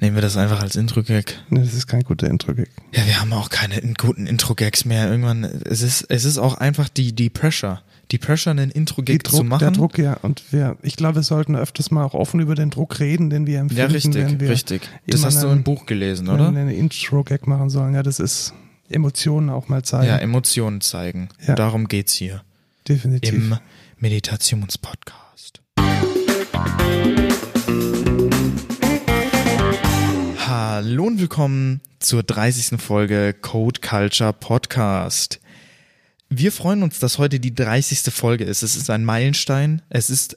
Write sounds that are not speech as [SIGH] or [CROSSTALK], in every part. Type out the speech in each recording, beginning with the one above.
Nehmen wir das einfach als Intro-Gag? Nee, das ist kein guter Intro-Gag. Ja, wir haben auch keine in- guten Intro-Gags mehr. Irgendwann, es ist, es ist auch einfach die, die Pressure. Die Pressure, einen Intro-Gag zu machen. der Druck, ja. Und wir, ich glaube, wir sollten öfters mal auch offen über den Druck reden, den wir empfinden, ja, richtig, wenn wir richtig. Das hast du im Buch gelesen, wenn oder? wir einen Intro-Gag machen sollen. Ja, das ist Emotionen auch mal zeigen. Ja, Emotionen zeigen. Ja. Darum geht's hier. Definitiv. Im Meditationspodcast. Hallo und willkommen zur 30. Folge Code Culture Podcast. Wir freuen uns, dass heute die 30. Folge ist. Es ist ein Meilenstein. Es ist,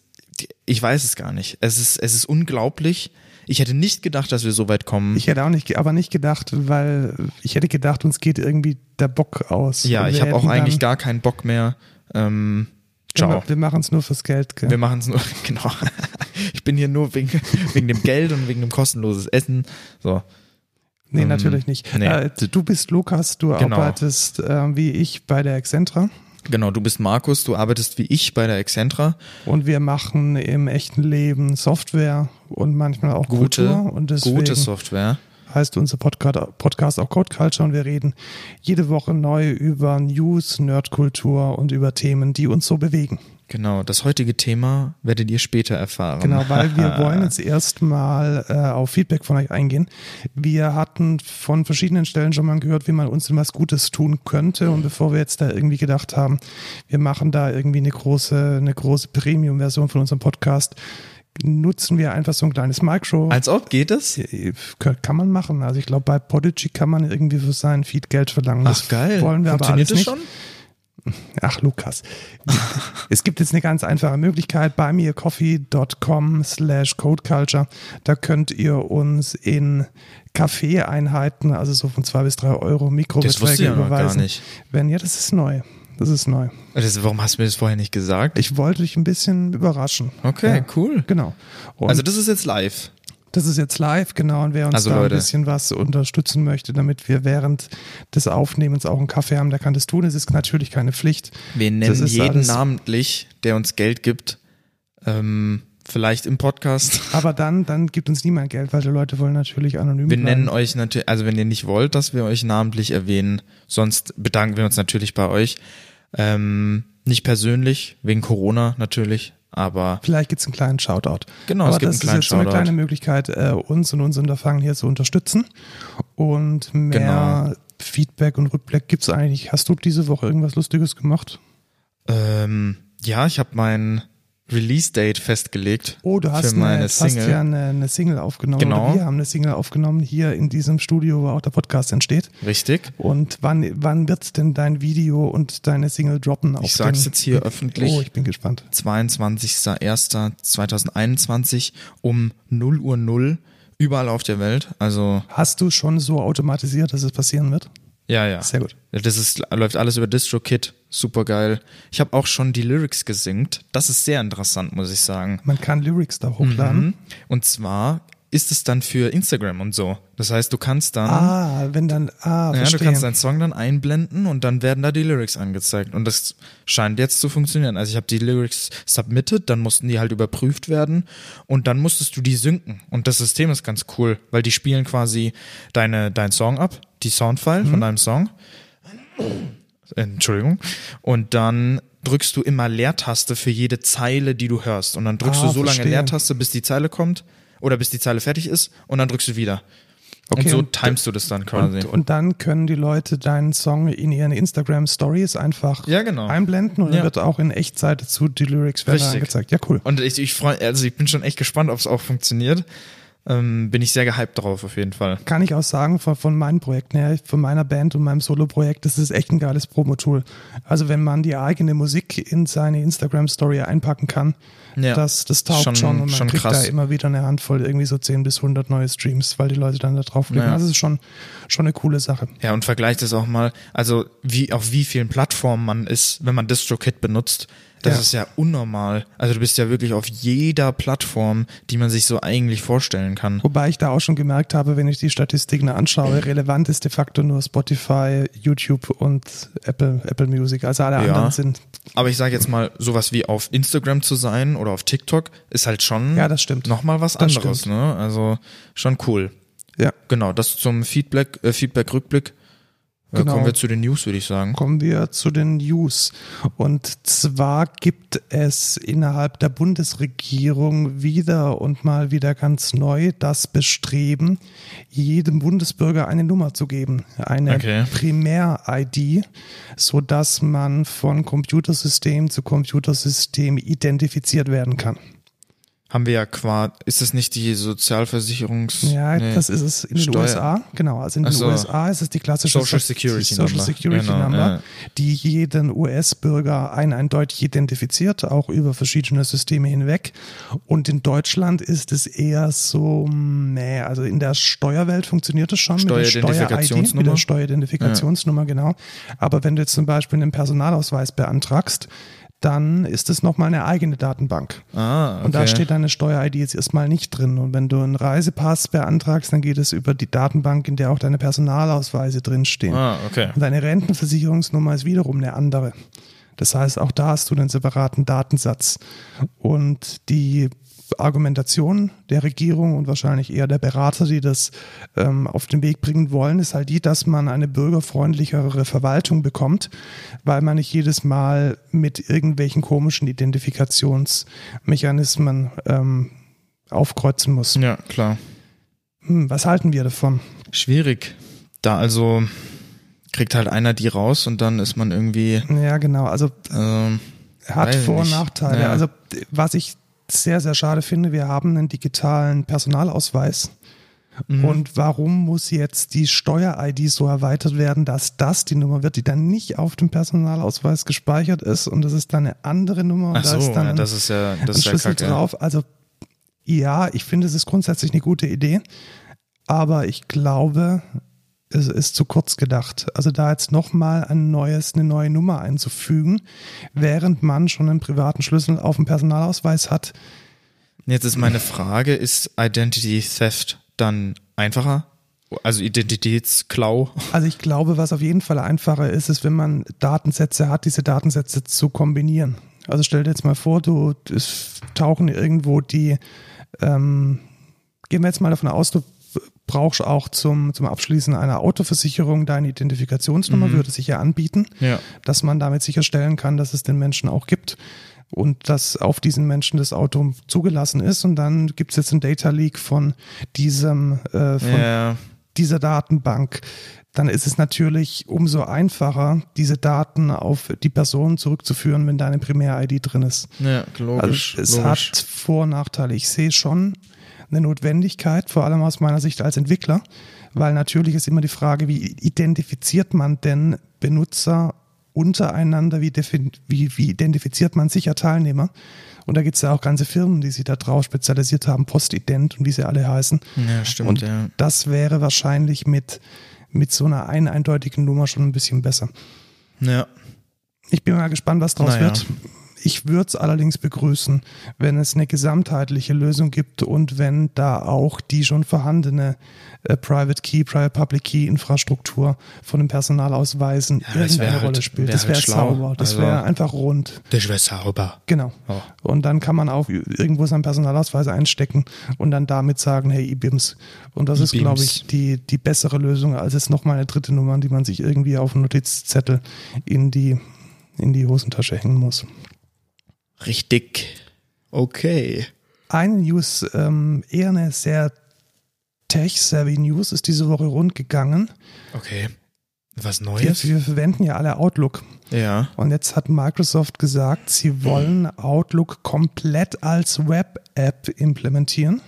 ich weiß es gar nicht. Es ist, es ist unglaublich. Ich hätte nicht gedacht, dass wir so weit kommen. Ich hätte auch nicht, aber nicht gedacht, weil ich hätte gedacht, uns geht irgendwie der Bock aus. ja, ich wir habe auch eigentlich gar keinen Bock mehr. Ähm, ciao. Wir machen es nur fürs Geld. Gell? Wir machen es nur, [LAUGHS] genau. Ich bin hier nur wegen, [LAUGHS] wegen dem Geld und wegen dem kostenloses Essen. So. nee, ähm, natürlich nicht. nee. Äh, du bist Lukas, du Genau. arbeitest äh, wie ich bei der Excentra Genau, du bist Markus, du arbeitest wie ich bei der Excentra. und wir machen im echten Leben Software und manchmal auch Gute, Kultur. Und deswegen gute Software. heißt unser Podcast, Podcast auch Code Culture und wir reden jede Woche neu über News, Nerdkultur und über Themen, die uns so bewegen. Genau, das heutige Thema werdet ihr später erfahren. Genau, weil wir [LAUGHS] wollen jetzt erstmal äh, auf Feedback von euch eingehen. Wir hatten von verschiedenen Stellen schon mal gehört, wie man uns denn was Gutes tun könnte. Und bevor wir jetzt da irgendwie gedacht haben, wir machen da irgendwie eine große, eine große Premium-Version von unserem Podcast, nutzen wir einfach so ein kleines Micro. Als ob geht es? Kann man machen. Also ich glaube, bei Podigy kann man irgendwie für seinen Feed Geld verlangen. Das Ach geil. Wollen wir aber Funktioniert alles das nicht. schon? Ach, Lukas. es gibt jetzt eine ganz einfache Möglichkeit bei mircoffee.com slash codeculture. Da könnt ihr uns in Kaffeeeinheiten, also so von zwei bis drei Euro Das Mikrobeträge ja noch gar überweisen. nicht. Wenn, ja, das ist neu. Das ist neu. Das, warum hast du mir das vorher nicht gesagt? Ich wollte dich ein bisschen überraschen. Okay, Ja, cool. Genau. Und Also das ist jetzt live. Das ist jetzt live, genau. Und wer uns Also da Leute. ein bisschen was unterstützen möchte, damit wir während des Aufnehmens auch einen Kaffee haben, der kann das tun. Es ist natürlich keine Pflicht. Wir nennen jeden namentlich, der uns Geld gibt. Ähm, vielleicht im Podcast. Aber dann, dann gibt uns niemand Geld, weil die Leute wollen natürlich anonym Wir bleiben. nennen euch natürlich, also wenn ihr nicht wollt, dass wir euch namentlich erwähnen, sonst bedanken wir uns natürlich bei euch. Ähm, nicht persönlich, wegen Corona natürlich, aber Vielleicht gibt's einen kleinen Shoutout. Genau, Aber es gibt das einen kleinen ist jetzt so eine Shoutout. kleine Möglichkeit, äh, uns und unser Unterfangen hier zu unterstützen. Und mehr Genau. Feedback und Rückblick gibt's eigentlich. Hast du diese Woche irgendwas Lustiges gemacht? ähm, ja, ich habe mein Release-Date festgelegt Oh, du hast, für meine eine, hast Single. ja eine, eine Single aufgenommen. Genau. Wir haben eine Single aufgenommen hier in diesem Studio, wo auch der Podcast entsteht. Richtig. Und wann, wann wird denn dein Video und deine Single droppen? auf Ich sag's den- jetzt hier öffentlich. Oh, ich bin gespannt. 22.01.2021 um 0 Uhr 0 überall auf der Welt. Also Hast du schon so automatisiert, dass es passieren wird? Ja, ja. Sehr gut. Das ist, läuft alles über DistroKid. Super geil. Ich habe auch schon die Lyrics gesingt. Das ist sehr interessant, muss ich sagen. Man kann Lyrics da hochladen. Mhm. Und zwar ist es dann für Instagram und so. Das heißt, du kannst dann, Ah, wenn dann, ah, ja, verstehe. du kannst deinen Song dann einblenden und dann werden da die Lyrics angezeigt. Und das scheint jetzt zu funktionieren. Also ich habe die Lyrics submitted, dann mussten die halt überprüft werden und dann musstest du die synken. Und das System ist ganz cool, weil die spielen quasi deine, dein Song ab, die Soundfile Mhm. von deinem Song. Entschuldigung. Und dann drückst du immer Leertaste für jede Zeile, die du hörst. Und dann drückst Ah, du so lange verstehe. Leertaste, bis die Zeile kommt oder bis die Zeile fertig ist und dann drückst du wieder. Okay, und so und- timest du das dann quasi. Und, und dann können die Leute deinen Song in ihren Instagram Stories einfach Ja, genau. einblenden und Ja. dann wird auch in Echtzeit dazu die Lyrics werden angezeigt. Ja, cool. Und ich, ich freue, also ich bin schon echt gespannt, ob es auch funktioniert. Ähm, bin ich sehr gehypt drauf, auf jeden Fall. Kann ich auch sagen, von, von meinen Projekten her, von meiner Band und meinem Solo-Projekt, das ist echt ein geiles Promo-Tool. Also wenn man die eigene Musik in seine Instagram-Story einpacken kann, Ja. das, das taugt Schon- schon, und man schon kriegt krass. da immer wieder eine Handvoll, irgendwie so 10 bis 100 neue Streams, weil die Leute dann da draufklicken. Ja. Also es ist schon, schon eine coole Sache. Ja, und vergleicht es auch mal, also wie, auf wie vielen Plattformen man ist, wenn man DistroKid benutzt. Das Ja. ist ja unnormal. Also du bist ja wirklich auf jeder Plattform, die man sich so eigentlich vorstellen kann. Wobei ich da auch schon gemerkt habe, wenn ich die Statistiken anschaue, relevant ist de facto nur Spotify, YouTube und Apple, Apple Music. Also alle Ja. anderen sind. Aber ich sage jetzt mal, sowas wie auf Instagram zu sein oder auf TikTok ist halt schon Ja, das stimmt. nochmal was Das anderes, stimmt. ne? Also schon cool. Ja. Genau, das zum Feedback, äh, Feedback-Rückblick. Äh, Genau. Kommen wir zu den News, würde ich sagen. Kommen wir zu den News. Und zwar gibt es innerhalb der Bundesregierung wieder und mal wieder ganz neu das Bestreben, jedem Bundesbürger eine Nummer zu geben. Eine Okay. Primär-ID, sodass man von Computersystem zu Computersystem identifiziert werden kann. Haben wir ja quasi, ist das nicht die Sozialversicherungs... Ja, nee. das ist es in den Steuer- USA. Genau, also in den so. USA ist es die klassische Social So- Security Social Number. Security Genau, Number, ja. die jeden US-Bürger ein eindeutig identifiziert, auch über verschiedene Systeme hinweg. Und in Deutschland ist es eher so, nee, also in der Steuerwelt funktioniert es schon mit der Steueridentifikationsnummer? Steuer-ID, mit der Steueridentifikationsnummer, genau. Aber wenn du jetzt zum Beispiel einen Personalausweis beantragst, dann ist es nochmal eine eigene Datenbank. Ah, okay. Und da steht deine Steuer-ID jetzt erstmal nicht drin. Und wenn du einen Reisepass beantragst, dann geht es über die Datenbank, in der auch deine Personalausweise drinstehen. Ah, okay. Und deine Rentenversicherungsnummer ist wiederum eine andere. Das heißt, auch da hast du einen separaten Datensatz. Und die Argumentation der Regierung und wahrscheinlich eher der Berater, die das ähm, auf den Weg bringen wollen, ist halt die, dass man eine bürgerfreundlichere Verwaltung bekommt, weil man nicht jedes Mal mit irgendwelchen komischen Identifikationsmechanismen ähm, aufkreuzen muss. Ja, klar. Hm, was halten wir davon? Schwierig. Da also kriegt halt einer die raus und dann ist man irgendwie, Ja, genau. Also ähm, hat Vor- und. Nachteile. Ja. Also was ich sehr, sehr schade finde, wir haben einen digitalen Personalausweis. Mhm. Und warum muss jetzt die Steuer-ID so erweitert werden, dass das die Nummer wird, die dann nicht auf dem Personalausweis gespeichert ist und das ist dann eine andere Nummer und ach da so, ist dann ja, ein, das ist ja, ein das ist ja Schlüssel kacke. drauf. Also ja, ich finde, es ist grundsätzlich eine gute Idee, aber ich glaube, es ist zu kurz gedacht. Also da jetzt nochmal ein neues, eine neue Nummer einzufügen, während man schon einen privaten Schlüssel auf dem Personalausweis hat. Jetzt ist meine Frage, ist Identity Theft dann einfacher? Also Identitätsklau? Also ich glaube, was auf jeden Fall einfacher ist, ist, wenn man Datensätze hat, diese Datensätze zu kombinieren. Also stell dir jetzt mal vor, du es tauchen irgendwo die, ähm, gehen wir jetzt mal davon aus, du brauchst auch zum, zum Abschließen einer Autoversicherung deine Identifikationsnummer, würde sich ja anbieten, Ja. dass man damit sicherstellen kann, dass es den Menschen auch gibt und dass auf diesen Menschen das Auto zugelassen ist. Und dann gibt es jetzt einen Data Leak von diesem, äh, von Ja, dieser Datenbank, dann ist es natürlich umso einfacher, diese Daten auf die Person zurückzuführen, wenn da eine Primär-ID drin ist. ja, logisch. Also es logisch. hat Vor- und Nachteile. Ich sehe schon eine Notwendigkeit, vor allem aus meiner Sicht als Entwickler, weil natürlich ist immer die Frage, wie identifiziert man denn Benutzer untereinander, wie, wie, wie identifiziert man sicher Teilnehmer? Und da gibt es ja auch ganze Firmen, die sich da drauf spezialisiert haben, Postident und wie sie alle heißen. ja, stimmt, Und ja. das wäre wahrscheinlich mit, mit so einer ein eindeutigen Nummer schon ein bisschen besser. Ja, Ich bin mal gespannt, was draus Naja. wird. Ich würde es allerdings begrüßen, wenn es eine gesamtheitliche Lösung gibt und wenn da auch die schon vorhandene äh, Private Key, Private Public Key Infrastruktur von den Personalausweisen Ja, irgendeine halt- Rolle spielt. wär das halt wäre schlau. sauber. Das Also- wäre einfach rund. das wäre sauber. Genau. Oh. Und dann kann man auch irgendwo seinen Personalausweis einstecken und dann damit sagen, hey, IBIMS. Und das ist, glaube ich, die, die bessere Lösung, als jetzt nochmal eine dritte Nummer, die man sich irgendwie auf einen Notizzettel in die, in die Hosentasche hängen muss. Richtig. Okay. Eine News, ähm, eher eine sehr tech-savvy News, ist diese Woche rund gegangen. Okay. Was Wir, Neues? wir verwenden ja alle Outlook. Ja. Und jetzt hat Microsoft gesagt, sie wollen Outlook komplett als Web-App implementieren.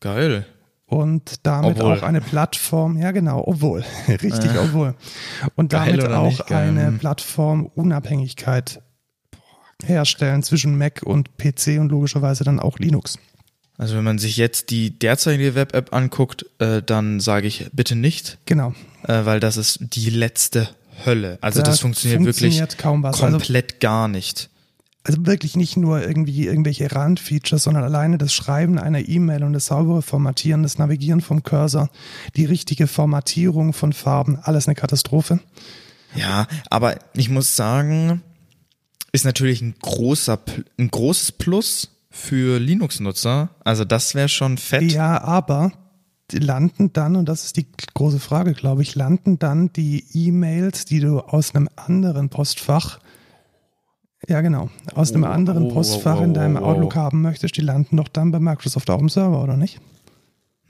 Geil. und damit Obwohl. auch eine Plattform, ja genau, obwohl, [LAUGHS] richtig, Äh. obwohl. Und damit auch eine Hm. Plattformunabhängigkeit herstellen zwischen Mac und PC und logischerweise dann auch Linux. Also wenn man sich jetzt die derzeitige Web-App anguckt, äh, dann sage ich bitte nicht, Genau. äh, weil das ist die letzte Hölle. Also Da das funktioniert, funktioniert wirklich kaum was. Also- komplett gar nicht. Also wirklich nicht nur irgendwie irgendwelche Randfeatures, sondern alleine das Schreiben einer E-Mail und das saubere Formatieren, das Navigieren vom Cursor, die richtige Formatierung von Farben, alles eine Katastrophe. Ja, aber ich muss sagen, ist natürlich ein großer, ein großes Plus für Linux-Nutzer. Also das wäre schon fett. Ja, aber landen dann, und das ist die große Frage, glaube ich, landen dann die E-Mails, die du aus einem anderen Postfach, ja genau, aus einem Oh, anderen oh, Postfach oh, in deinem oh, oh. Outlook haben möchtest, die landen doch dann bei Microsoft auf dem Server, oder nicht?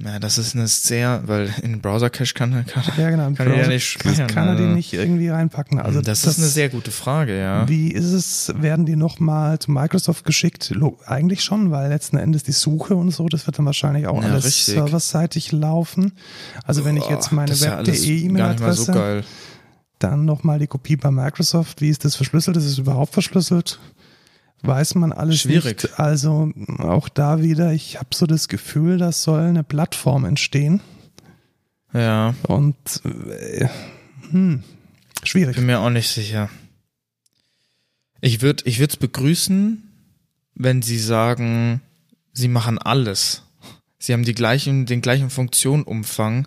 Ja, das ist eine sehr, weil in den Browser-Cache kann, kann, Ja, genau. kann er ja Browser nicht speichern. kann er die also. nicht irgendwie reinpacken. Also das, ist eine sehr gute Frage, ja. Wie ist es, werden die nochmal zu Microsoft geschickt? Eigentlich schon, weil letzten Endes die Suche und so, das wird dann wahrscheinlich auch Ja, alles richtig. serverseitig laufen. Also wenn ich jetzt meine das ja web.de so E-Mail-Adresse, geil. dann nochmal die Kopie bei Microsoft. Wie ist das verschlüsselt? Ist es überhaupt verschlüsselt? Weiß man alles Schwierig. nicht. Also auch da wieder, ich habe so das Gefühl, da soll eine Plattform entstehen. Ja, Und äh, hm, schwierig. bin mir auch nicht sicher. Ich würde ich würde es begrüßen, wenn sie sagen, sie machen alles. Sie haben die gleichen, den gleichen Funktionumfang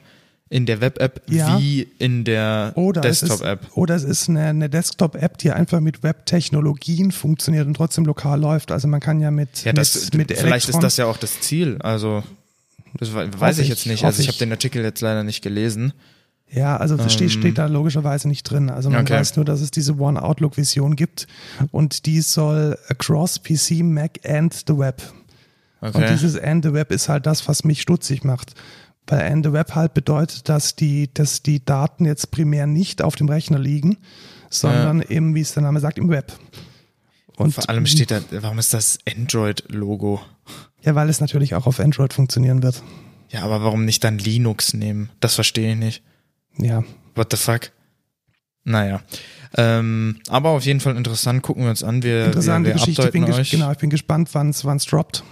in der Web-App Ja. wie in der ist, Desktop-App. oder es ist eine, eine Desktop-App, die einfach mit Web-Technologien funktioniert und trotzdem lokal läuft. Also man kann ja mit, Ja, das, mit, mit vielleicht ist Electron- das ja auch das Ziel. Also, das we- weiß ich ich, jetzt nicht. Also, ich habe den Artikel jetzt leider nicht gelesen. Ja, also das steht, Ähm, steht da logischerweise nicht drin. Also man Okay. weiß nur, dass es diese One Outlook-Vision gibt und die soll across PC, Mac and the Web. Und Okay. dieses and the Web ist halt das, was mich stutzig macht. The Web halt bedeutet, dass die, dass die Daten jetzt primär nicht auf dem Rechner liegen, sondern eben, wie es der Name sagt, im Web. Und Vor allem steht da, warum ist das Android-Logo? Ja, weil es natürlich auch auf Android funktionieren wird. Ja, aber warum nicht dann Linux nehmen? Das verstehe ich nicht. Ja. What the fuck? Naja. Ähm, aber auf jeden Fall interessant, gucken wir uns an. Wir, Interessante wir, wir Geschichte. Ich bin, euch. genau, ich bin gespannt, wann es droppt.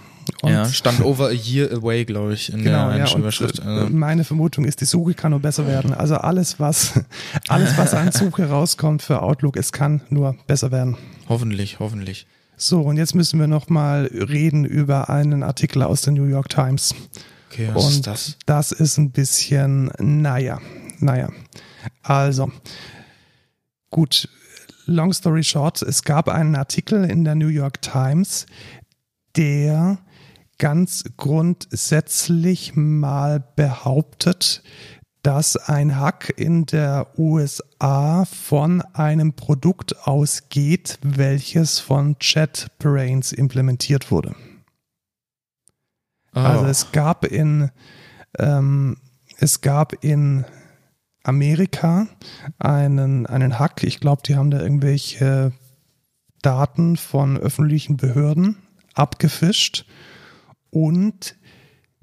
Und ja, stand over a year away, glaube ich, in Genau, der ja, und Überschrift. äh, meine Vermutung ist, die Suche kann nur besser werden. Also alles, was, [LAUGHS] alles, was an Suche rauskommt für Outlook, es kann nur besser werden. hoffentlich, hoffentlich. So, und jetzt müssen wir nochmal reden über einen Artikel aus der New York Times. Okay, was und ist das? das ist ein bisschen, naja, naja. Also, gut, long story short, es gab einen Artikel in der New York Times, der ganz grundsätzlich mal behauptet, dass ein Hack in der USA von einem Produkt ausgeht, welches von JetBrains implementiert wurde. Oh, Also es gab in ähm, es gab in Amerika einen, einen Hack. Ich glaube, die haben da irgendwelche Daten von öffentlichen Behörden abgefischt und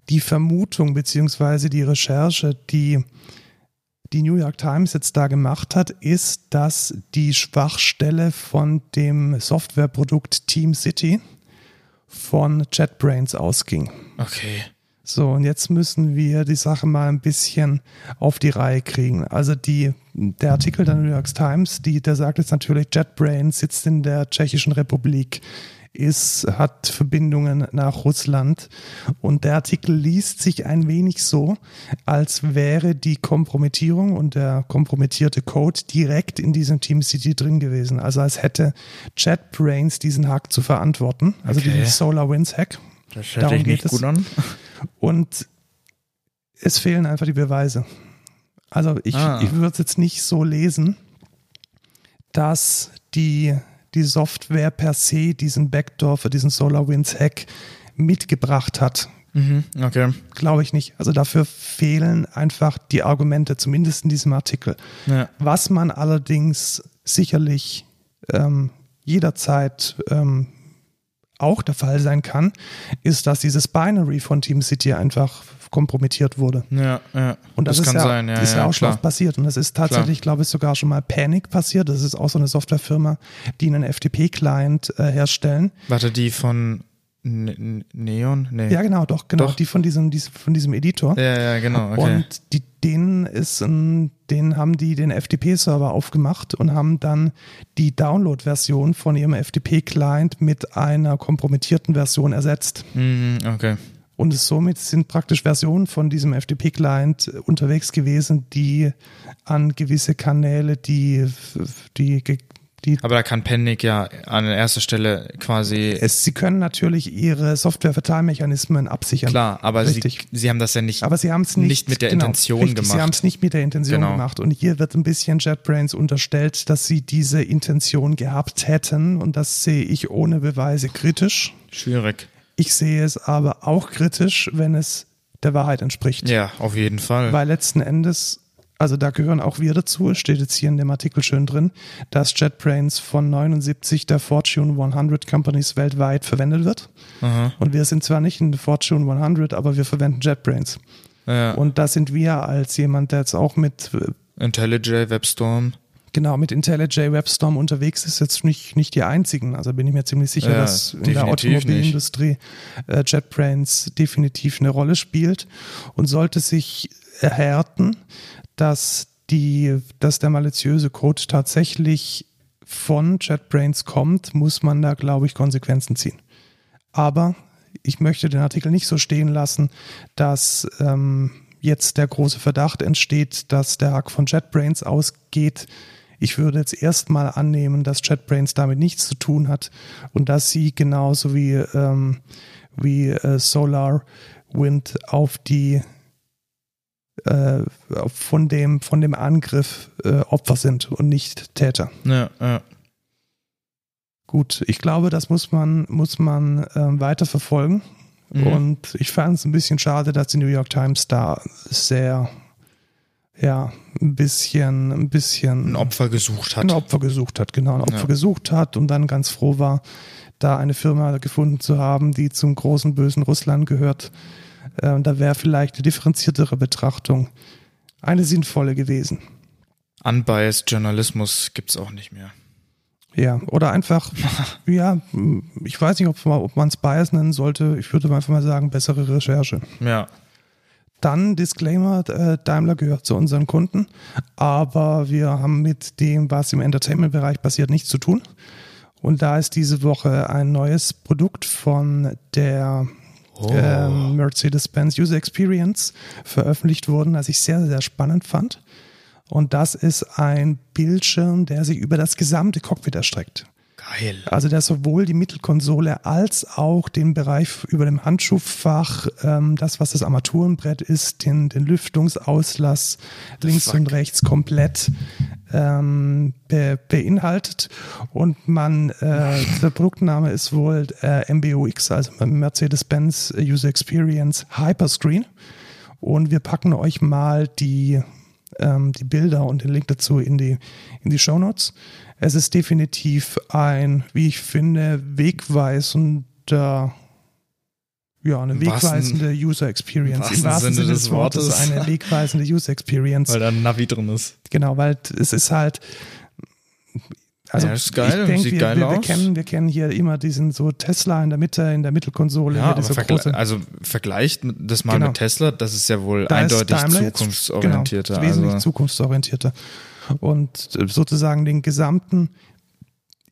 die Vermutung beziehungsweise die Recherche, die die New York Times jetzt da gemacht hat, ist, dass die Schwachstelle von dem Softwareprodukt Team City von JetBrains ausging. okay. So, und jetzt müssen wir die Sache mal ein bisschen auf die Reihe kriegen. Also die, der Artikel der New York Times, die, der sagt jetzt natürlich, JetBrains sitzt in der Tschechischen Republik, ist, hat Verbindungen nach Russland. Und der Artikel liest sich ein wenig so, als wäre die Kompromittierung und der kompromittierte Code direkt in diesem Team City drin gewesen. Also als hätte JetBrains diesen Hack zu verantworten, also Okay. diesen SolarWinds Hack. Das hört Darum nicht geht es. gut an. Und es fehlen einfach die Beweise. Also ich, Ah. ich würde es jetzt nicht so lesen, dass die, die Software per se diesen Backdoor für diesen SolarWinds Hack mitgebracht hat. Mhm, okay. Glaube ich nicht. Also dafür fehlen einfach die Argumente, zumindest in diesem Artikel. Ja. Was man allerdings sicherlich ähm, jederzeit ähm, auch der Fall sein kann, ist, dass dieses Binary von Team City einfach kompromittiert wurde. Ja, ja. Und das, das ist kann ja, sein, ja. ist ja, ja auch schon klar. oft passiert. Und das ist tatsächlich, glaube ich, sogar schon mal Panic passiert. Das ist auch so eine Softwarefirma, die einen FTP-Client äh, herstellen. Warte, die von N N- Neon? Nee. Ja, genau, doch, genau. Doch. Die von diesem, diesem, von diesem Editor. ja, ja, genau. Okay. Und die, denen ist ein, denen haben die den FTP-Server aufgemacht und haben dann die Download-Version von ihrem FTP-Client mit einer kompromittierten Version ersetzt. Mhm, okay. Und es somit sind praktisch Versionen von diesem FTP-Client unterwegs gewesen, die an gewisse Kanäle, die, die Die Aber da kann Panic ja an erster Stelle quasi. es, sie können natürlich ihre Software-Verteilmechanismen absichern. Klar, aber sie, Richtig. sie haben das ja nicht. Aber sie haben es nicht, Nicht mit der genau, Intention richtig, Sie gemacht. haben es nicht mit der Intention Genau. gemacht. Und hier wird ein bisschen JetBrains unterstellt, dass sie diese Intention gehabt hätten. Und das sehe ich ohne Beweise kritisch. schwierig. Ich sehe es aber auch kritisch, wenn es der Wahrheit entspricht. Ja, auf jeden Fall. Weil letzten Endes, also da gehören auch wir dazu, es steht jetzt hier in dem Artikel schön drin, dass JetBrains von 79 der Fortune 100 Companies weltweit verwendet wird. Aha. Und wir sind zwar nicht in der Fortune 100, aber wir verwenden JetBrains. Ja. Und da sind wir als jemand, der jetzt auch mit, äh, IntelliJ, WebStorm. Genau, mit IntelliJ WebStorm unterwegs ist, jetzt nicht, nicht die einzigen. Also bin ich mir ziemlich sicher, Ja, dass in der Automobilindustrie äh, JetBrains definitiv eine Rolle spielt und sollte sich erhärten, dass die, dass der maliziöse Code tatsächlich von JetBrains kommt, muss man da, glaube ich, Konsequenzen ziehen. Aber ich möchte den Artikel nicht so stehen lassen, dass ähm, jetzt der große Verdacht entsteht, dass der Hack von JetBrains ausgeht. Ich würde jetzt erstmal annehmen, dass JetBrains damit nichts zu tun hat und dass sie genauso wie, ähm, wie äh, Solar Wind auf die äh, von dem von dem Angriff äh, Opfer sind und nicht Täter. Ja, ja. Gut, ich glaube, das muss man, muss man ähm, weiter verfolgen. Mhm. Und ich fand es ein bisschen schade, dass die New York Times da sehr, ja, ein bisschen, ein bisschen Ein Opfer gesucht hat. ein Opfer gesucht hat, genau, ein Opfer Ja. gesucht hat und dann ganz froh war, da eine Firma gefunden zu haben, die zum großen bösen Russland gehört. Äh, da wäre vielleicht eine differenziertere Betrachtung eine sinnvolle gewesen. Unbiased Journalismus gibt's auch nicht mehr. Ja, oder einfach, [LAUGHS] ja, ich weiß nicht, ob man ob man es Bias nennen sollte. Ich würde einfach mal sagen, bessere Recherche. Ja. Dann Disclaimer, äh, Daimler gehört zu unseren Kunden, aber wir haben mit dem, was im Entertainment-Bereich passiert, nichts zu tun. Und da ist diese Woche ein neues Produkt von der Oh. ähm, Mercedes-Benz User Experience veröffentlicht worden, was ich sehr, sehr spannend fand. Und das ist ein Bildschirm, der sich über das gesamte Cockpit erstreckt. Geil. Also der sowohl die Mittelkonsole als auch den Bereich über dem Handschuhfach, ähm, das was das Armaturenbrett ist, den, den Lüftungsauslass links Fuck. und rechts komplett ähm, be, beinhaltet. Und man, äh, der Produktname ist wohl äh, MBUX, also Mercedes-Benz User Experience Hyperscreen. Und wir packen euch mal die, ähm, die Bilder und den Link dazu in die, in die Show Notes. Es ist definitiv ein, wie ich finde, wegweisender, ja, eine wegweisende User Experience. im wahrsten Sinne des Wortes. eine wegweisende User Experience. Weil da ein Navi drin ist. Genau, weil es ist halt. Also Ja, ist geil, ich denke, sieht wir, geil wir, wir, kennen, wir kennen hier immer diesen so Tesla in der Mitte, in der Mittelkonsole, Ja, aber vergle also vergleicht das mal Genau. mit Tesla, das ist ja wohl Da eindeutig Daimler jetzt- zukunftsorientierter. Genau, wesentlich also, zukunftsorientierter. Und sozusagen den gesamten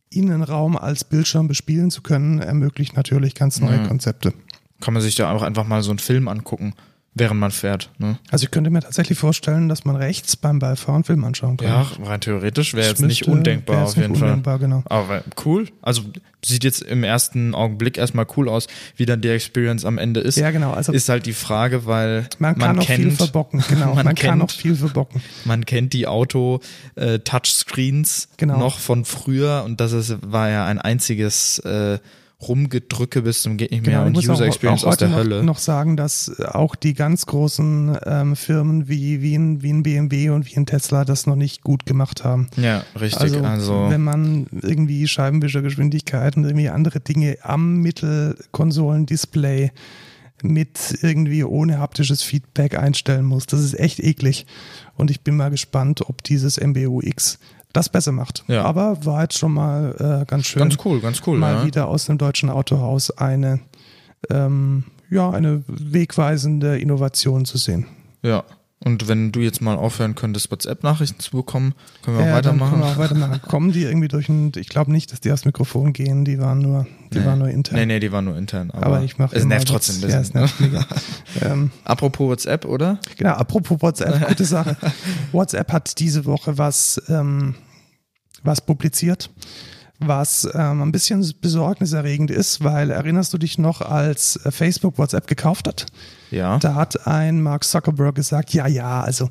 Innenraum als Bildschirm bespielen zu können, ermöglicht natürlich ganz neue Ja. Konzepte. kann man sich da auch einfach mal so einen Film angucken, während man fährt. Ne? Also ich könnte mir tatsächlich vorstellen, dass man rechts beim Beifahren Film anschauen kann. Ja, rein theoretisch wäre jetzt nicht undenkbar auf jeden Fall. Undenkbar, genau. Aber cool. Also sieht jetzt im ersten Augenblick erstmal cool aus, wie dann die Experience am Ende ist. Ja, genau. Also ist halt die Frage, weil man kann auch kennt, viel verbocken. [LAUGHS] Genau, man, man kann auch kennt- viel verbocken. man kennt die Auto-Touchscreens Genau. noch von früher und das ist, war ja ein einziges äh, Rumgedrücke bis zum geht nicht mehr Genau, und User auch, Experience auch aus der noch, Hölle. noch sagen, dass äh, auch die ganz großen ähm, Firmen wie, wie, ein, wie ein BMW und wie ein Tesla das noch nicht gut gemacht haben. ja, richtig. Also, Also, wenn man irgendwie Scheibenwischergeschwindigkeit und irgendwie andere Dinge am Mittelkonsolendisplay mit irgendwie ohne haptisches Feedback einstellen muss, das ist echt eklig. Und ich bin mal gespannt, ob dieses MBUX das besser macht. Ja. Aber war jetzt schon mal äh, ganz schön, ganz cool, ganz cool. mal ja. wieder aus einem deutschen Autohaus eine, ähm, ja, eine wegweisende Innovation zu sehen. ja. Und wenn du jetzt mal aufhören könntest, WhatsApp-Nachrichten zu bekommen, können wir auch Ja, dann weitermachen. Können wir auch weitermachen. Kommen die irgendwie durch ein, ich glaube nicht, dass die aufs Mikrofon gehen, die waren nur, die Nee. waren nur intern. Nee, nee, die waren nur intern. Aber, Aber ich mache Es nervt trotzdem ein Ja, bisschen. es nervt mega. [LAUGHS] ähm, Apropos WhatsApp, oder? genau, apropos WhatsApp, gute [LAUGHS] Sache. WhatsApp hat diese Woche was, ähm, was publiziert, was ähm, ein bisschen besorgniserregend ist, weil erinnerst du dich noch, als äh, Facebook WhatsApp gekauft hat? Ja. Da hat ein Mark Zuckerberg gesagt, ja, ja, also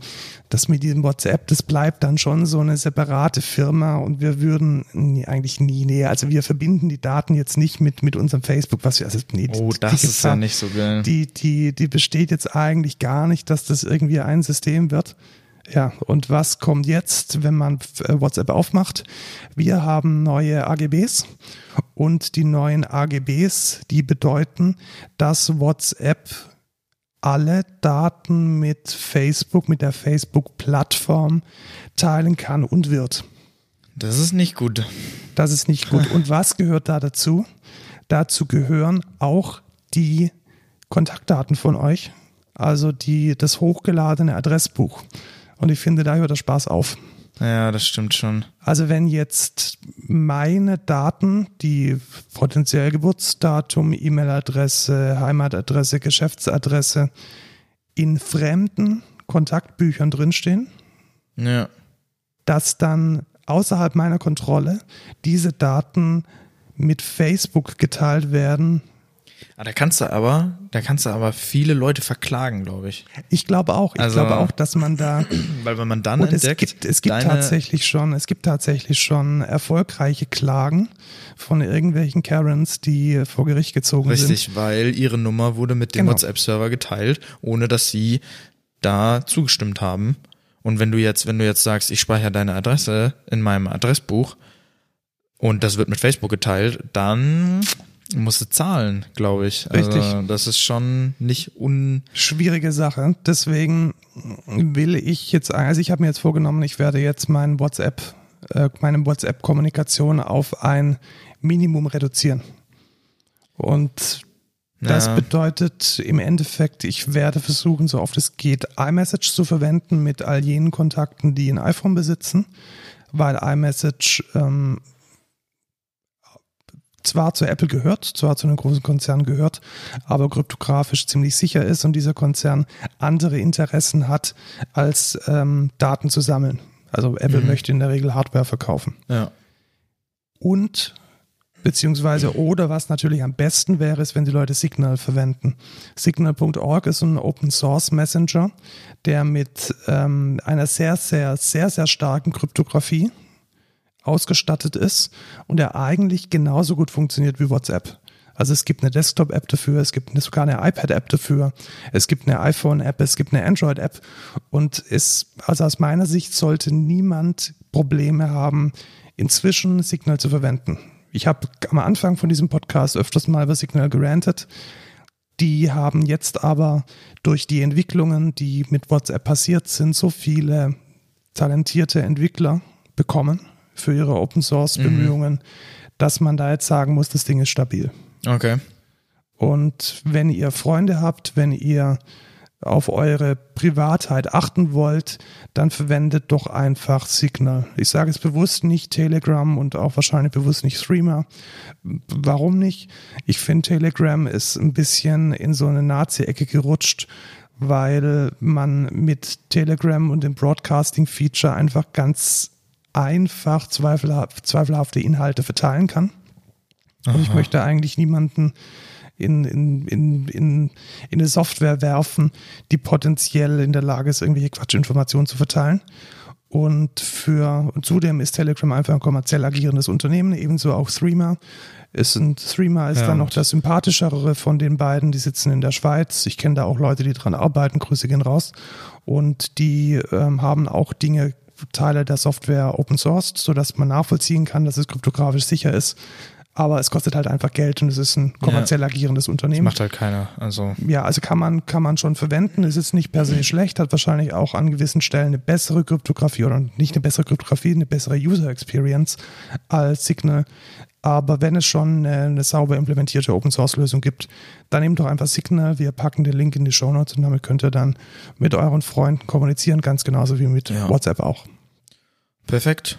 das mit diesem WhatsApp, das bleibt dann schon so eine separate Firma und wir würden nee, eigentlich nie, nee, also wir verbinden die Daten jetzt nicht mit, mit unserem Facebook, was wir, also nee, oh, das die ist ja nicht so geil. Die, die, die besteht jetzt eigentlich gar nicht, dass das irgendwie ein System wird. Ja, und was kommt jetzt, wenn man äh, WhatsApp aufmacht? Wir haben neue AGBs und die neuen AGBs, die bedeuten, dass WhatsApp alle Daten mit Facebook, mit der Facebook-Plattform teilen kann und wird. Das ist nicht gut. Das ist nicht gut. Und was gehört da dazu? Dazu gehören auch die Kontaktdaten von euch, also die, das hochgeladene Adressbuch. Und ich finde, da hört der Spaß auf. Ja, das stimmt schon. Also wenn jetzt meine Daten, die potenziell Geburtsdatum, E-Mail-Adresse, Heimatadresse, Geschäftsadresse in fremden Kontaktbüchern drinstehen, Ja. dass dann außerhalb meiner Kontrolle diese Daten mit Facebook geteilt werden. Ah, da kannst du aber, da kannst du aber viele Leute verklagen, glaube ich. Ich glaube auch, ich Also- glaube auch, dass man da [CLEARS THROAT] Weil wenn man dann Und es entdeckt, gibt, es gibt tatsächlich schon, es gibt tatsächlich schon erfolgreiche Klagen von irgendwelchen Karens, die vor Gericht gezogen sind. richtig, weil ihre Nummer wurde mit dem Genau. WhatsApp-Server geteilt, ohne dass sie da zugestimmt haben. Und wenn du jetzt, wenn du jetzt sagst, ich speichere deine Adresse in meinem Adressbuch und das wird mit Facebook geteilt, dann musst du zahlen, glaube ich. Richtig. Also, das ist schon nicht un. Schwierige Sache. Deswegen will ich jetzt, also ich habe mir jetzt vorgenommen, ich werde jetzt meinen WhatsApp, äh, meine WhatsApp-Kommunikation auf ein Minimum reduzieren. Und das Ja. bedeutet im Endeffekt, ich werde versuchen, so oft es geht, iMessage zu verwenden mit all jenen Kontakten, die ein iPhone besitzen, weil iMessage ähm, zwar zu Apple gehört, zwar zu einem großen Konzern gehört, aber kryptografisch ziemlich sicher ist und dieser Konzern andere Interessen hat, als ähm, Daten zu sammeln. Also Apple Mhm. möchte in der Regel Hardware verkaufen. Ja. Und beziehungsweise oder was natürlich am besten wäre, ist, wenn die Leute Signal verwenden. Signal.org ist ein Open Source Messenger, der mit ähm, einer sehr, sehr, sehr, sehr starken Kryptographie ausgestattet ist und der eigentlich genauso gut funktioniert wie WhatsApp. Also es gibt eine Desktop-App dafür, es gibt sogar eine iPad-App dafür, es gibt eine iPhone-App, es gibt eine Android-App und es, also aus meiner Sicht sollte niemand Probleme haben, inzwischen Signal zu verwenden. Ich habe am Anfang von diesem Podcast öfters mal über Signal gerantet. Die haben jetzt aber durch die Entwicklungen, die mit WhatsApp passiert sind, so viele talentierte Entwickler bekommen für ihre Open Source Bemühungen, dass man da jetzt sagen muss, das Ding ist stabil. Okay. Und wenn ihr Freunde habt, wenn ihr auf eure Privatheit achten wollt, dann verwendet doch einfach Signal. Ich sage es bewusst nicht Telegram und auch wahrscheinlich bewusst nicht Streamer. Warum nicht? Ich finde Telegram ist ein bisschen in so eine Nazi-Ecke gerutscht, weil man mit Telegram und dem Broadcasting-Feature einfach ganz einfach zweifelhaft, zweifelhafte Inhalte verteilen kann. Und ich möchte eigentlich niemanden in, in, in, in, in eine Software werfen, die potenziell in der Lage ist, irgendwelche Quatschinformationen zu verteilen. Und für und zudem ist Telegram einfach ein kommerziell agierendes Unternehmen, ebenso auch Threema. Ist ein, Threema ist Ja, dann noch das sympathischere von den beiden. Die sitzen in der Schweiz. Ich kenne da auch Leute, die dran arbeiten. Grüße gehen raus. Und die ähm, haben auch Dinge, Teile der Software open sourced, sodass man nachvollziehen kann, dass es kryptografisch sicher ist. Aber es kostet halt einfach Geld und es ist ein kommerziell agierendes Unternehmen. Macht halt keiner. Also. Ja, also kann man, kann man schon verwenden, ist jetzt nicht per se schlecht, hat wahrscheinlich auch an gewissen Stellen eine bessere Kryptographie oder nicht eine bessere Kryptographie, eine bessere User Experience als Signal. Aber wenn es schon eine, eine sauber implementierte Open Source Lösung gibt, dann nehmt doch einfach Signal. Wir packen den Link in die Show Notes und damit könnt ihr dann mit euren Freunden kommunizieren, ganz genauso wie mit Ja. WhatsApp auch. Perfekt.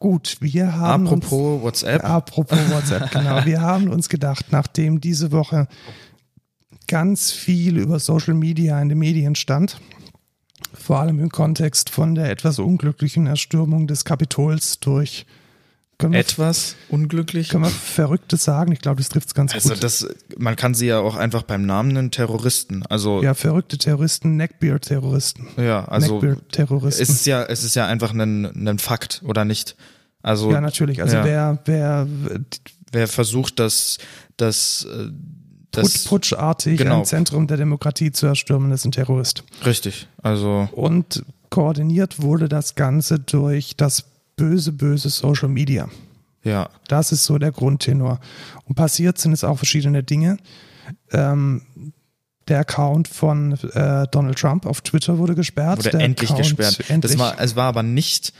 Gut, wir haben uns, Apropos WhatsApp. Apropos WhatsApp, [LAUGHS] genau. Wir haben uns gedacht, nachdem diese Woche ganz viel über Social Media in den Medien stand, Vor allem im Kontext von der etwas unglücklichen Erstürmung des Kapitols durch können wir, etwas unglücklich. Können wir Verrücktes sagen? Ich glaube, das trifft es ganz also gut. Das, man kann sie ja auch einfach beim Namen nennen, Terroristen. Also ja, verrückte Terroristen, Neckbeard-Terroristen. Ja, also Neckbeard-Terroristen. Es ist ja, es ist ja einfach ein, ein Fakt, oder nicht? Also, ja, natürlich. Also ja. wer, wer, wer versucht, das, das, äh, das putschartig genau. ein Zentrum der Demokratie zu erstürmen, ist ein Terrorist. Richtig. Also und koordiniert wurde das Ganze durch das böse, böse Social Media. Ja. Das ist so der Grundtenor. Und passiert sind es auch verschiedene Dinge. Ähm, der Account von äh, Donald Trump auf Twitter wurde gesperrt. Wurde der endlich Account gesperrt. Endlich. Das war, es war aber nicht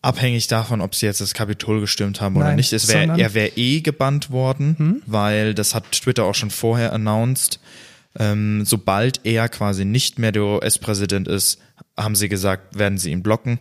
abhängig davon, ob sie jetzt das Kapitol gestimmt haben oder Nein, nicht. Es wär, er wäre eh gebannt worden, Hm? weil das hat Twitter auch schon vorher announced. Ähm, sobald er quasi nicht mehr der US-Präsident ist, haben sie gesagt, werden sie ihn blocken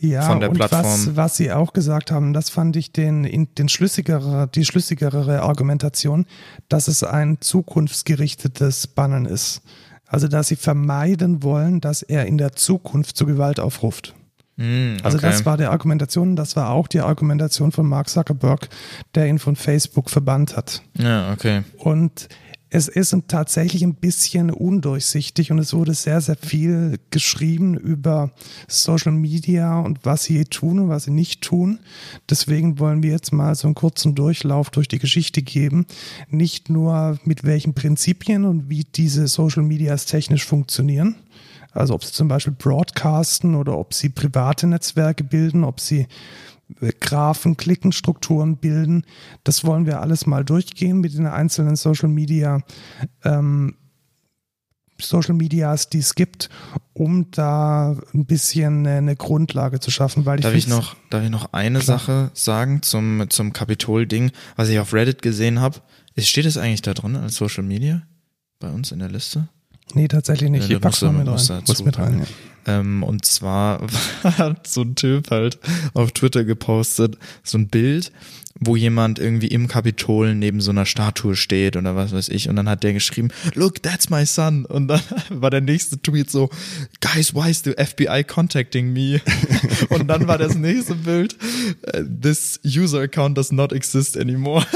ja, von der und Plattform. Was, was sie auch gesagt haben, das fand ich den, den schlüssigere, die schlüssigere Argumentation, dass es ein zukunftsgerichtetes Bannen ist. Also, dass sie vermeiden wollen, dass er in der Zukunft zu Gewalt aufruft. Mm, Also okay. das war der Argumentation, das war auch die Argumentation von Mark Zuckerberg, der ihn von Facebook verbannt hat. Ja, okay. Und es ist tatsächlich ein bisschen undurchsichtig und es wurde sehr, sehr viel geschrieben über Social Media und was sie tun und was sie nicht tun. Deswegen wollen wir jetzt mal so einen kurzen Durchlauf durch die Geschichte geben. Nicht nur mit welchen Prinzipien und wie diese Social Medias technisch funktionieren. Also ob sie zum Beispiel broadcasten oder ob sie private Netzwerke bilden, ob sie Graphen, Klickenstrukturen bilden. Das wollen wir alles mal durchgehen mit den einzelnen Social Media, ähm, Social Medias, die es gibt, um da ein bisschen eine Grundlage zu schaffen. Weil ich Darf ich noch, darf ich noch eine Klar. Sache sagen zum, zum Kapitol-Ding, was ich auf Reddit gesehen habe? Steht es eigentlich da drin als Social Media? Bei uns in der Liste? Nee, tatsächlich nicht. Ja, ich pack's mit musst rein. Muss mit rein. packen. Ähm, und zwar [LAUGHS] hat so ein Typ halt auf Twitter gepostet, so ein Bild, wo jemand irgendwie im Kapitol neben so einer Statue steht oder was weiß ich. Und dann hat der geschrieben, look, that's my son. Und dann [LAUGHS] war der nächste Tweet so, guys, why is the FBI contacting me? [LAUGHS] Und dann war das nächste Bild, äh, this user account does not exist anymore.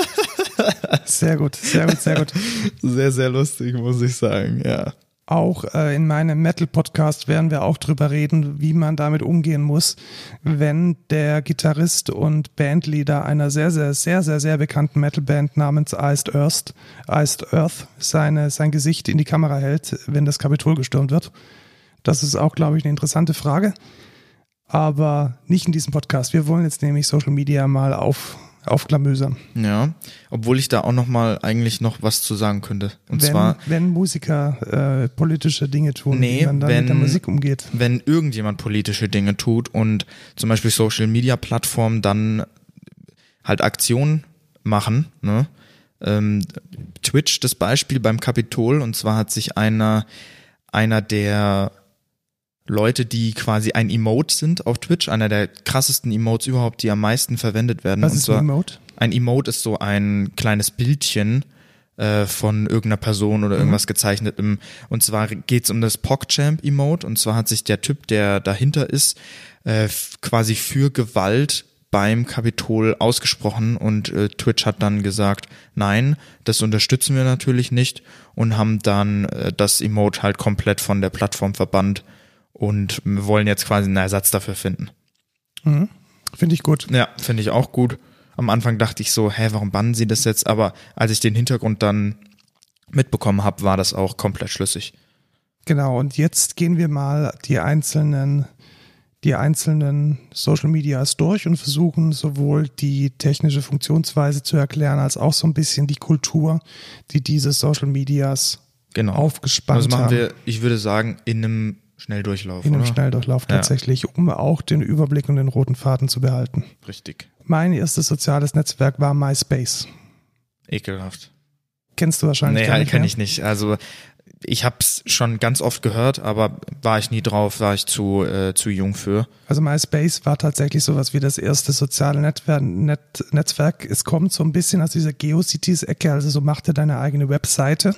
Sehr gut, sehr gut, sehr gut. Sehr, sehr lustig, muss ich sagen, ja. Auch äh, in meinem Metal-Podcast werden wir auch drüber reden, wie man damit umgehen muss, wenn der Gitarrist und Bandleader einer sehr, sehr, sehr, sehr, sehr bekannten Metal-Band namens Iced Earth, Iced Earth seine, sein Gesicht in die Kamera hält, wenn das Kapitol gestürmt wird. Das ist auch, glaube ich, eine interessante Frage. Aber nicht in diesem Podcast. Wir wollen jetzt nämlich Social Media mal auf, aufklamösern. Ja, obwohl ich da auch noch mal eigentlich noch was zu sagen könnte. Und wenn, zwar, wenn Musiker äh, politische Dinge tun, Nee, wie man dann wenn- mit der Musik umgeht. wenn irgendjemand politische Dinge tut und zum Beispiel Social Media Plattformen dann halt Aktionen machen, ne? Ähm, Twitch das Beispiel beim Kapitol und zwar hat sich einer einer der Leute, die quasi ein Emote sind auf Twitch, einer der krassesten Emotes überhaupt, die am meisten verwendet werden. Was und ist ein Emote? Ein Emote ist so ein kleines Bildchen äh, von irgendeiner Person oder irgendwas gezeichnetem. Und zwar geht's um das PogChamp-Emote. Und zwar hat sich der Typ, der dahinter ist, äh, quasi für Gewalt beim Kapitol ausgesprochen und äh, Twitch hat dann gesagt, nein, das unterstützen wir natürlich nicht und haben dann äh, das Emote halt komplett von der Plattform verbannt und wollen jetzt quasi einen Ersatz dafür finden. Mhm. Finde ich gut. Ja, finde ich auch gut. Am Anfang dachte ich so, hä, warum bannen sie das jetzt? Aber als ich den Hintergrund dann mitbekommen habe, war das auch komplett schlüssig. Genau, und jetzt gehen wir mal die einzelnen, die einzelnen Social Medias durch und versuchen sowohl die technische Funktionsweise zu erklären, als auch so ein bisschen die Kultur, die diese Social Medias Genau. aufgespannt Also machen haben. wir, ich würde sagen, in einem Schnelldurchlauf. in einem oder? Schnelldurchlauf Ja. tatsächlich, um auch den Überblick und den roten Faden zu behalten. Richtig. Mein erstes soziales Netzwerk war MySpace. Ekelhaft. Kennst du wahrscheinlich Nee, halt nicht kenne mehr? ich nicht. Also ich habe es schon ganz oft gehört, aber war ich nie drauf, war ich zu, äh, zu jung für. Also MySpace war tatsächlich sowas wie das erste soziale Netzwerk. Net, Netzwerk. Es kommt so ein bisschen aus dieser GeoCities-Ecke, also so mach dir deine eigene Webseite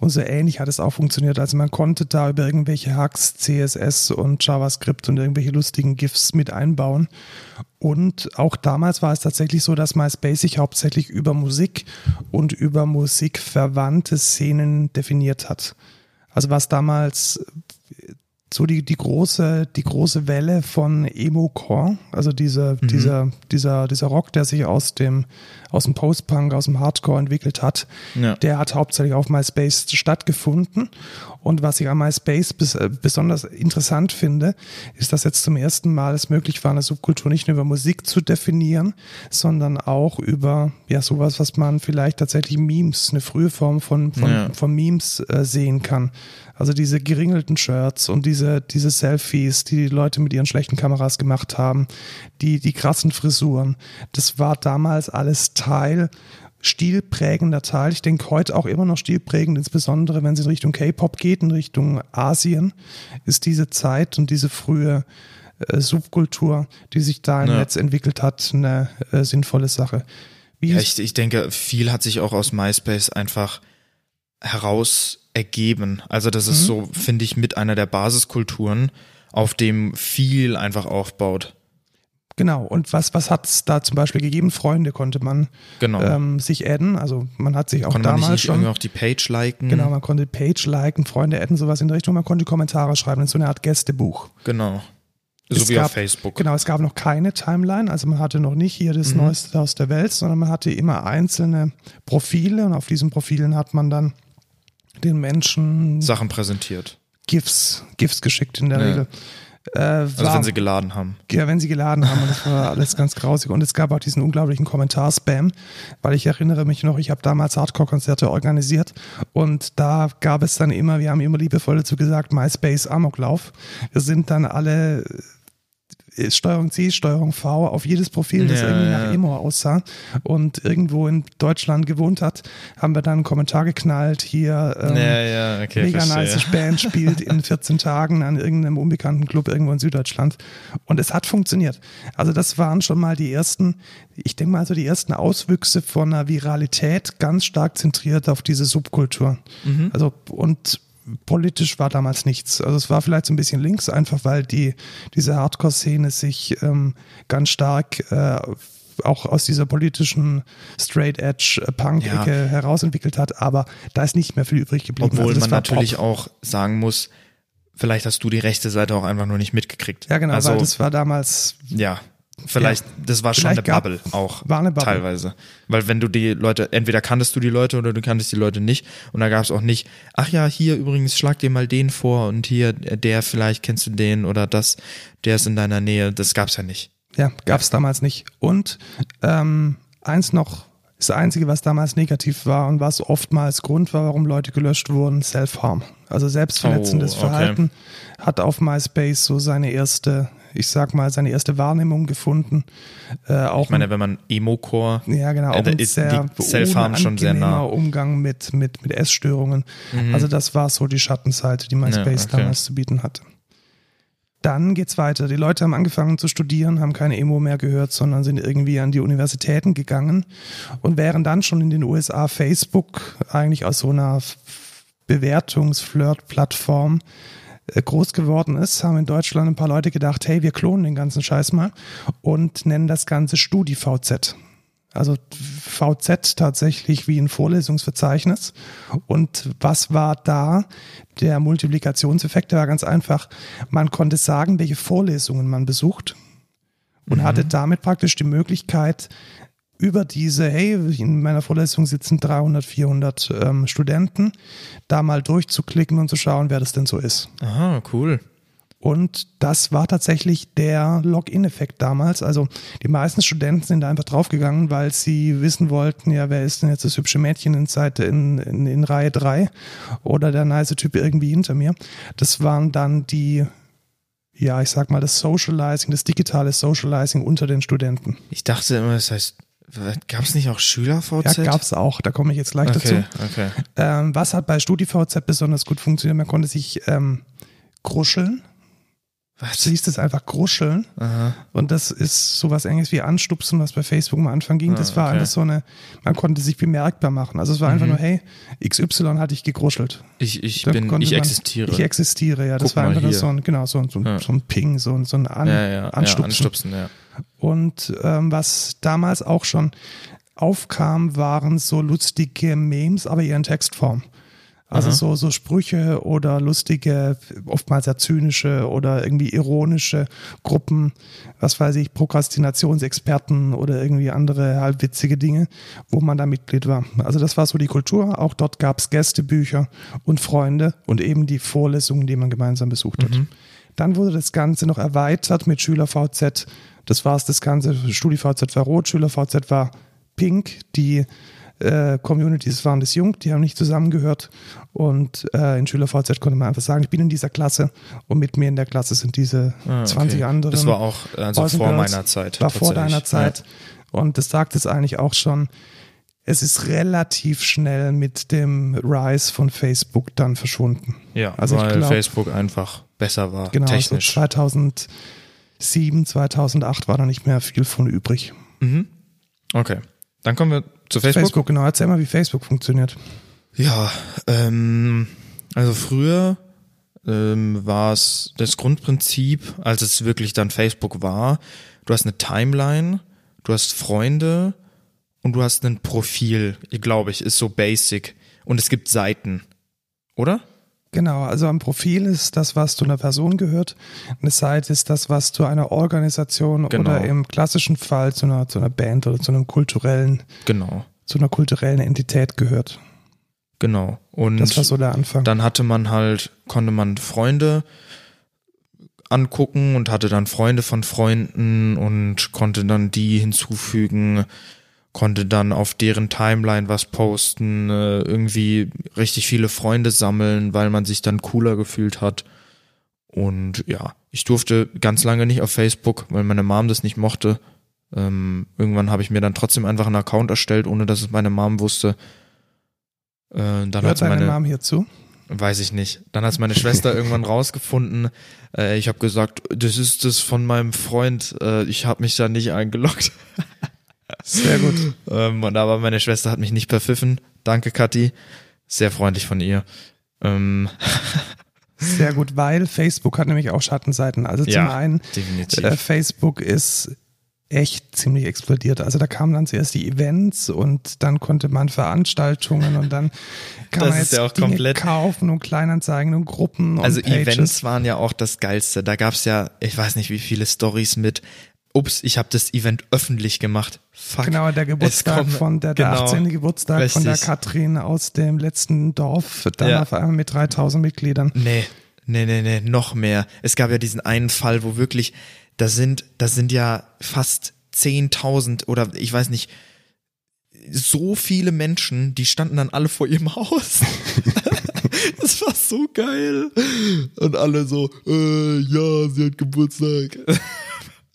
Und so ähnlich hat es auch funktioniert. Also man konnte da über irgendwelche Hacks, CSS und JavaScript und irgendwelche lustigen GIFs mit einbauen. Und auch damals war es tatsächlich so, dass MySpace sich hauptsächlich über Musik und über musikverwandte Szenen definiert hat. Also was damals so die, die große, die große Welle von Emo-Core, also diese, mhm. dieser, dieser, dieser Rock, der sich aus dem, aus dem Post-Punk, aus dem Hardcore entwickelt hat, ja. der hat hauptsächlich auf MySpace stattgefunden. Und was ich an MySpace bis, äh, besonders interessant finde, ist, dass jetzt zum ersten Mal es möglich war, eine Subkultur nicht nur über Musik zu definieren, sondern auch über, ja, sowas, was man vielleicht tatsächlich Memes, eine frühe Form von, von, ja. von Memes äh, sehen kann. Also diese geringelten Shirts und diese, diese Selfies, die die Leute mit ihren schlechten Kameras gemacht haben, die, die krassen Frisuren. Das war damals alles Teil stilprägender Teil. Ich denke heute auch immer noch stilprägend, insbesondere wenn es in Richtung K-Pop geht, in Richtung Asien, ist diese Zeit und diese frühe äh, Subkultur, die sich da im ja. Netz entwickelt hat, eine äh, sinnvolle Sache. Wie ja, ich, ich denke, viel hat sich auch aus MySpace einfach heraus ergeben. Also das ist mhm. so, finde ich, mit einer der Basiskulturen, auf dem viel einfach aufbaut. Genau, und was, was hat es da zum Beispiel gegeben? Freunde konnte man genau. ähm, sich adden. Also man hat sich auch konnte damals man nicht, schon. auch die Page liken. Genau, man konnte Page liken, Freunde adden, sowas in der Richtung. Man konnte Kommentare schreiben in so eine Art Gästebuch. Genau. So es wie gab, auf Facebook. Genau, es gab noch keine Timeline, also man hatte noch nicht hier das mhm. Neueste aus der Welt, sondern man hatte immer einzelne Profile und auf diesen Profilen hat man dann den Menschen Sachen präsentiert. GIFs, GIFs geschickt in der ja. Regel. Äh, also wenn sie geladen haben. Ja, wenn sie geladen haben. Und das war [LAUGHS] alles ganz grausig. Und es gab auch diesen unglaublichen Kommentar-Spam, weil ich erinnere mich noch, ich habe damals Hardcore-Konzerte organisiert und da gab es dann immer, wir haben immer liebevoll dazu gesagt, MySpace Amoklauf. Wir sind dann alle Steuerung C, Steuerung V auf jedes Profil, das ja, irgendwie ja. nach Emo aussah und irgendwo in Deutschland gewohnt hat, haben wir dann einen Kommentar geknallt, hier ähm, ja, okay, mega nice Band spielt in [LAUGHS] 14 Tagen an irgendeinem unbekannten Club irgendwo in Süddeutschland und es hat funktioniert. Also das waren schon mal die ersten, ich denke mal so die ersten Auswüchse von einer Viralität, ganz stark zentriert auf diese Subkultur. Mhm. Also und politisch war damals nichts. Also es war vielleicht so ein bisschen links, einfach weil die, diese Hardcore-Szene sich ähm, ganz stark äh, auch aus dieser politischen Straight Edge äh, Punk-Ecke ja. herausentwickelt hat, aber da ist nicht mehr viel übrig geblieben. Obwohl also man natürlich Pop. auch sagen muss, vielleicht hast du die rechte Seite auch einfach nur nicht mitgekriegt. Ja, genau, also, weil das war damals. Ja. Vielleicht, ja, das war schon eine Bubble auch. War eine Bubble. Teilweise. Weil wenn du die Leute, entweder kanntest du die Leute oder du kanntest die Leute nicht. Und da gab es auch nicht, ach ja, hier übrigens schlag dir mal den vor und hier der, vielleicht kennst du den oder das, der ist in deiner Nähe. Das gab's ja nicht. Ja, gab's damals nicht. Und ähm, eins noch, das Einzige, was damals negativ war und was oftmals Grund war, warum Leute gelöscht wurden, Self-Harm. Also selbstverletzendes oh, okay. Verhalten hat auf MySpace so seine erste ich sag mal, seine erste Wahrnehmung gefunden. Äh, auch ich meine, wenn man Emo-Core, ja genau, äh, ist sehr Self-Harm schon sehr nah. Umgang mit, mit, mit Essstörungen. Mhm. Also das war so die Schattenseite, die MySpace ja, okay. damals zu bieten hatte. Dann geht's weiter. Die Leute haben angefangen zu studieren, haben keine Emo mehr gehört, sondern sind irgendwie an die Universitäten gegangen und wären dann schon in den USA Facebook eigentlich aus so einer Bewertungsflirt-Plattform groß geworden ist, haben in Deutschland ein paar Leute gedacht, hey, wir klonen den ganzen Scheiß mal und nennen das Ganze StudiVZ. Also VZ tatsächlich wie ein Vorlesungsverzeichnis. Und was war da? Der Multiplikationseffekt der war ganz einfach. Man konnte sagen, welche Vorlesungen man besucht und mhm. hatte damit praktisch die Möglichkeit, über diese, hey, in meiner Vorlesung sitzen 300, 400 ähm, Studenten, da mal durchzuklicken und zu schauen, wer das denn so ist. Aha, cool. Und das war tatsächlich der Login-Effekt damals. Also die meisten Studenten sind da einfach draufgegangen, weil sie wissen wollten, ja, wer ist denn jetzt das hübsche Mädchen in, Seite in, in, in Reihe 3 oder der nice Typ irgendwie hinter mir. Das waren dann die ja, ich sag mal, das Socializing, das digitale Socializing unter den Studenten. Ich dachte immer, das heißt Gab es nicht auch SchülerVZ? Ja, gab es auch. Da komme ich jetzt gleich okay, dazu. Okay. Ähm, was hat bei StudiVZ besonders gut funktioniert? Man konnte sich ähm, kruscheln. Was? Du siehst es einfach gruscheln. Und das ist sowas ähnliches wie Anstupsen, was bei Facebook am Anfang ging. Das war Ah, okay. Mhm. alles so eine, man konnte sich bemerkbar machen. Also es war einfach nur, hey, XY hatte ich gegruschelt. Ich, ich Dann bin, ich man- existiere. Ich existiere, ja. Das Guck war einfach nur so ein, genau, so, ein- so, ein- Ja. so ein Ping, so, ein- so ein An, ja, ja, Anstupsen. anstupsen, ja. Und ähm, was damals auch schon aufkam, waren so lustige Memes, aber eher in Textform. Also Aha. so, so Sprüche oder lustige, oftmals ja zynische oder irgendwie ironische Gruppen, was weiß ich, Prokrastinationsexperten oder irgendwie andere halbwitzige Dinge, wo man da Mitglied war. Also das war so die Kultur. Auch dort gab es Gästebücher und Freunde und eben die Vorlesungen, die man gemeinsam besucht hat. Dann wurde das Ganze noch erweitert mit SchülerVZ. Das war es, das Ganze. StudiVZ war rot, SchülerVZ war pink. Die äh, Communities waren das jung, die haben nicht zusammengehört. Und äh, in SchülerVZ konnte man einfach sagen, ich bin in dieser Klasse und mit mir in der Klasse sind diese Ah, 20 okay. andere. Das war auch also Boys vor meiner Zeit. War vor deiner Zeit. Und das sagt es eigentlich auch schon. Es ist relativ schnell mit dem Rise von Facebook dann verschwunden. Ja, Also ich weil glaub- Facebook einfach besser war, Genau, technisch. so 2007, 2008 war da nicht mehr viel von übrig. Mhm. Okay, dann kommen wir zu Facebook. Facebook, genau. Erzähl mal, wie Facebook funktioniert. Ja, ähm, also früher ähm, war es das Grundprinzip, als es wirklich dann Facebook war, du hast eine Timeline, du hast Freunde und du hast ein Profil, glaube ich, ist so basic. Und es gibt Seiten, oder? Genau, also am Profil ist das, was zu einer Person gehört. Eine Seite ist das, was zu einer Organisation Genau. oder im klassischen Fall zu einer, zu einer Band oder zu einem kulturellen, Genau, zu einer kulturellen Entität gehört. genau. Und Das war so der Anfang. dann hatte man halt, konnte man Freunde angucken und hatte dann Freunde von Freunden und konnte dann die hinzufügen, konnte dann auf deren Timeline was posten, äh, irgendwie richtig viele Freunde sammeln, weil man sich dann cooler gefühlt hat. Und ja, ich durfte ganz lange nicht auf Facebook, weil meine Mom das nicht mochte. Ähm, irgendwann habe ich mir dann trotzdem einfach einen Account erstellt, ohne dass es meine Mom wusste. Äh, dann hat Hört deine meine, Mom hier zu? Weiß ich nicht. Dann hat meine Schwester [LAUGHS] irgendwann rausgefunden. Äh, ich habe gesagt, das ist das von meinem Freund. Äh, ich habe mich da nicht eingeloggt. [LAUGHS] Sehr gut. Ähm, und aber meine Schwester hat mich nicht verpfiffen. Danke, Kathi. Sehr freundlich von ihr. Ähm, [LAUGHS] Sehr gut, weil Facebook hat nämlich auch Schattenseiten. Also zum Ja, einen, äh, Facebook ist echt ziemlich explodiert. Also da kamen dann zuerst die Events und dann konnte man Veranstaltungen und dann [LAUGHS] kann Das man jetzt ja auch Dinge komplett- kaufen und Kleinanzeigen und Gruppen also und Pages. Events waren ja auch das Geilste. Da gab's ja, ich weiß nicht, wie viele Stories mit. Ups, ich habe das Event öffentlich gemacht. Fuck. Genau, der Geburtstag kommen- von der, der genau, 18. Geburtstag von der. Katrin aus dem letzten Dorf, dann Ja. auf einmal mit 3000 Mitgliedern. Nee, nee, nee, nee, noch mehr. Es gab ja diesen einen Fall, wo wirklich, da sind, da sind ja fast 10.000 oder ich weiß nicht, so viele Menschen, die standen dann alle vor ihrem Haus. [LAUGHS] das war so geil. Und alle so, äh, ja, sie hat Geburtstag.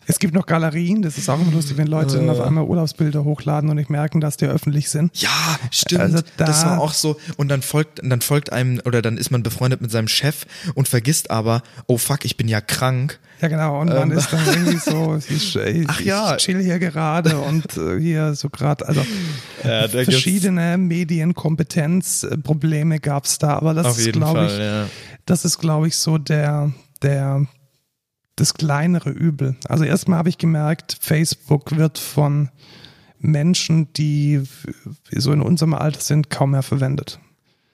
Es gibt noch Galerien, das ist auch immer lustig, wenn Leute dann auf Äh. einmal Urlaubsbilder hochladen und nicht merken, dass die öffentlich sind. Ja, stimmt. Also da- das war auch so. Und dann folgt, dann folgt einem, oder dann ist man befreundet mit seinem Chef und vergisst aber, oh fuck, ich bin ja krank. Ja, genau. Und man Ähm. ist dann irgendwie so, [LAUGHS] ich, ich, Ach ja. ich chill hier gerade und äh, hier so gerade, also [LAUGHS] Ja, verschiedene Medienkompetenzprobleme gab es da, aber das ist, glaube ich, ja. das ist, glaube ich, so der, der, das kleinere Übel. Also erstmal habe ich gemerkt, Facebook wird von Menschen, die so in unserem Alter sind, kaum mehr verwendet.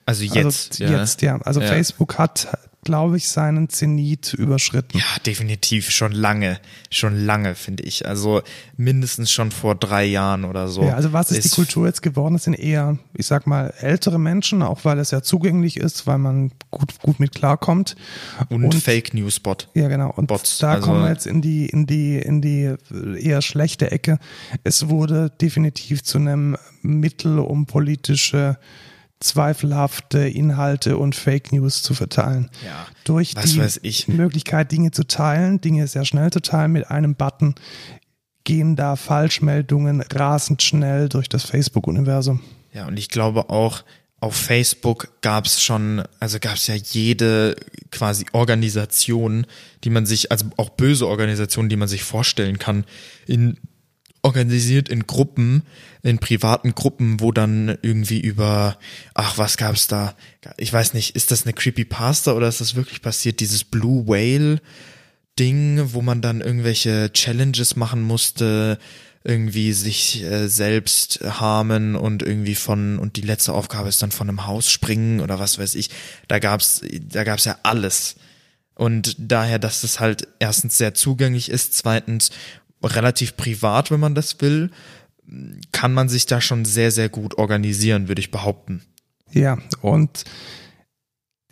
Also jetzt. also jetzt, ja. Also Ja. Facebook hat, glaube ich, seinen Zenit überschritten. Ja, definitiv. Schon lange. Schon lange, finde ich. Also mindestens schon vor drei Jahren oder so. Ja, also was ist, die Kultur jetzt geworden? Das sind eher, ich sag mal, ältere Menschen, auch weil es ja zugänglich ist, weil man gut, gut mit klarkommt. Und, Fake News Bot. Ja, genau. Und Bots, da also- kommen wir jetzt in die, in die, in die eher schlechte Ecke. Es wurde definitiv zu einem Mittel, um politische zweifelhafte Inhalte und Fake News zu verteilen. Ja, Durch die. Möglichkeit, Dinge zu teilen, Dinge sehr schnell zu teilen mit einem Button, gehen da Falschmeldungen rasend schnell durch das Facebook-Universum. Ja, und ich glaube auch, auf Facebook gab es schon, also gab es ja jede quasi Organisation, die man sich, also auch böse Organisationen, die man sich vorstellen kann, in organisiert in Gruppen, in privaten Gruppen, wo dann irgendwie über, ach, was gab's da? Ich weiß nicht, ist das eine Creepypasta oder ist das wirklich passiert? Dieses Blue Whale Ding, wo man dann irgendwelche Challenges machen musste, irgendwie sich äh, selbst harmen und irgendwie von und die letzte Aufgabe ist dann von einem Haus springen oder was weiß ich. Da gab's da gab's ja alles. Und daher, dass das halt erstens sehr zugänglich ist, zweitens relativ privat, wenn man das will, kann man sich da schon sehr, sehr gut organisieren, würde ich behaupten. Ja, und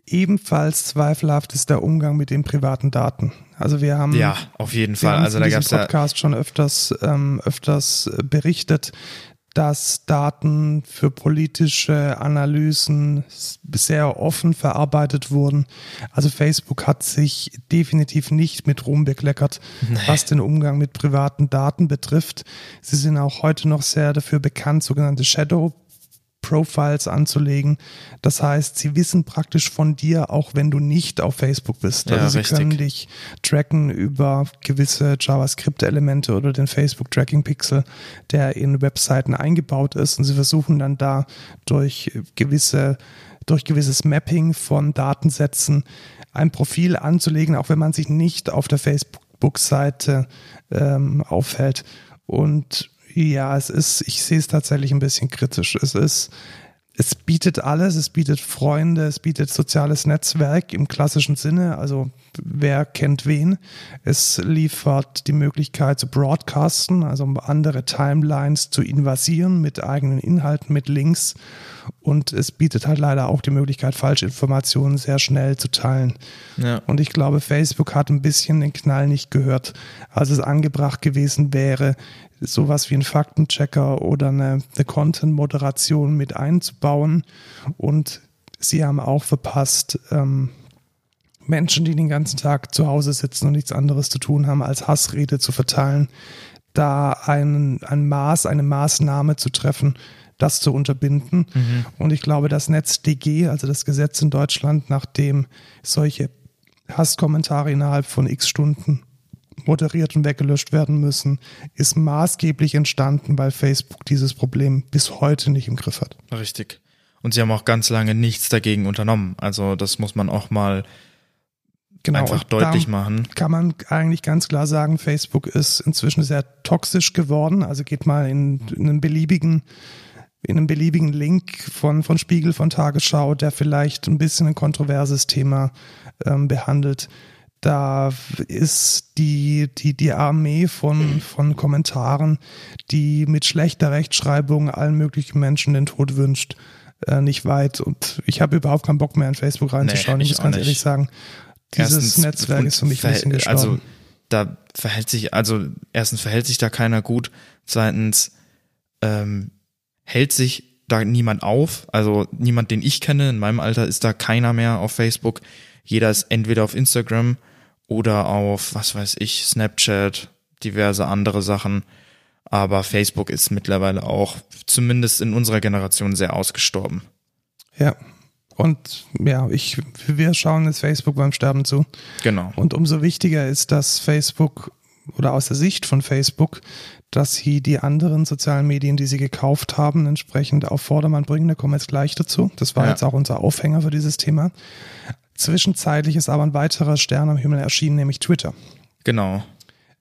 ebenfalls zweifelhaft ist der Umgang mit den privaten Daten. Also wir haben ja auf jeden Fall. Also da gab es Podcast schon öfters ähm, öfters berichtet, dass Daten für politische Analysen sehr offen verarbeitet wurden. Also Facebook hat sich definitiv nicht mit Ruhm bekleckert, nee. was den Umgang mit privaten Daten betrifft. Sie sind auch heute noch sehr dafür bekannt, sogenannte Shadow Profiles anzulegen. Das heißt, sie wissen praktisch von dir, auch wenn du nicht auf Facebook bist. Also ja, sie richtig. können dich tracken über gewisse JavaScript-Elemente oder den Facebook-Tracking-Pixel, der in Webseiten eingebaut ist. Und sie versuchen dann da durch gewisse durch gewisses Mapping von Datensätzen ein Profil anzulegen, auch wenn man sich nicht auf der Facebook-Seite ähm, aufhält. Und ja, es ist, ich sehe es tatsächlich ein bisschen kritisch. Es ist, es bietet alles, es bietet Freunde, es bietet soziales Netzwerk im klassischen Sinne, also wer kennt wen. Es liefert die Möglichkeit zu broadcasten, also andere Timelines zu invasieren mit eigenen Inhalten, mit Links. Und es bietet halt leider auch die Möglichkeit, Falschinformationen sehr schnell zu teilen. Ja. Und ich glaube, Facebook hat ein bisschen den Knall nicht gehört, als es angebracht gewesen wäre, sowas wie einen Faktenchecker oder eine, eine Content-Moderation mit einzubauen. Und sie haben auch verpasst, ähm, Menschen, die den ganzen Tag zu Hause sitzen und nichts anderes zu tun haben, als Hassrede zu verteilen, da ein, ein Maß, eine Maßnahme zu treffen, das zu unterbinden. Mhm. Und ich glaube, das NetzDG, also das Gesetz in Deutschland, nachdem solche Hasskommentare innerhalb von x Stunden moderiert und weggelöscht werden müssen, ist maßgeblich entstanden, weil Facebook dieses Problem bis heute nicht im Griff hat. Richtig. Und sie haben auch ganz lange nichts dagegen unternommen. Also das muss man auch mal genau, einfach deutlich machen. Kann man eigentlich ganz klar sagen, Facebook ist inzwischen sehr toxisch geworden. Also geht mal in, in einen beliebigen in einem beliebigen Link von, von Spiegel, von Tagesschau, der vielleicht ein bisschen ein kontroverses Thema ähm, behandelt da ist die, die, die Armee von, von Kommentaren, die mit schlechter Rechtschreibung allen möglichen Menschen den Tod wünscht, äh, nicht weit. Und ich habe überhaupt keinen Bock mehr in Facebook reinzuschauen, nee, ich muss ganz ehrlich sagen. Dieses erstens, Netzwerk ist für mich ein bisschen gestorben. Also da verhält sich, also erstens verhält sich da keiner gut, zweitens ähm, hält sich da niemand auf, also niemand, den ich kenne, in meinem Alter ist da keiner mehr auf Facebook. Jeder ist entweder auf Instagram oder auf, was weiß ich, Snapchat, diverse andere Sachen. Aber Facebook ist mittlerweile auch, zumindest in unserer Generation, sehr ausgestorben. Ja. Und ja, ich, wir schauen jetzt Facebook beim Sterben zu. Genau. Und umso wichtiger ist, dass Facebook oder aus der Sicht von Facebook, dass sie die anderen sozialen Medien, die sie gekauft haben, entsprechend auf Vordermann bringen. Da kommen wir jetzt gleich dazu. Das war ja. jetzt auch unser Aufhänger für dieses Thema. Zwischenzeitlich ist aber ein weiterer Stern am Himmel erschienen, nämlich Twitter. Genau.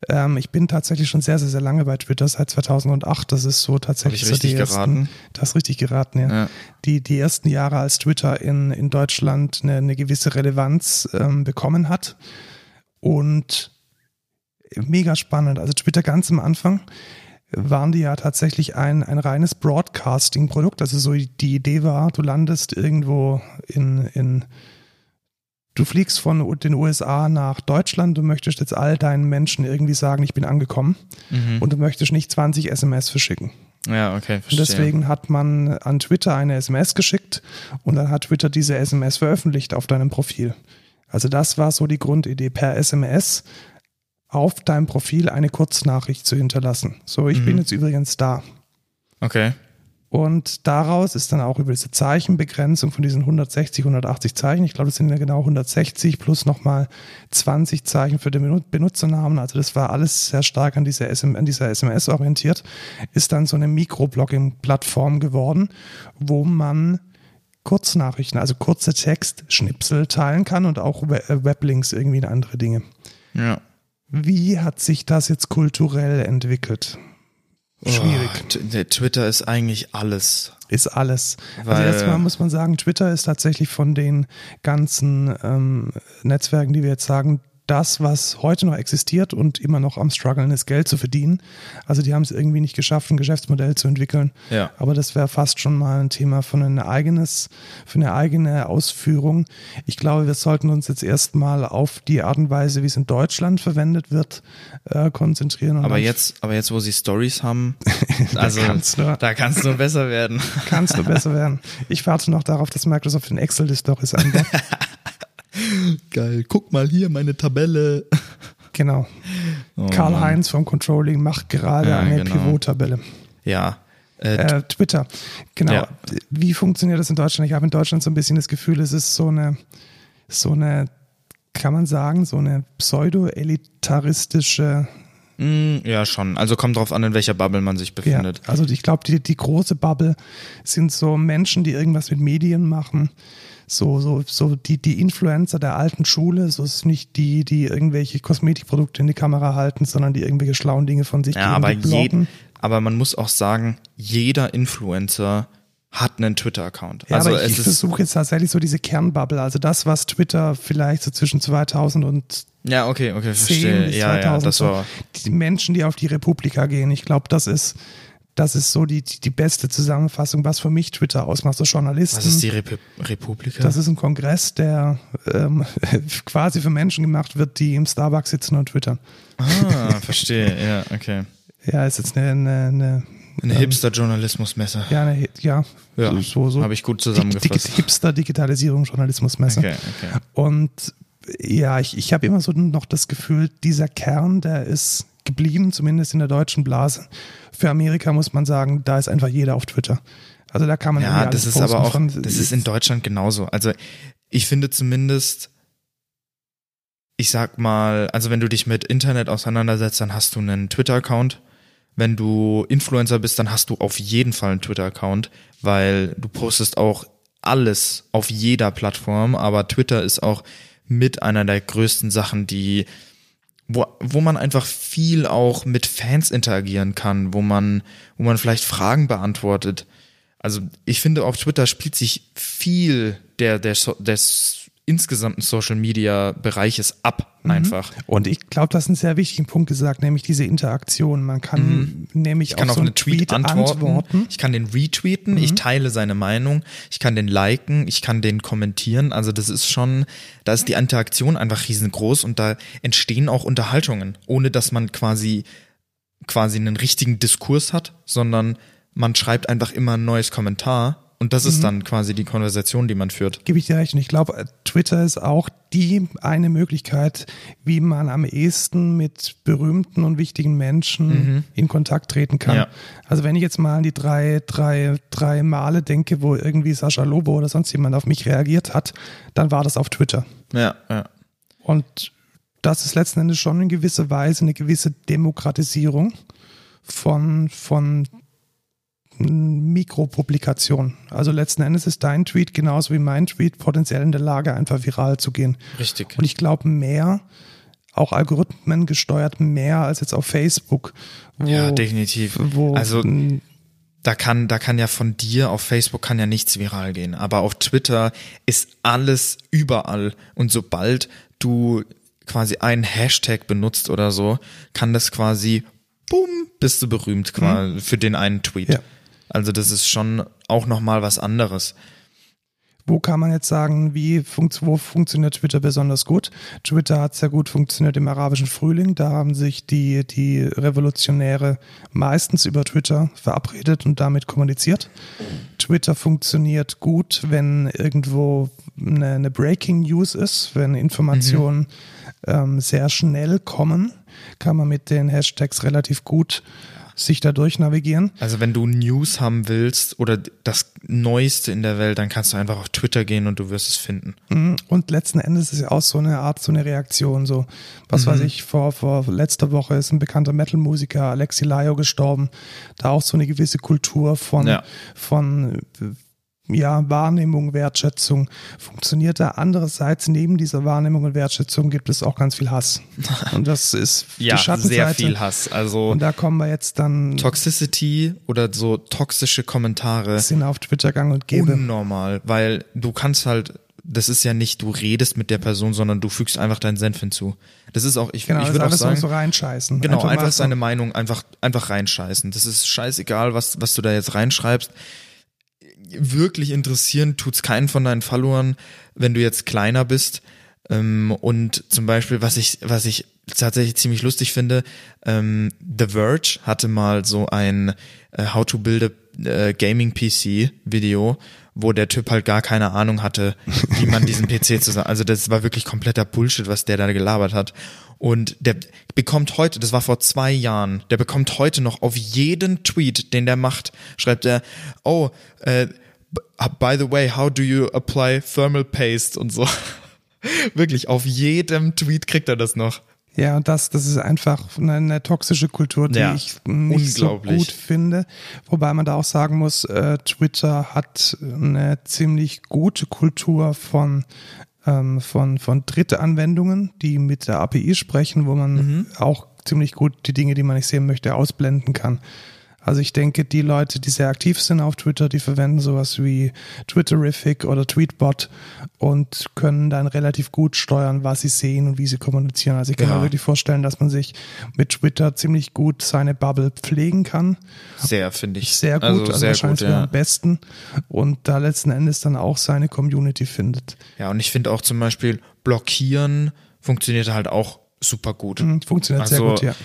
Ähm, ich bin tatsächlich schon sehr, sehr, sehr lange bei Twitter, seit 2008. Das ist so tatsächlich Hab ich richtig so die geraten? Ersten, das ist richtig geraten, ja. ja. Die, die ersten Jahre, als Twitter in, in Deutschland eine, eine gewisse Relevanz ähm, bekommen hat. Und mega spannend. Also Twitter ganz am Anfang waren die ja tatsächlich ein, ein reines Broadcasting-Produkt. Also so die Idee war, du landest irgendwo in, in du fliegst von den USA nach Deutschland, du möchtest jetzt all deinen Menschen irgendwie sagen, ich bin angekommen mhm. und du möchtest nicht 20 SMS verschicken. Ja, okay. Verstehe. Und deswegen hat man an Twitter eine SMS geschickt und dann hat Twitter diese SMS veröffentlicht auf deinem Profil. Also das war so die Grundidee, per SMS auf deinem Profil eine Kurznachricht zu hinterlassen. So, ich mhm. bin jetzt übrigens da. Okay. Und daraus ist dann auch über diese Zeichenbegrenzung von diesen 160, 180 Zeichen, ich glaube, das sind ja genau 160 plus nochmal 20 Zeichen für den Benutzernamen, also das war alles sehr stark an dieser, SM, an dieser SMS orientiert, ist dann so eine Mikroblogging-Plattform geworden, wo man Kurznachrichten, also kurze Textschnipsel teilen kann und auch äh, Weblinks irgendwie in andere Dinge. Ja. Wie hat sich das jetzt kulturell entwickelt? Schwierig. Oh, Twitter ist eigentlich alles. Ist alles. Also erstmal muss man sagen, Twitter ist tatsächlich von den ganzen ähm, Netzwerken, die wir jetzt sagen, das, was heute noch existiert und immer noch am struggeln ist, Geld zu verdienen. Also die haben es irgendwie nicht geschafft, ein Geschäftsmodell zu entwickeln. Ja. Aber das wäre fast schon mal ein Thema von ein eigenes, für eine eigene Ausführung. Ich glaube, wir sollten uns jetzt erstmal auf die Art und Weise, wie es in Deutschland verwendet wird, äh, konzentrieren. aber jetzt, aber jetzt, wo sie Stories haben, [LAUGHS] also da kann's nur, da kann's nur besser werden. Kann's nur besser werden. Ich warte noch darauf, dass Microsoft in Excel die Stories einbaut. [LAUGHS] Geil. Guck mal hier meine Tabelle. Genau. Oh, Karl-Heinz vom Controlling macht gerade Ja, eine genau. Pivot-Tabelle. Ja. Äh, Äh, Twitter. Genau. Ja. Wie funktioniert das in Deutschland? Ich habe in Deutschland so ein bisschen das Gefühl, es ist so eine, so eine, kann man sagen, so eine pseudo-elitaristische mh, ja, schon. Also kommt drauf an, in welcher Bubble man sich Ja, befindet. also ich glaube, die, die große Bubble sind so Menschen, die irgendwas mit Medien machen. So, so, so die, die Influencer der alten Schule, so ist es nicht die, die irgendwelche Kosmetikprodukte in die Kamera halten, sondern die irgendwelche schlauen Dinge von sich Ja, aber irgendwie bloggen. jeden, aber man muss auch sagen, jeder Influencer hat einen Twitter-Account. Ja, also aber ich, ich versuche jetzt tatsächlich so diese Kernbubble, also das, was Twitter vielleicht so zwischen 2000 und ja, okay, okay, 10 verstehe. Ja, 2000 ja, das so, war, die Menschen, die auf die Republika gehen. Ich glaube, das ist, das ist so die, die beste Zusammenfassung, was für mich Twitter ausmacht. So Journalisten. was ist die Rep Republika? Das ist ein Kongress, der ähm, [LAUGHS] quasi für Menschen gemacht wird, die im Starbucks sitzen und twittern. ah, verstehe, ja, okay. [LAUGHS] Ja, ist jetzt eine, eine, eine Eine ähm, Hipster-Journalismus-Messe. ja, eine, ja, Ja, so, so, Habe ich gut zusammengefasst. Hipster Digitalisierung Journalismusmesse. Okay, okay. Und ja, ich, ich habe immer so noch das Gefühl, dieser Kern, der ist geblieben, zumindest in der deutschen Blase. Für Amerika muss man sagen, da ist einfach jeder auf Twitter. Also da kann man Ja, das ist aber auch, von- das ist in Deutschland genauso. Also ich finde zumindest, ich sag mal, also wenn du dich mit Internet auseinandersetzt, dann hast du einen Twitter-Account. Wenn du Influencer bist, dann hast du auf jeden Fall einen Twitter-Account, weil du postest auch alles auf jeder Plattform, aber Twitter ist auch mit einer der größten Sachen, die wo, wo man einfach viel auch mit Fans interagieren kann, wo man, wo man vielleicht Fragen beantwortet. Also ich finde, auf Twitter spielt sich viel der, der, des insgesamten Social Media Bereiches ab, einfach. Und ich glaube, das ist ein sehr wichtigen Punkt gesagt, nämlich diese Interaktion. Man kann nämlich Mhm. Ich kann auf so einen Tweet, Tweet antworten, antworten. ich kann den retweeten, ich teile seine Meinung, ich kann den liken, ich kann den kommentieren. Also das ist schon, da ist die Interaktion einfach riesengroß und da entstehen auch Unterhaltungen, ohne dass man quasi quasi einen richtigen Diskurs hat, sondern man schreibt einfach immer ein neues Kommentar und das ist dann quasi die Konversation, die man führt. Gebe ich dir recht. Und ich glaube, Twitter ist auch die eine Möglichkeit, wie man am ehesten mit berühmten und wichtigen Menschen in Kontakt treten kann. Mhm. Ja. Also wenn ich jetzt mal an die drei, drei, drei Male denke, wo irgendwie Sascha Lobo oder sonst jemand auf mich reagiert hat, dann war das auf Twitter. Ja, ja. Und das ist letzten Endes schon in gewisser Weise eine gewisse Demokratisierung von, von Mikropublikation. Also letzten Endes ist dein Tweet genauso wie mein Tweet potenziell in der Lage, einfach viral zu gehen. Richtig. Und ich glaube mehr, auch Algorithmen gesteuert mehr als jetzt auf Facebook. Wo, Ja, definitiv. Also da kann, da kann ja von dir auf Facebook kann ja nichts viral gehen, aber auf Twitter ist alles überall und sobald du quasi einen Hashtag benutzt oder so, kann das quasi, bumm, bist du berühmt quasi für den einen Tweet. Ja. Also das ist schon auch nochmal was anderes. Wo kann man jetzt sagen, wie funkt, wo funktioniert Twitter besonders gut? Twitter hat sehr gut funktioniert im arabischen Frühling. Da haben sich die, die Revolutionäre meistens über Twitter verabredet und damit kommuniziert. Twitter funktioniert gut, wenn irgendwo eine, eine Breaking News ist, wenn Informationen ähm, sehr schnell kommen, kann man mit den Hashtags relativ gut sich da durchnavigieren. Also wenn du News haben willst oder das Neueste in der Welt, dann kannst du einfach auf Twitter gehen und du wirst es finden. Mhm. Und letzten Endes ist es ja auch so eine Art, so eine Reaktion. So, was weiß ich, vor, vor letzter Woche ist ein bekannter Metal-Musiker, Alexi Laio, gestorben. Da auch so eine gewisse Kultur von, Ja. von ja, Wahrnehmung, Wertschätzung funktioniert da. Andererseits, neben dieser Wahrnehmung und Wertschätzung gibt es auch ganz viel Hass. [LAUGHS] Und das ist Ja, die Schattenseite. sehr viel Hass. Also Und da kommen wir jetzt dann, Toxicity oder so toxische Kommentare sind auf Twitter gang und gäbe. unnormal, weil du kannst halt, das ist ja nicht, du redest mit der Person, sondern du fügst einfach deinen Senf hinzu. Das ist auch, ich, Genau, ich würde auch sagen, so reinscheißen. genau, einfach, so- seine Meinung einfach, einfach reinscheißen. Das ist scheißegal, was, was du da jetzt reinschreibst. Wirklich interessieren tut's keinen von deinen Followern, wenn du jetzt kleiner bist. Ähm, und zum Beispiel, was ich, was ich tatsächlich ziemlich lustig finde, ähm, The Verge hatte mal so ein äh, How to Build a äh, Gaming PC Video, wo der Typ halt gar keine Ahnung hatte, wie man diesen [LAUGHS] PC zusammen, also das war wirklich kompletter Bullshit, was der da gelabert hat. Und der bekommt heute, das war vor zwei Jahren, der bekommt heute noch auf jeden Tweet, den der macht, schreibt er, oh, äh, by the way, how do you apply thermal paste und so. [LAUGHS] Wirklich, auf jedem Tweet kriegt er das noch. Ja, und das, das ist einfach eine, eine toxische Kultur, die Ja, ich nicht so gut finde. Wobei man da auch sagen muss, äh, Twitter hat eine ziemlich gute Kultur von ähm, von von Drittanwendungen, die mit der API sprechen, wo man Mhm. auch ziemlich gut die Dinge, die man nicht sehen möchte, ausblenden kann. Also ich denke, die Leute, die sehr aktiv sind auf Twitter, die verwenden sowas wie Twitterific oder Tweetbot und können dann relativ gut steuern, was sie sehen und wie sie kommunizieren. Also ich kann Ja. mir wirklich vorstellen, dass man sich mit Twitter ziemlich gut seine Bubble pflegen kann. Sehr, finde ich. Sehr gut, Also, also, sehr wahrscheinlich gut, ja. am besten und da letzten Endes dann auch seine Community findet. Ja, und ich finde auch zum Beispiel blockieren funktioniert halt auch super gut. Mhm, Funktioniert sehr Also, gut, ja.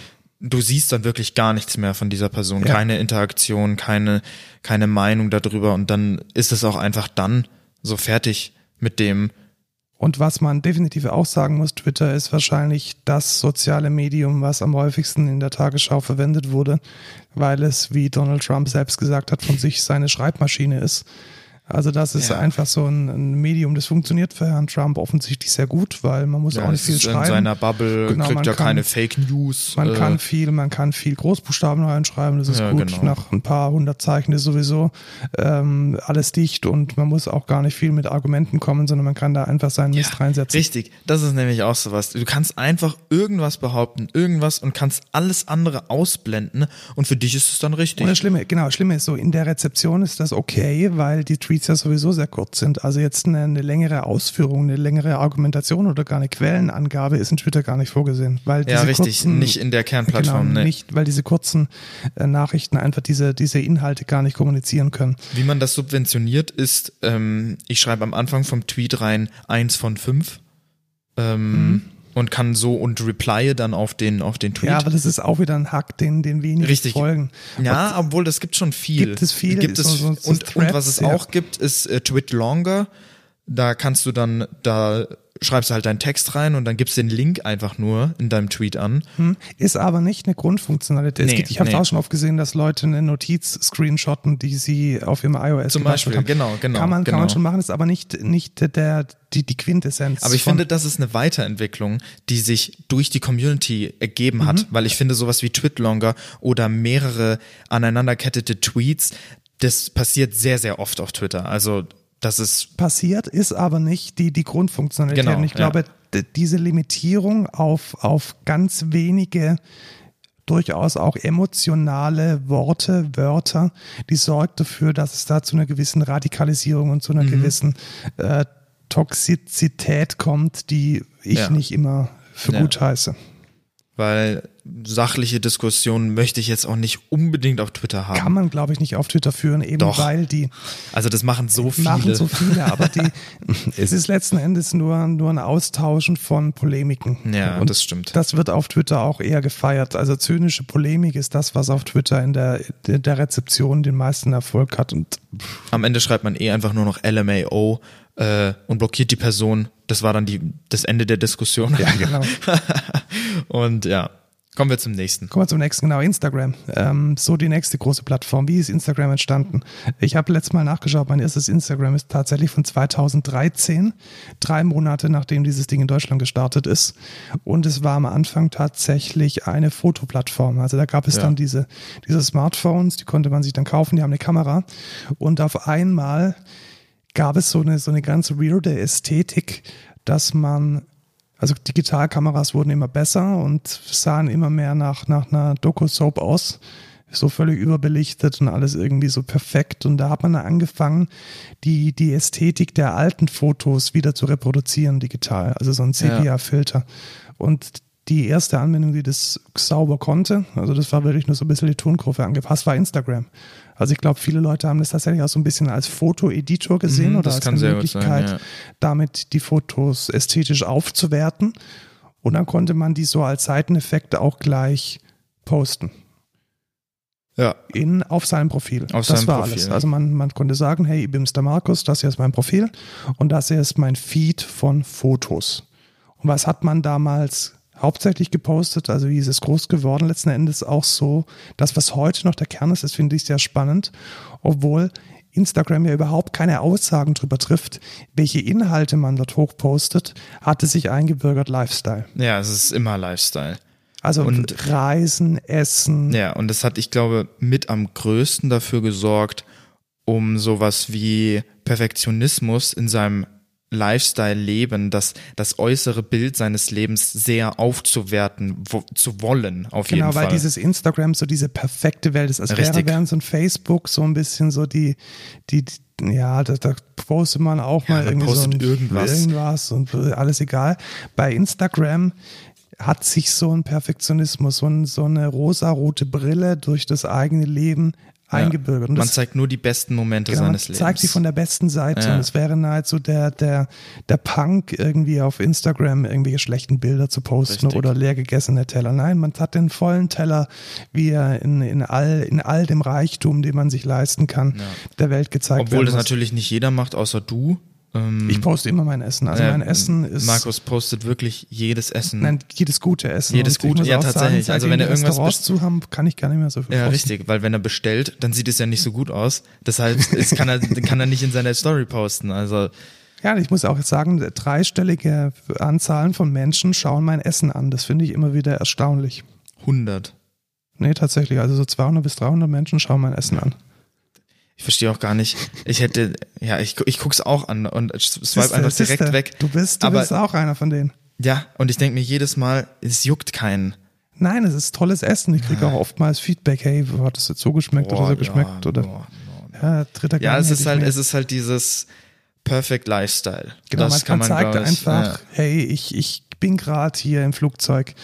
Du siehst dann wirklich gar nichts mehr von dieser Person, Ja. keine Interaktion, keine, keine Meinung darüber und dann ist es auch einfach dann so fertig mit dem. Und was man definitiv auch sagen muss, Twitter ist wahrscheinlich das soziale Medium, was am häufigsten in der Tagesschau verwendet wurde, weil es, wie Donald Trump selbst gesagt hat, von sich seine Schreibmaschine ist. Also das ist Ja. einfach so ein, ein Medium, das funktioniert für Herrn Trump offensichtlich sehr gut, weil man muss Ja, auch nicht viel ist in schreiben. seiner Bubble, Genau, kriegt ja kann- keine Fake News. Man äh, kann viel, man kann viel Großbuchstaben reinschreiben, das ist Ja, gut. genau. Nach ein paar hundert Zeichen ist sowieso ähm, alles dicht und man muss auch gar nicht viel mit Argumenten kommen, sondern man kann da einfach seinen Mist reinsetzen. Richtig, das ist nämlich auch sowas. Du kannst einfach irgendwas behaupten, irgendwas und kannst alles andere ausblenden und für dich ist es dann richtig. Und das Schlimme, genau, das Schlimme ist so, in der Rezeption ist das okay, weil die Tweets ja sowieso sehr kurz sind. Also jetzt eine, eine längere Ausführung, eine längere Argumentation oder gar eine Quellenangabe ist in Twitter gar nicht vorgesehen. Weil ja, diese richtig, kurzen, nicht in der Kernplattform. Genau, ne. nicht, weil diese kurzen äh, Nachrichten einfach diese, diese Inhalte gar nicht kommunizieren können. Wie man das subventioniert ist, ähm, ich schreibe am Anfang vom Tweet rein eins von fünf ähm, Mhm. Und kann so und replye dann auf den, auf den Tweet. Ja, aber das ist auch wieder ein Hack, den, den wenig Richtig. folgen. Ja, obwohl das gibt schon viel. Gibt es viel, Gibt es, so- so- und, und was Threads, es ja. auch gibt, ist äh, Tweet Longer. Da kannst du dann, da schreibst du halt deinen Text rein und dann gibst den Link einfach nur in deinem Tweet an. Hm, Ist aber nicht eine Grundfunktionalität. Es Nee, gibt, ich habe nee. auch schon oft gesehen, dass Leute eine Notiz screenshotten, die sie auf ihrem iOS Zum Beispiel, haben. genau, genau, Kann man, kann man genau. schon machen, ist aber nicht, nicht der, die, die Quintessenz. Aber ich finde, das ist eine Weiterentwicklung, die sich durch die Community ergeben Mhm. hat, weil ich finde, sowas wie Twitlonger oder mehrere aneinanderkettete Tweets, das passiert sehr, sehr oft auf Twitter. Also, das ist, passiert, ist aber nicht die, die Grundfunktionalität. Genau, Und ich ja. glaube, d- diese Limitierung auf, auf ganz wenige durchaus auch emotionale Worte, Wörter, die sorgt dafür, dass es da zu einer gewissen Radikalisierung und Mhm. zu einer gewissen äh, Toxizität kommt, die ich Ja. nicht immer für Ja. gut heiße. Weil sachliche Diskussionen möchte ich jetzt auch nicht unbedingt auf Twitter haben. Kann man, glaube ich, nicht auf Twitter führen, eben Doch. weil die also das machen so viele. machen so viele, aber die, [LAUGHS] es ist letzten Endes nur, nur ein Austauschen von Polemiken. Ja, Und das stimmt. Das wird auf Twitter auch eher gefeiert. Also zynische Polemik ist das, was auf Twitter in der, in der Rezeption den meisten Erfolg hat. Und Am Ende schreibt man eh einfach nur noch LMAO äh, und blockiert die Person. Das war dann die, das Ende der Diskussion. ja, genau. [LAUGHS] Und ja, Kommen wir zum nächsten. Kommen wir zum nächsten, genau, Instagram. Ähm, so die nächste große Plattform. Wie ist Instagram entstanden? Ich habe letztes Mal nachgeschaut, mein erstes Instagram ist tatsächlich von 2013, drei Monate nachdem dieses Ding in Deutschland gestartet ist. Und es war am Anfang tatsächlich eine Fotoplattform. Also da gab es Ja. dann diese, diese Smartphones, die konnte man sich dann kaufen, die haben eine Kamera. Und auf einmal gab es so eine, so eine ganz weirde Ästhetik, dass man also Digitalkameras wurden immer besser und sahen immer mehr nach, nach einer Doku-Soap aus. So völlig überbelichtet und alles irgendwie so perfekt. Und da hat man dann angefangen, die, die Ästhetik der alten Fotos wieder zu reproduzieren digital. Also so ein Sepia-Filter. Und die erste Anwendung, die das sauber konnte, also das war wirklich nur so ein bisschen die Tonkurve angepasst, war Instagram. Also ich glaube, viele Leute haben das tatsächlich auch so ein bisschen als Fotoeditor gesehen Mhm, oder als eine gut sein, Möglichkeit, ja. damit die Fotos ästhetisch aufzuwerten. Und dann konnte man die so als Seiteneffekte auch gleich posten. Ja. In, auf seinem Profil. Auf das seinem war Profil. alles. Also man, man konnte sagen, hey, ich bin's der Markus, das hier ist mein Profil und das hier ist mein Feed von Fotos. Und was hat man damals hauptsächlich gepostet? Also wie ist es groß geworden? Letzten Endes auch so, das, was heute noch der Kern ist, das finde ich sehr spannend, obwohl Instagram ja überhaupt keine Aussagen darüber trifft, welche Inhalte man dort hochpostet, hat es sich eingebürgert Lifestyle. Ja, es ist immer Lifestyle. Also Und- Reisen, Essen, Ja, und das hat, ich glaube, mit am größten dafür gesorgt, um sowas wie Perfektionismus in seinem Lifestyle-Leben, das, das äußere Bild seines Lebens sehr aufzuwerten wo, zu wollen, auf Genau, jeden weil Fall. dieses Instagram so diese perfekte Welt ist. Als wäre Richtig. während so ein Facebook so ein bisschen so die, die, ja, da, da postet man auch mal man irgendwie so ein, irgendwas. irgendwas und alles egal. Bei Instagram hat sich so ein Perfektionismus, so, ein, so eine rosarote Brille durch das eigene Leben eingebürgert. Und Man das, zeigt nur die besten Momente Genau, man seines Lebens. zeigt sie von der besten Seite Ja. und es wäre nahezu der, der, der Punk irgendwie auf Instagram irgendwelche schlechten Bilder zu posten Richtig. oder leer gegessene Teller. Nein, man hat den vollen Teller, wie er in, in, all, in all dem Reichtum, den man sich leisten kann, der Welt gezeigt Obwohl werden das muss. natürlich nicht jeder macht, außer du. Ähm, Ich poste immer mein Essen. Also äh, mein Essen ist Markus postet wirklich jedes Essen. nein, jedes gute Essen. Jedes gute, ja, tatsächlich. Sagen, Also wenn er irgendwas Restaurants zu haben, kann ich gar nicht mehr so viel Ja, posten. richtig, weil wenn er bestellt, dann sieht es ja nicht so gut aus. Deshalb [LAUGHS] es kann, er, kann er nicht in seiner Story posten. Also Ja, ich muss auch jetzt sagen, dreistellige Anzahlen von Menschen schauen mein Essen an. Das finde ich immer wieder erstaunlich. 100. Nee, tatsächlich. Also so 200 bis 300 Menschen schauen mein Essen an. Ich verstehe auch gar nicht. Ich hätte, ja, ich, ich guck's auch an und swipe einfach siehste, direkt weg. Du bist, du Aber- bist auch einer von denen. Ja, und ich denke mir jedes Mal, es juckt keinen. Nein, es ist tolles Essen. Ich kriege auch oftmals Feedback, hey, hat das jetzt so geschmeckt oder so Boah, geschmeckt? ja, oder boah, boah. ja, dritter ja, es ist halt, mehr. es ist halt dieses Perfect Lifestyle. Genau, das man, kann man zeigt einfach, ja. hey, ich, ich bin gerade hier im Flugzeug.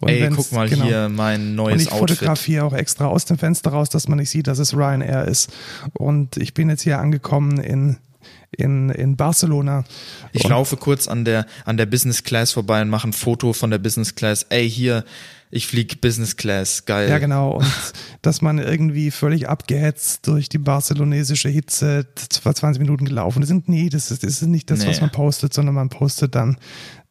Und Ey, guck mal genau. hier mein Und neues ich Outfit. fotografiere auch extra aus dem Fenster raus, dass man nicht sieht, dass es Ryanair ist. Und ich bin jetzt hier angekommen in, in, in Barcelona. Ich und laufe kurz an der, an der Business Class vorbei und mache ein Foto von der Business Class. Ey, hier, ich flieg Business Class. Geil. Ja, genau. Und [LAUGHS] dass man irgendwie völlig abgehetzt durch die barcelonesische Hitze zwar 20 Minuten gelaufen ist. Nee, das ist, das ist nicht das, Nee. was man postet, sondern man postet dann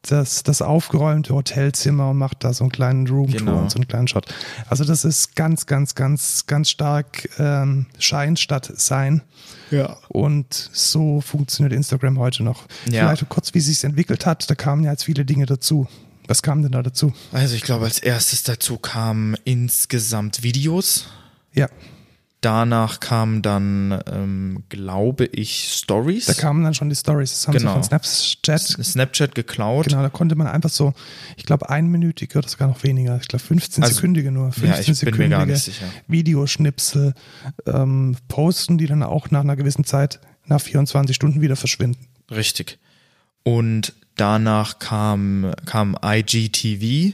das, das aufgeräumte Hotelzimmer und macht da so einen kleinen Roomtour Genau. und so einen kleinen Shot. Also das ist ganz, ganz, ganz, ganz stark ähm, Schein statt Sein. Ja. Und so funktioniert Instagram heute noch. Ja. Vielleicht kurz, wie es sich entwickelt hat. Da kamen ja jetzt viele Dinge dazu. Was kam denn da dazu? Also ich glaube, als erstes dazu kamen insgesamt Videos. Ja, Danach kamen dann, ähm, glaube ich, Stories. da kamen dann schon die Stories. Das haben Genau. sie von Snapchat Snapchat geklaut. Genau, da konnte man einfach so, ich glaube, einminütige oder sogar noch weniger, ich glaube 15 Also, Sekündige nur, 15 ja, ich bin mir Sekündige gar nicht sicher. Videoschnipsel ähm, posten, die dann auch nach einer gewissen Zeit, nach 24 Stunden wieder verschwinden. Richtig. Und danach kam, kam IGTV.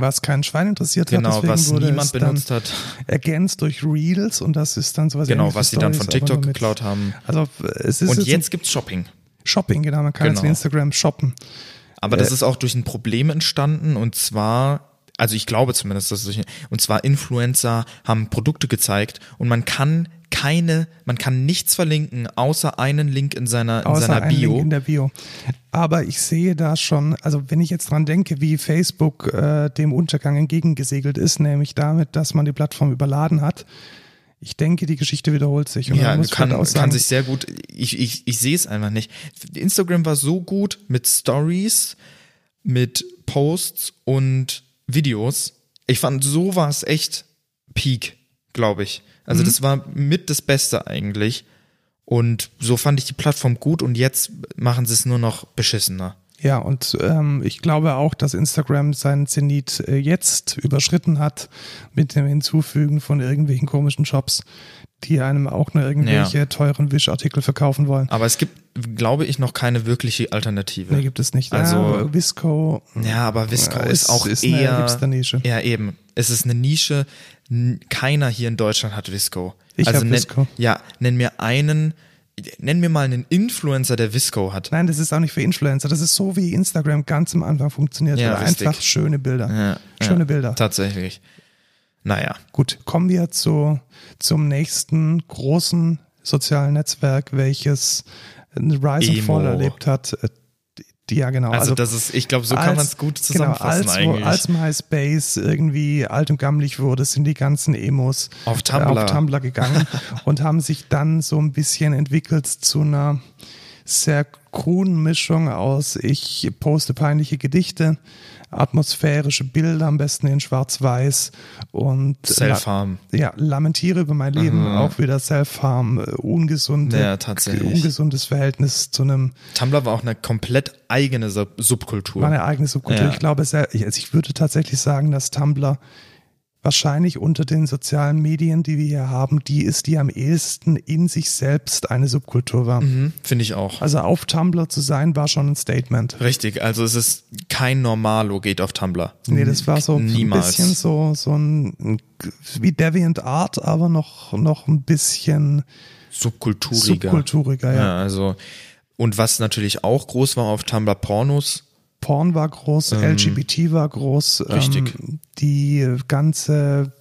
Was kein Schwein interessiert Genau, hat, deswegen was wurde niemand benutzt hat. ergänzt durch Reels und das ist dann sowas Genau, was sie dann von TikTok geklaut haben. Also es ist Und jetzt, jetzt gibt's Shopping. Shopping, genau, man kann jetzt Genau. wie Instagram shoppen. Aber Äh. das ist auch durch ein Problem entstanden und zwar, also ich glaube zumindest, dass es durch, und zwar Influencer haben Produkte gezeigt und man kann keine, man kann nichts verlinken, außer einen Link in seiner, in Außer seiner ein Bio. Link in der Bio. Aber ich sehe da schon, also wenn ich jetzt dran denke, wie Facebook äh, dem Untergang entgegengesegelt ist, nämlich damit, dass man die Plattform überladen hat, ich denke, die Geschichte wiederholt sich. Und Ja, muss kann, auch kann sagen, sich sehr gut, ich, ich, ich sehe es einfach nicht. Instagram war so gut mit Stories, mit Posts und Videos. Ich fand, so war es echt Peak, glaube ich. Mhm. Also das war mit das Beste eigentlich. Und so fand ich die Plattform gut und jetzt machen sie es nur noch beschissener. Ja, und ähm, ich glaube auch, dass Instagram seinen Zenit äh, jetzt überschritten hat mit dem Hinzufügen von irgendwelchen komischen Shops, die einem auch nur irgendwelche Ja. teuren Wischartikel verkaufen wollen. Aber es gibt, glaube ich, noch keine wirkliche Alternative. Nee, gibt es nicht. Also- ja, Visco Ja, aber Visco Ja, ist, ist- auch ist eine eher. Hipster-Nische. Ja, eben. Es ist eine Nische. Keiner hier in Deutschland hat Visco. Ich also hab nenn, Visco. Ja, nenn mir einen, nenn mir mal einen Influencer, der Visco hat. Nein, das ist auch nicht für Influencer. Das ist so, wie Instagram ganz am Anfang funktioniert. Ja. Einfach schöne Bilder. Ja, schöne ja, Bilder. Tatsächlich. Naja. Gut, kommen wir zu, zum nächsten großen sozialen Netzwerk, welches ein Rise and. Fall erlebt hat. Äh, Ja, genau. Also, das ist, ich glaube, so kann als- man es gut zusammenfassen genau, als, eigentlich. Als MySpace irgendwie alt und gammelig wurde, sind die ganzen Emos Auf äh, Tumblr. auf Tumblr gegangen [LAUGHS] und haben sich dann so ein bisschen entwickelt zu einer sehr kruden Mischung aus ich poste peinliche Gedichte, atmosphärische Bilder, am besten in schwarz-weiß und Self-Harm. ja, lamentiere über mein Leben, auch wieder Self-Harm, äh, ungesunde, Ja, tatsächlich. ungesundes Verhältnis zu einem Tumblr war auch eine komplett eigene Sub Subkultur. war eine eigene Subkultur. Ja. Ich glaube, sehr, ich- also ich würde tatsächlich sagen, dass Tumblr wahrscheinlich unter den sozialen Medien, die wir hier haben, die ist, die am ehesten in sich selbst eine Subkultur war. Mhm, Finde ich auch. Also auf Tumblr zu sein, war schon ein Statement. Richtig, also es ist kein Normalo geht auf Tumblr. Nee, das war so Niemals. ein bisschen so, so ein, wie Deviant Art, aber noch, noch ein bisschen Subkulturiger. subkulturiger, ja. Ja, also und was natürlich auch groß war auf Tumblr Pornos. Porn war groß, LGBT war groß, Ähm, richtig. Ähm, die ganze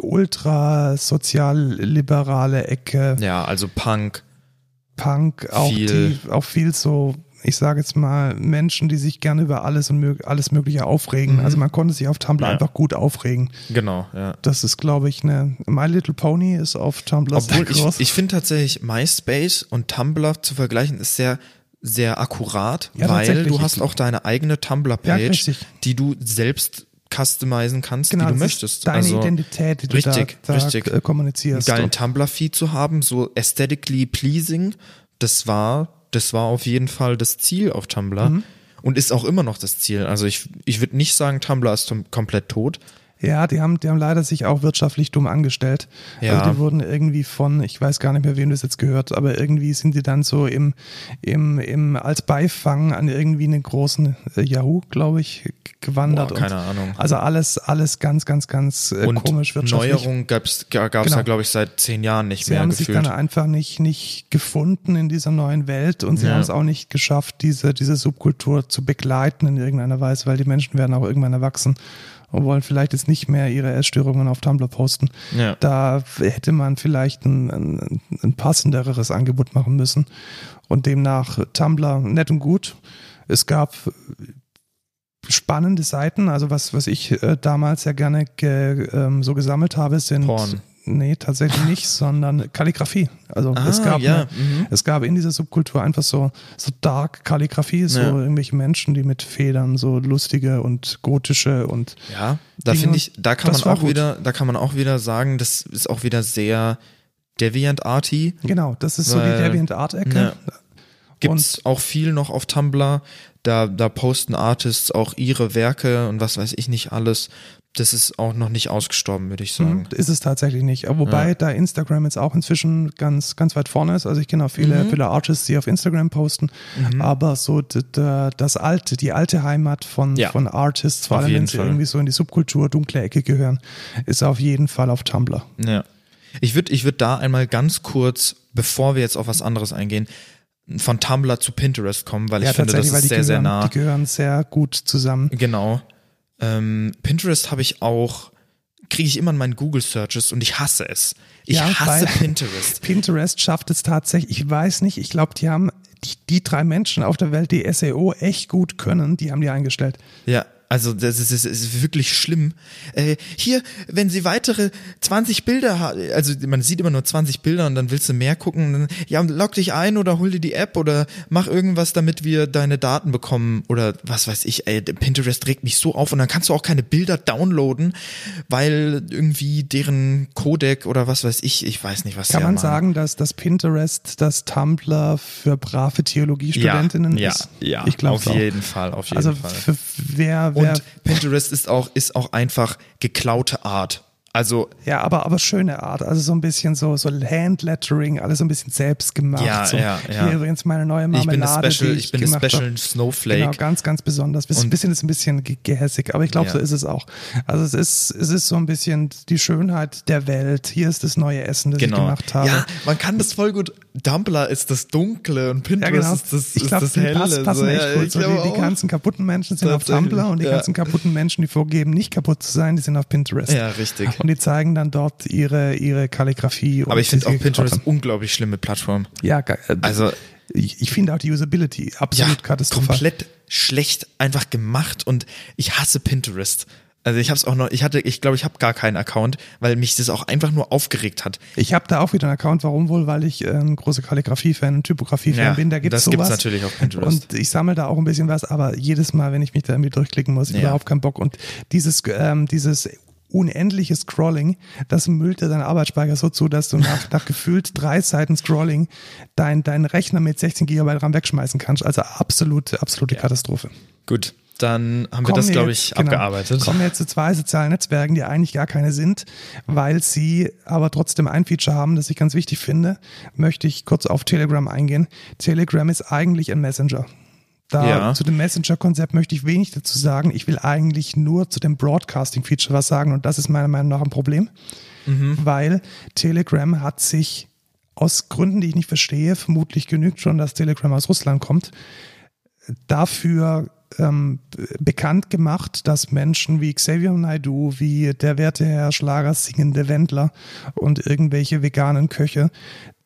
ultra sozialliberale Ecke, Ja, also Punk. Punk, auch Viel. die, auch viel so, ich sage jetzt mal, Menschen, die sich gerne über alles und mög alles Mögliche aufregen. Also man konnte sich auf Tumblr Mhm. Ja. einfach gut aufregen. Genau, ja. Das ist, glaube ich, eine My Little Pony ist auf Tumblr sehr Obwohl ich, groß. ich finde tatsächlich MySpace und Tumblr zu vergleichen ist sehr sehr akkurat, Ja, weil du hast auch deine eigene Ja, Tumblr-Page, richtig. die du selbst customizen kannst, genau, wie du möchtest. Deine also Identität, die du richtig, da, da richtig. äh, einen kommunizierst. geilen Tumblr-Feed zu haben, so aesthetically pleasing, das war, das war auf jeden Fall das Ziel auf Tumblr Mhm. und ist auch immer noch das Ziel. Also ich, ich würde nicht sagen, Tumblr ist komplett tot. Ja, die haben, die haben leider sich auch wirtschaftlich dumm angestellt. Ja. Also die wurden irgendwie von, ich weiß gar nicht mehr, wem das jetzt gehört, aber irgendwie sind die dann so im, im, im als Beifang an irgendwie einen großen äh, Yahoo, glaube ich, gewandert. Boah, und- keine Ahnung. Also alles, alles ganz, ganz, ganz äh, Und komisch wirtschaftlich. Neuerungen gab's, gab es Genau. ja, glaube ich, seit zehn Jahren nicht Sie mehr haben sich gefühlt. dann einfach nicht, nicht gefunden in dieser neuen Welt und sie Ja. haben es auch nicht geschafft, diese, diese Subkultur zu begleiten in irgendeiner Weise, weil die Menschen werden auch irgendwann erwachsen und wollen vielleicht jetzt nicht mehr ihre Essstörungen auf Tumblr posten. Ja. Da hätte man vielleicht ein, ein, ein passenderes Angebot machen müssen. Und demnach Tumblr nett und gut. Es gab spannende Seiten, also was, was ich äh, damals sehr gerne ge, ähm, so gesammelt habe, sind Porn. Nee, tatsächlich nicht, [LAUGHS] sondern Kalligrafie. Also Ah, es gab ja, eine, mhm. es gab in dieser Subkultur einfach so so dark Kalligrafie, so Ja. irgendwelche Menschen, die mit Federn so lustige und gotische und Ja, da finde ich, da kann man auch gut. wieder, da kann man auch wieder sagen, das ist auch wieder sehr Deviant-arty. genau, das ist so die Deviant Art Ecke. Ja. Gibt's auch viel noch auf Tumblr. Da, da posten Artists auch ihre Werke und was weiß ich nicht alles. Das ist auch noch nicht ausgestorben, würde ich sagen. Hm, Ist es tatsächlich nicht. Wobei da Instagram jetzt auch inzwischen ganz, ganz weit vorne ist. Also ich kenne auch viele, Mhm. viele Artists, die auf Instagram posten. Aber so das alte, die alte Heimat von, Ja. von Artists, vor Auf allem wenn sie Fall. irgendwie so in die Subkultur, dunkle Ecke gehören, ist auf jeden Fall auf Tumblr. Ja. Ich würde ich würd da einmal ganz kurz, bevor wir jetzt auf was anderes eingehen, von Tumblr zu Pinterest kommen, weil ich finde, das ist sehr, gehören, sehr nah. die gehören sehr gut zusammen. Genau. Ähm, Pinterest habe ich auch kriege ich immer in meinen Google Searches und ich hasse es. Ich Ja, hasse Pinterest. [LAUGHS] Pinterest schafft es tatsächlich, ich weiß nicht, ich glaube, die haben die, die drei Menschen auf der Welt, die SEO echt gut können, die haben die eingestellt. Ja, also das ist, das ist wirklich schlimm. Äh, hier, wenn sie weitere 20 Bilder haben, also man sieht immer nur 20 Bilder und dann willst du mehr gucken, dann, ja, log dich ein oder hol dir die App oder mach irgendwas, damit wir deine Daten bekommen oder was weiß ich, ey, Pinterest regt mich so auf und dann kannst du auch keine Bilder downloaden, weil irgendwie deren Codec oder was weiß ich, ich weiß nicht, was Kann man machen. sagen, dass das Pinterest das Tumblr für brave Theologiestudentinnen ja, ist? Ja, ja, ich glaube auf jeden Fall, auf jeden Also Fall. für wer, wer Und Pinterest ist auch, ist auch einfach geklaute Art. Also, Ja, aber, aber schöne Art. Also so ein bisschen so, so Handlettering, alles so ein bisschen selbst gemacht. Ja, so, ja, ja. Hier übrigens meine neue ich bin eine Marmelade, Special, die ich ich, bin eine Special hab. Snowflake. Genau, ganz, ganz besonders. Ein Und- bisschen ist ein bisschen ge- gehässig, aber ich glaube, Ja. so ist es auch. Also es ist, es ist so ein bisschen die Schönheit der Welt. Hier ist das neue Essen, das ich Genau. gemacht habe. Ja, man kann das voll gut. Tumblr ist das Dunkle und Ja, Pinterest genau. ist das, ich ist glaube, das Helle. passen, passen so, echt ja, gut. ich So, die, die ganzen kaputten Menschen sind auf Tumblr und die ja. ganzen kaputten Menschen, die vorgeben, nicht kaputt zu sein, die sind auf Pinterest. Ja, richtig. Und die zeigen dann dort ihre, ihre Kalligrafie. und Aber ich finde auch Pinterest haben. unglaublich schlimme Plattform. Ja, ge- äh, Also, ich, ich finde auch die Usability absolut katastrophal. komplett schlecht einfach gemacht und ich hasse Pinterest. Also ich habe es auch noch, ich hatte, ich glaube, ich habe gar keinen Account, weil mich das auch einfach nur aufgeregt hat. Ich habe da auch wieder einen Account, warum wohl? Weil ich ein großer Kalligrafie-Fan, Typografie-Fan Ja, bin. Da gibt's das sowas. gibt's natürlich auf Pinterest. Und ich sammle da auch ein bisschen was, aber jedes Mal, wenn ich mich da irgendwie durchklicken muss, ich Ja. überhaupt keinen Bock. Und dieses, ähm, dieses unendliche Scrolling, das müllt dir deinen Arbeitsspeicher so zu, dass du nach, nach gefühlt drei Seiten Scrolling dein, deinen Rechner mit 16 Gigabyte RAM wegschmeißen kannst. Also absolute, absolute Katastrophe. Gut, dann haben wir Kommen das, glaube jetzt- ich, genau. abgearbeitet. Kommen wir jetzt zu zwei sozialen Netzwerken, die eigentlich gar keine sind, weil sie aber trotzdem ein Feature haben, das ich ganz wichtig finde, möchte ich kurz auf Telegram eingehen. Telegram ist eigentlich ein Messenger. Da Ja. zu dem Messenger-Konzept möchte ich wenig dazu sagen. Ich will eigentlich nur zu dem Broadcasting-Feature was sagen und das ist meiner Meinung nach ein Problem, weil Telegram hat sich aus Gründen, die ich nicht verstehe, vermutlich genügt schon, dass Telegram aus Russland kommt, dafür ähm, bekannt gemacht, dass Menschen wie Xavier Naidoo, wie der werte Herr Schlager singende Wendler und irgendwelche veganen Köche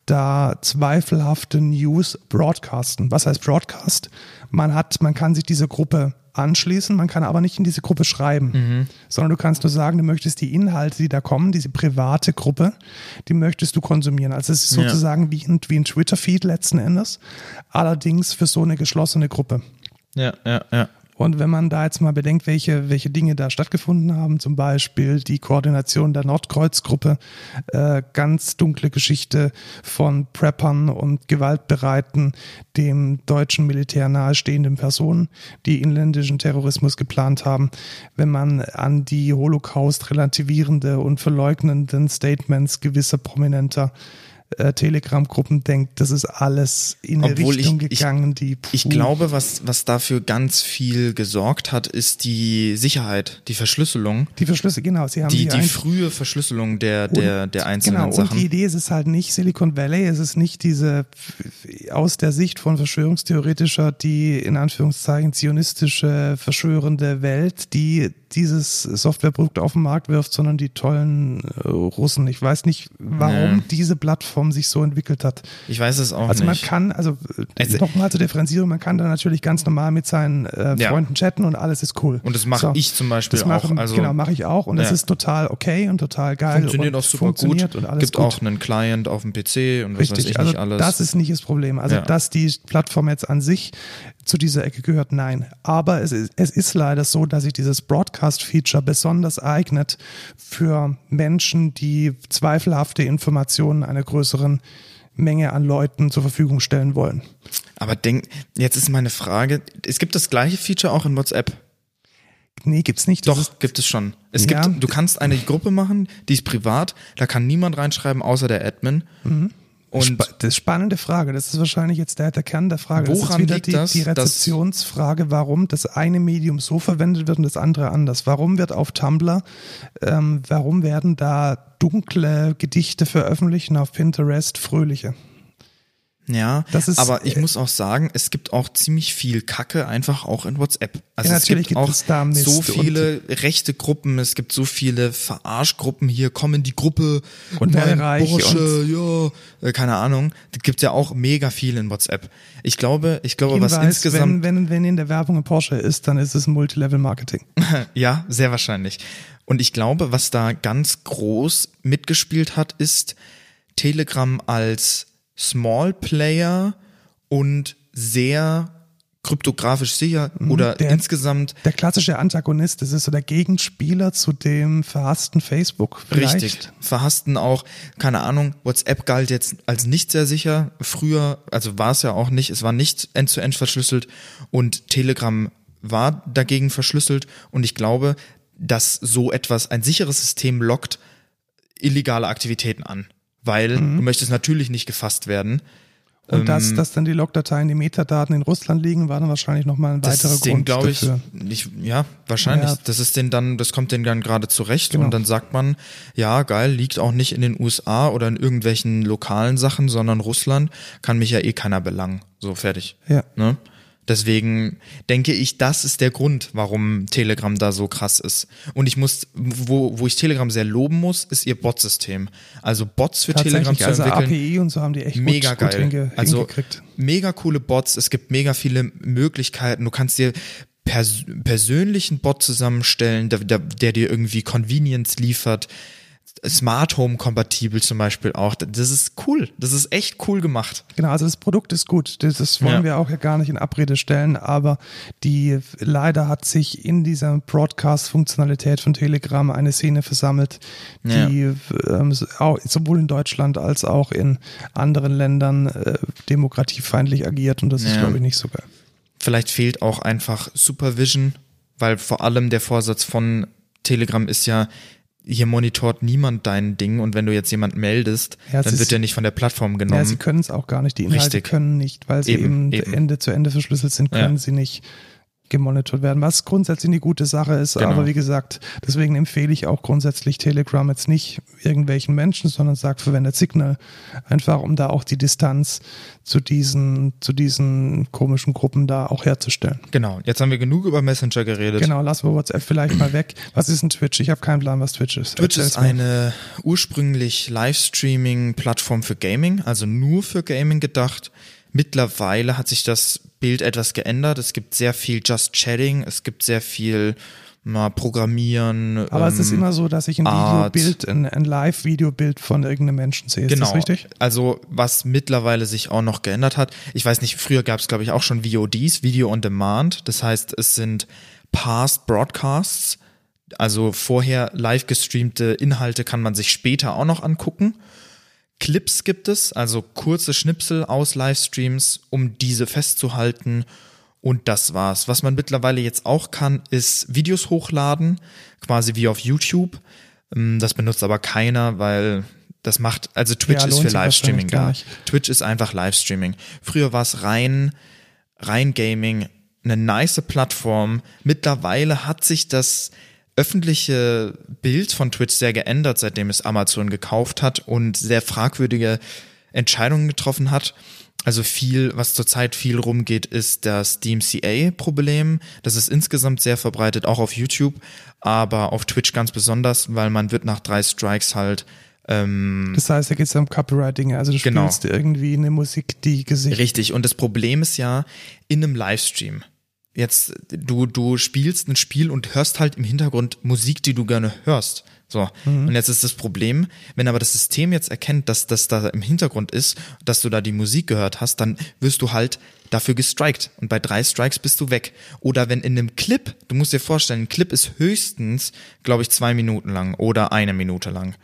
da zweifelhafte News broadcasten. Was heißt Broadcast? Man hat, man kann sich diese Gruppe anschließen, man kann aber nicht in diese Gruppe schreiben, sondern du kannst nur sagen, du möchtest die Inhalte, die da kommen, diese private Gruppe, die möchtest du konsumieren. Also es ist Ja. sozusagen wie ein, wie ein Twitter-Feed letzten Endes, allerdings für so eine geschlossene Gruppe. Ja, ja, ja. Und wenn man da jetzt mal bedenkt, welche, welche Dinge da stattgefunden haben, zum Beispiel die Koordination der Nordkreuzgruppe, äh, ganz dunkle Geschichte von Preppern und gewaltbereiten, dem deutschen Militär nahestehenden Personen, die inländischen Terrorismus geplant haben. Wenn man an die Holocaust relativierende und verleugnenden Statements gewisser prominenter äh, Telegram-Gruppen denkt, das ist alles in eine Obwohl ich- Richtung ich- gegangen, die Ich puh. glaube, was, was dafür ganz viel gesorgt hat, ist die Sicherheit, die Verschlüsselung. Die Verschlüsse, genau. Sie haben Die, die, die frühe Verschlüsselung der, der, der einzelnen genau, Sachen. Und die Idee ist es halt nicht Silicon Valley, es ist nicht diese aus der Sicht von Verschwörungstheoretischer, die in Anführungszeichen zionistische, verschwörende Welt, die dieses Softwareprodukt auf den Markt wirft, sondern die tollen äh, Russen. Ich weiß nicht, warum Nee. diese Plattform sich so entwickelt hat. ich weiß es auch Also man nicht. kann, also Also- nochmal zur Differenzierung, man kann da natürlich ganz normal mit seinen äh, Ja. Freunden chatten und alles ist cool. Und das mache So. ich zum Beispiel Das machen, auch. Also genau, mache ich auch und das Ja. ist total okay und total geil. funktioniert und auch super funktioniert gut. Und alles Gibt gut. auch einen Client auf dem PC und was weiß Richtig, ich also nicht alles. das ist nicht das Problem. Also Ja. dass die Plattform jetzt an sich zu dieser Ecke gehört, nein. Aber es ist, es ist leider so, dass sich dieses Broadcast-Feature besonders eignet für Menschen, die zweifelhafte Informationen einer größeren Menge an Leuten zur Verfügung stellen wollen. Aber denk, jetzt ist meine Frage, es gibt das gleiche Feature auch in WhatsApp. Nee, gibt's nicht. Das Doch, gibt es schon. Es Ja. gibt, du kannst eine Gruppe machen, die ist privat, da kann niemand reinschreiben, außer der Admin. Und das ist spannende Frage. Das ist wahrscheinlich jetzt der, der Kern der Frage. das ist Woran wieder liegt die, das, die Rezeptionsfrage, warum das eine Medium so verwendet wird und das andere anders. Warum wird auf Tumblr, ähm, warum werden da dunkle Gedichte veröffentlicht und auf Pinterest fröhliche? Ja, Das ist- aber ich muss auch sagen, es gibt auch ziemlich viel Kacke einfach auch in WhatsApp. Also Ja, es gibt gibt auch es so viele rechte Gruppen, es gibt so viele Verarschgruppen hier, komm in die Gruppe Und mein Porsche, ja, äh, keine Ahnung. Das gibt ja auch mega viel in WhatsApp. Ich glaube, ich glaube, was Hinweis, insgesamt wenn, wenn, wenn in der Werbung ein Porsche ist, dann ist es ein Multilevel-Marketing. [LAUGHS] Ja, sehr wahrscheinlich. Und ich glaube, was da ganz groß mitgespielt hat, ist Telegram als Small Player und sehr kryptografisch sicher oder Mhm, der- insgesamt Der klassische Antagonist, das ist so der Gegenspieler zu dem verhassten Facebook. Vielleicht. Richtig. Verhassten auch, keine Ahnung, WhatsApp galt jetzt als nicht sehr sicher. Früher, also war es ja auch nicht, es war nicht end-zu-end verschlüsselt und Telegram war dagegen verschlüsselt und ich glaube, dass so etwas, ein sicheres System lockt illegale Aktivitäten an. Weil Mhm. du möchtest natürlich nicht gefasst werden. Und dass, Ähm, dass dann die Logdateien, die Metadaten in Russland liegen, war dann wahrscheinlich nochmal ein Das weiterer ist den, Grund glaube ich, nicht, ja, wahrscheinlich. Ja. Das ist den dann, das kommt denen dann gerade zurecht Genau. und dann sagt man, ja, geil, liegt auch nicht in den USA oder in irgendwelchen lokalen Sachen, sondern Russland kann mich ja eh keiner belangen. So fertig. Ja. Ne? Deswegen denke ich, das ist der Grund, warum Telegram da so krass ist. Und ich muss, wo, wo ich Telegram sehr loben muss, ist ihr Bot-System. Also Bots für Telegram zu also entwickeln API und so haben die echt mega gut, gut geil. hinge, also hingekriegt. mega coole Bots. Es gibt mega viele Möglichkeiten. Du kannst dir pers persönlichen Bot zusammenstellen, der, der, der dir irgendwie Convenience liefert. Smart Home kompatibel zum Beispiel auch. Das ist cool. Das ist echt cool gemacht. Genau, also das Produkt ist gut. Das, das wollen Ja. wir auch ja gar nicht in Abrede stellen, aber die leider hat sich in dieser Broadcast-Funktionalität von Telegram eine Szene versammelt, die ähm, auch, sowohl in Deutschland als auch in anderen Ländern äh, demokratiefeindlich agiert und das ist, Ja. glaube ich, nicht so geil. Vielleicht fehlt auch einfach Supervision, weil vor allem der Vorsatz von Telegram ist ja, hier monitort niemand dein Ding und wenn du jetzt jemand meldest, Ja, dann wird der nicht von der Plattform genommen. Ja, sie können es auch gar nicht. Die Inhalte Richtig. können nicht, weil sie Eben, eben, eben. Ende zu Ende verschlüsselt sind, können Ja. sie nicht gemonitort werden, was grundsätzlich eine gute Sache ist. Genau. Aber wie gesagt, deswegen empfehle ich auch grundsätzlich Telegram jetzt nicht irgendwelchen Menschen, sondern sagt, verwendet Signal. Einfach, um da auch die Distanz zu diesen, zu diesen komischen Gruppen da auch herzustellen. Genau, jetzt haben wir genug über Messenger geredet. Genau, lassen wir WhatsApp vielleicht mal weg. Was ist ein Twitch? Ich habe keinen Plan, was Twitch ist. Twitch ist mir. eine ursprünglich Livestreaming-Plattform für Gaming, also nur für Gaming gedacht. Mittlerweile hat sich das Bild etwas geändert. Es gibt sehr viel Just Chatting, es gibt sehr viel mal Programmieren. Aber es ist ähm, immer so, dass ich ein. Videobild, ein, ein Live-Videobild von irgendeinem Menschen sehe. Ist Genau. das richtig? Also was mittlerweile sich auch noch geändert hat. Ich weiß nicht, früher gab es glaube ich auch schon VODs, Video on Demand. Das heißt, es sind Past Broadcasts. Also vorher live gestreamte Inhalte kann man sich später auch noch angucken. Clips gibt es, also kurze Schnipsel aus Livestreams, um diese festzuhalten. Und das war's. Was man mittlerweile jetzt auch kann, ist Videos hochladen, quasi wie auf YouTube. Ähm, Das benutzt aber keiner, weil das macht, also Twitch Ja, ist für Livestreaming da. nicht. Twitch ist einfach Livestreaming. Früher war es rein, rein Gaming, eine nice Plattform. Mittlerweile hat sich das öffentliche Bild von Twitch sehr geändert, seitdem es Amazon gekauft hat und sehr fragwürdige Entscheidungen getroffen hat. Also viel, was zurzeit viel rumgeht, ist das DMCA-Problem. Das ist insgesamt sehr verbreitet, auch auf YouTube, aber auf Twitch ganz besonders, weil man wird nach drei Strikes halt ähm, Das heißt, da geht es um Copywriting. Also du Genau. spielst irgendwie eine Musik, die Gesicht. Richtig. Und das Problem ist ja in einem Livestream. Jetzt, du, du spielst ein Spiel und hörst halt im Hintergrund Musik, die du gerne hörst. So. Und jetzt ist das Problem, wenn aber das System jetzt erkennt, dass das da im Hintergrund ist, dass du da die Musik gehört hast, dann wirst du halt dafür gestrikt. Und bei drei Strikes bist du weg. Oder wenn in einem Clip, du musst dir vorstellen, ein Clip ist höchstens, glaube ich, zwei Minuten lang oder eine Minute lang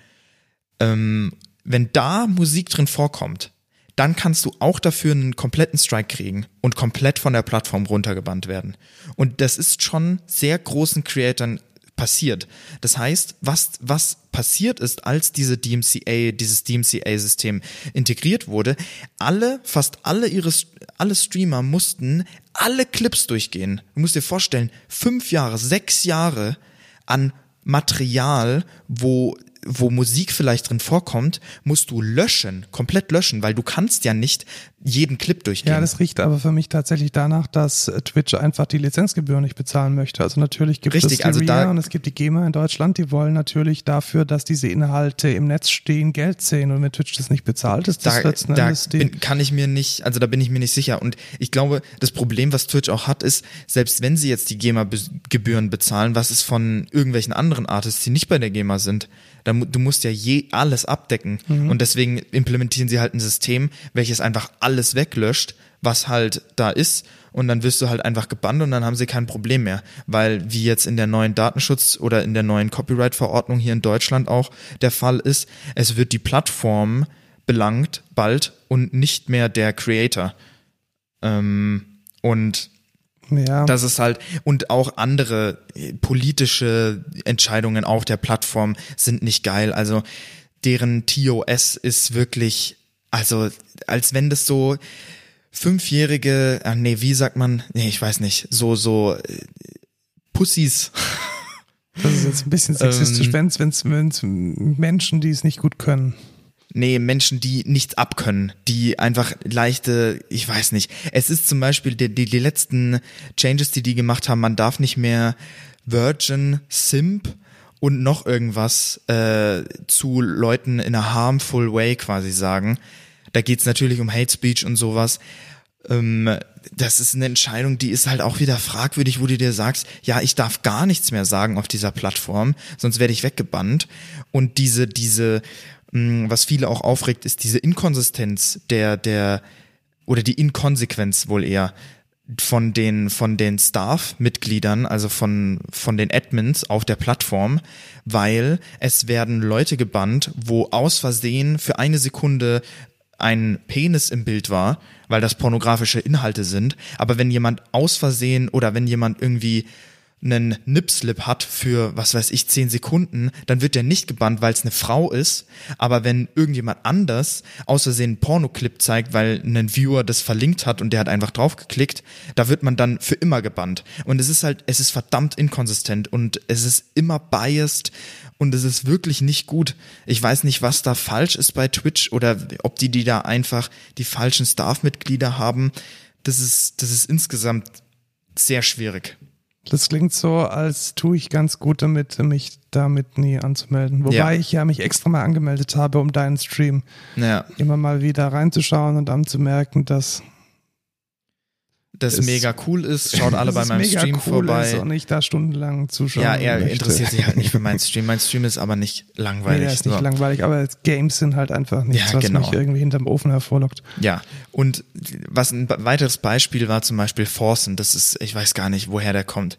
ähm, wenn da Musik drin vorkommt, dann kannst du auch dafür einen kompletten Strike kriegen und komplett von der Plattform runtergebannt werden. Und das ist schon sehr großen Creatoren passiert. Das heißt, was, was passiert ist, als diese DMCA, dieses DMCA-System integriert wurde, alle, fast alle ihre, alle Streamer mussten alle Clips durchgehen. Du musst dir vorstellen, fünf Jahre, sechs Jahre an Material, wo wo Musik vielleicht drin vorkommt, musst du löschen, komplett löschen, weil du kannst ja nicht jeden Clip durchgehen. Ja, das riecht aber für mich tatsächlich danach, dass Twitch einfach die Lizenzgebühren nicht bezahlen möchte. Also natürlich gibt Richtig, es die also da- und es gibt die GEMA in Deutschland, die wollen natürlich dafür, dass diese Inhalte im Netz stehen, Geld sehen und wenn Twitch das nicht bezahlt, ist das da, letzten da Endes bin, kann ich mir nicht, also da bin ich mir nicht sicher. Und ich glaube, das Problem, was Twitch auch hat, ist, selbst wenn sie jetzt die GEMA-Gebühren bezahlen, was ist von irgendwelchen anderen Artists, die nicht bei der GEMA sind? Da, mu- du musst ja je alles abdecken. Mhm. Und deswegen implementieren sie halt ein System, welches einfach alles weglöscht, was halt da ist. Und dann wirst du halt einfach gebannt und dann haben sie kein Problem mehr. Weil wie jetzt in der neuen Datenschutz- oder in der neuen Copyright-Verordnung hier in Deutschland auch der Fall ist, es wird die Plattform belangt bald und nicht mehr der Creator. Ähm, und ja, das ist halt, und auch andere äh, politische Entscheidungen auf der Plattform sind nicht geil. Also deren TOS ist wirklich, also als wenn das so fünfjährige, ah, nee, wie sagt man, nee, ich weiß nicht, so, so äh, Pussys. das ist jetzt ein bisschen sexistisch, ähm, wenn's, wenn's Menschen, die es nicht gut können. Nee, Menschen, die nichts abkönnen, die einfach leichte, ich weiß nicht. Es ist zum Beispiel die, die, die letzten Changes, die die gemacht haben, man darf nicht mehr Virgin, Simp und noch irgendwas äh, zu Leuten in a harmful way quasi sagen. Da geht's natürlich um Hate Speech und sowas. Ähm, das ist eine Entscheidung, die ist halt auch wieder fragwürdig, wo du dir sagst, ja, ich darf gar nichts mehr sagen auf dieser Plattform, sonst werde ich weggebannt. Und diese, diese, was viele auch aufregt, ist diese Inkonsistenz der, der, oder die Inkonsequenz wohl eher von den, von den Staff-Mitgliedern, also von, von den Admins auf der Plattform, weil es werden Leute gebannt, wo aus Versehen für eine Sekunde ein Penis im Bild war, weil das pornografische Inhalte sind. Aber wenn jemand aus Versehen oder wenn jemand irgendwie einen Nipslip hat für, was weiß ich, zehn Sekunden, dann wird der nicht gebannt, weil es eine Frau ist. Aber wenn irgendjemand anders aus Versehen einen Pornoclip zeigt, weil ein Viewer das verlinkt hat und der hat einfach draufgeklickt, da wird man dann für immer gebannt. Und es ist halt, es ist verdammt inkonsistent und es ist immer biased und es ist wirklich nicht gut. Ich weiß nicht, was da falsch ist bei Twitch oder ob die, die da einfach die falschen Staff-Mitglieder haben. Das ist, das ist insgesamt sehr schwierig. Das klingt so, als tue ich ganz gut damit, mich damit nie anzumelden. Wobei Ja. ich ja mich extra mal angemeldet habe, um deinen Stream Naja, immer mal wieder reinzuschauen und dann zu merken, dass das Ist- mega cool ist. Schaut alle [LAUGHS] bei meinem mega Stream cool vorbei. ist und ich da stundenlang zuschauen Ja, er möchte. interessiert sich halt nicht für meinen [LAUGHS] Stream. Mein Stream ist aber nicht Nee, langweilig. der ist nicht So. langweilig, aber Games sind halt einfach nichts, Ja, was genau. mich irgendwie hinterm Ofen hervorlockt. Ja, und was ein weiteres Beispiel war zum Beispiel Forsen. Das ist, ich weiß gar nicht, woher der kommt.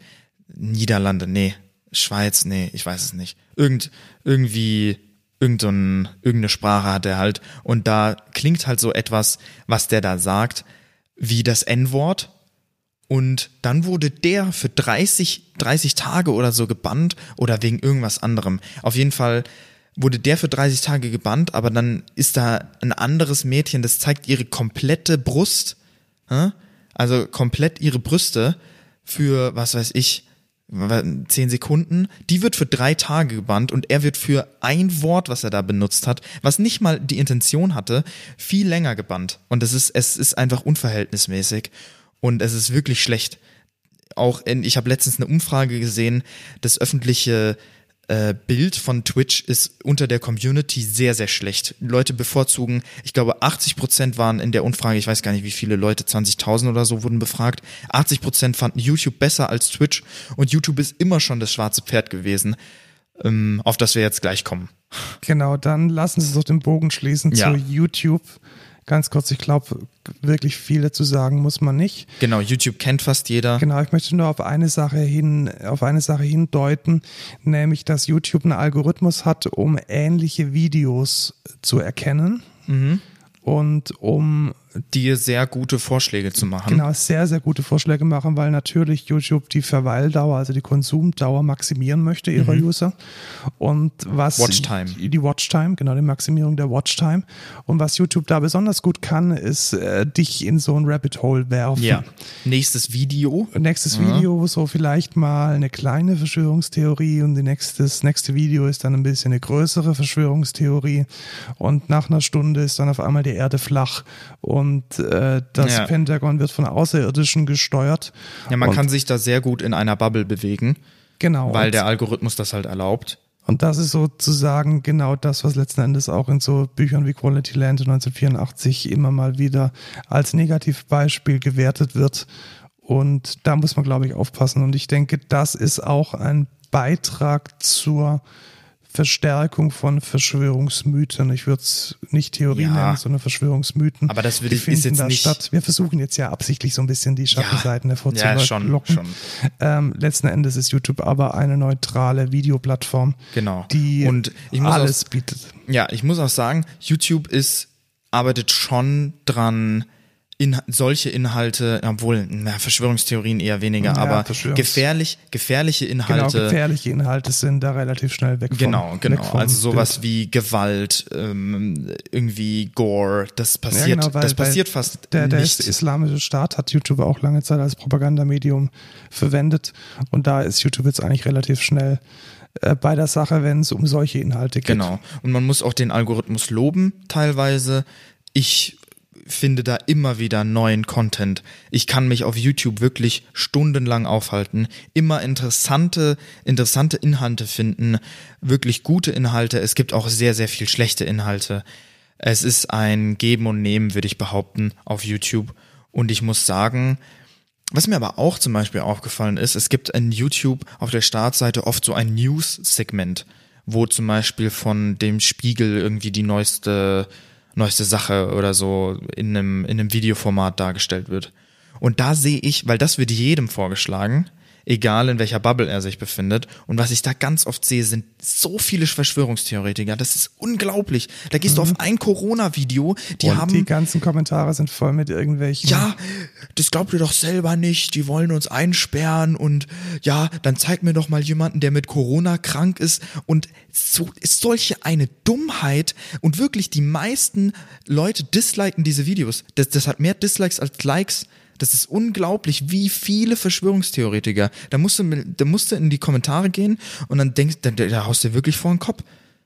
Niederlande, nee. Schweiz, nee, ich weiß es nicht. Irgend, irgendwie, irgendein, irgendeine Sprache hat er halt. Und da klingt halt so etwas, was der da sagt, wie das N-Wort. Und dann wurde der für 30, 30 Tage oder so gebannt oder wegen irgendwas anderem. Auf jeden Fall wurde der für 30 Tage gebannt, aber dann ist da ein anderes Mädchen, das zeigt ihre komplette Brust, hä? also komplett ihre Brüste für, was weiß ich, 10 Sekunden, die wird für drei Tage gebannt und er wird für ein Wort, was er da benutzt hat, was nicht mal die Intention hatte, viel länger gebannt. Und es ist, es ist einfach unverhältnismäßig und es ist wirklich schlecht. Auch in, ich habe letztens eine Umfrage gesehen, das öffentliche äh, Bild von Twitch ist unter der Community sehr, sehr schlecht. Leute bevorzugen, ich glaube 80 Prozent waren in der Umfrage, ich weiß gar nicht wie viele Leute, 20.000 oder so wurden befragt, 80 Prozent fanden YouTube besser als Twitch und YouTube ist immer schon das schwarze Pferd gewesen, ähm, auf das wir jetzt gleich kommen. Genau, dann lassen Sie uns doch den Bogen schließen Ja. zu YouTube. Ganz kurz, ich glaube, wirklich viel dazu sagen muss man nicht. Genau, YouTube kennt fast jeder. Genau, ich möchte nur auf eine Sache hin, auf eine Sache hindeuten, nämlich, dass YouTube einen Algorithmus hat, um ähnliche Videos zu erkennen Mhm. und um dir sehr gute Vorschläge zu machen. Genau, sehr, sehr gute Vorschläge machen, weil natürlich YouTube die Verweildauer, also die Konsumdauer maximieren möchte ihrer Mhm. User. Und was Watchtime. die Watchtime, genau, die Maximierung der Watchtime. Und was YouTube da besonders gut kann, ist äh, dich in so ein Rabbit Hole werfen. Ja. Nächstes Video. Nächstes Video, so vielleicht mal eine kleine Verschwörungstheorie und die nächstes, nächste Video ist dann ein bisschen eine größere Verschwörungstheorie und nach einer Stunde ist dann auf einmal die Erde flach und äh, das Ja. Pentagon wird von Außerirdischen gesteuert. Ja, man und, kann sich da sehr gut in einer Bubble bewegen, genau, weil und, der Algorithmus das halt erlaubt. und das ist sozusagen genau das, was letzten Endes auch in so Büchern wie Quality Land 1984 immer mal wieder als Negativbeispiel gewertet wird. Und da muss man, glaube ich, aufpassen. Und ich denke, das ist auch ein Beitrag zur Verstärkung von Verschwörungsmythen. Ich würde es nicht Theorie Ja. nennen, sondern Verschwörungsmythen. Aber das würde ich- ist jetzt da nicht- statt. Wir versuchen jetzt ja absichtlich so ein bisschen die Schattenseiten ja, hervorzulocken. schon, schon. Ähm, letzten Endes ist YouTube aber eine neutrale Videoplattform, Genau. die Und ich muss alles bietet. Ja, ich muss auch sagen, YouTube ist, arbeitet schon dran, in, solche Inhalte, obwohl, na, Verschwörungstheorien eher weniger, Ja, aber gefährlich, gefährliche Genau, Inhalte. gefährliche Inhalte sind da relativ schnell weg vom, Genau, genau. weg vom Also sowas Bild. wie Gewalt, ähm, irgendwie Gore, das passiert, Ja, genau, weil- das passiert fast der, der nicht. islamische Staat hat YouTube auch lange Zeit als Propagandamedium verwendet und da ist YouTube jetzt eigentlich relativ schnell äh, bei der Sache, wenn es um solche Inhalte geht. Genau. Und man muss auch den Algorithmus loben, teilweise. Ich finde da immer wieder neuen Content. Ich kann mich auf YouTube wirklich stundenlang aufhalten, immer interessante, interessante Inhalte finden, wirklich gute Inhalte. Es gibt auch sehr, sehr viel schlechte Inhalte. Es ist ein Geben und Nehmen, würde ich behaupten, auf YouTube. Und ich muss sagen, was mir aber auch zum Beispiel aufgefallen ist, es gibt in YouTube auf der Startseite oft so ein News-Segment, wo zum Beispiel von dem Spiegel irgendwie die neueste, neueste Sache oder so in einem, in einem Videoformat dargestellt wird. Und da sehe ich, weil das wird jedem vorgeschlagen, egal in welcher Bubble er sich befindet. Und was ich da ganz oft sehe, sind so viele Verschwörungstheoretiker. Das ist unglaublich. Da gehst du auf ein Corona-Video, die und haben die ganzen Kommentare sind voll mit irgendwelchen. ja, das glaubt ihr doch selber nicht, die wollen uns einsperren und ja, dann zeig mir doch mal jemanden, der mit Corona krank ist und so ist solche eine Dummheit und wirklich die meisten Leute disliken diese Videos. Das, das hat mehr Dislikes als Likes. Das ist unglaublich, wie viele Verschwörungstheoretiker. Da musst du, da musst du in die Kommentare gehen und dann denkst, da, da haust du wirklich vor den Kopf.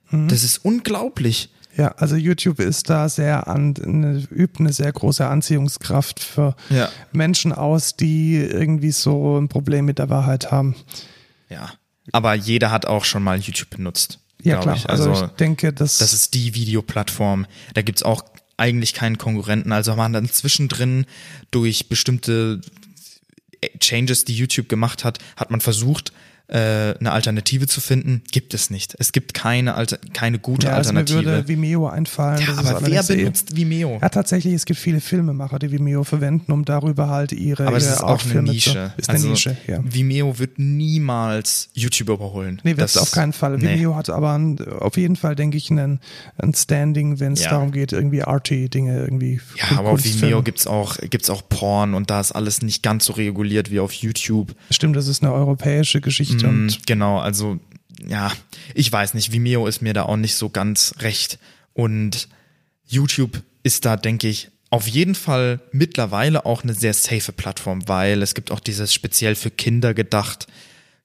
Mhm. Das ist unglaublich. Ja, also YouTube ist da sehr an, eine, übt eine sehr große Anziehungskraft für Ja. Menschen aus, die irgendwie so ein Problem mit der Wahrheit haben. Ja. Aber jeder hat auch schon mal YouTube benutzt. Ja, klar. Ich. Also, Also, ich denke, dass das ist die Videoplattform. Da gibt's auch eigentlich keinen Konkurrenten. Also man dann zwischendrin durch bestimmte Changes, die YouTube gemacht hat, hat man versucht, äh, eine Alternative zu finden. Gibt es nicht. Es gibt keine, Alter, keine gute ja, also mir Alternative. würde Vimeo einfallen. ja, das aber wer allerdings eh- benutzt Vimeo? Ja, tatsächlich, es gibt viele Filmemacher, die Vimeo verwenden, um darüber halt ihre Aber es ihre ist auch eine Artfilme Nische. Zu, ist eine also, Nische, ja. Vimeo wird niemals YouTube überholen. Nee, wird Das- auf keinen Fall. nee. Vimeo hat aber ein, auf jeden Fall, denke ich, einen, ein Standing, wenn es Ja. darum geht, irgendwie Arty-Dinge irgendwie. Ja, aber auf. Vimeo gibt's auch, gibt's auch Porn und da ist alles nicht ganz so reguliert wie auf YouTube. Stimmt, das ist eine europäische Geschichte Mm, und Genau, also ja, ich weiß nicht, Vimeo ist mir da auch nicht so ganz recht. Und YouTube ist da, denke ich, auf jeden Fall mittlerweile auch eine sehr safe Plattform, weil es gibt auch dieses speziell für Kinder gedacht,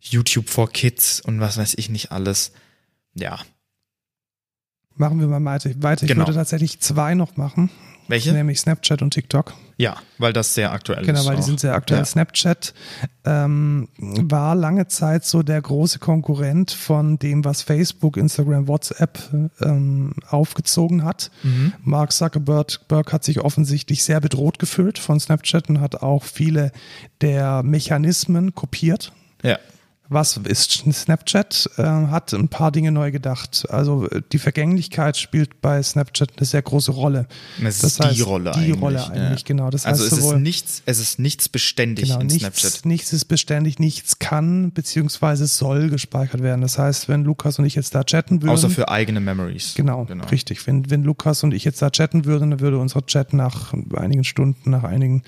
YouTube for Kids und was weiß ich nicht alles. Ja. machen wir mal weiter. weiter. Ich Genau. würde tatsächlich zwei noch machen, Welche? nämlich Snapchat und TikTok. Ja, weil das sehr aktuell Genau, ist. weil die auch. sind sehr aktuell. Ja. Snapchat ähm, war lange Zeit so der große Konkurrent von dem, was Facebook, Instagram, WhatsApp ähm, aufgezogen hat. Mhm. Mark Zuckerberg Berg hat sich offensichtlich sehr bedroht gefühlt von Snapchat und hat auch viele der Mechanismen kopiert. Ja. Was ist Snapchat? Äh, hat ein paar Dinge neu gedacht. Also äh, die Vergänglichkeit spielt bei Snapchat eine sehr große Rolle. Es ist die Rolle die eigentlich. Rolle eigentlich, ja. genau. Das also heißt es ist nichts, es ist nichts beständig genau, in nichts, Snapchat. nichts ist beständig, nichts kann beziehungsweise soll gespeichert werden. Das heißt, wenn Lukas und ich jetzt da chatten würden, Außer für eigene Memories. Genau, richtig. Wenn, wenn Lukas und ich jetzt da chatten würden, dann würde unser Chat nach einigen Stunden, nach einigen,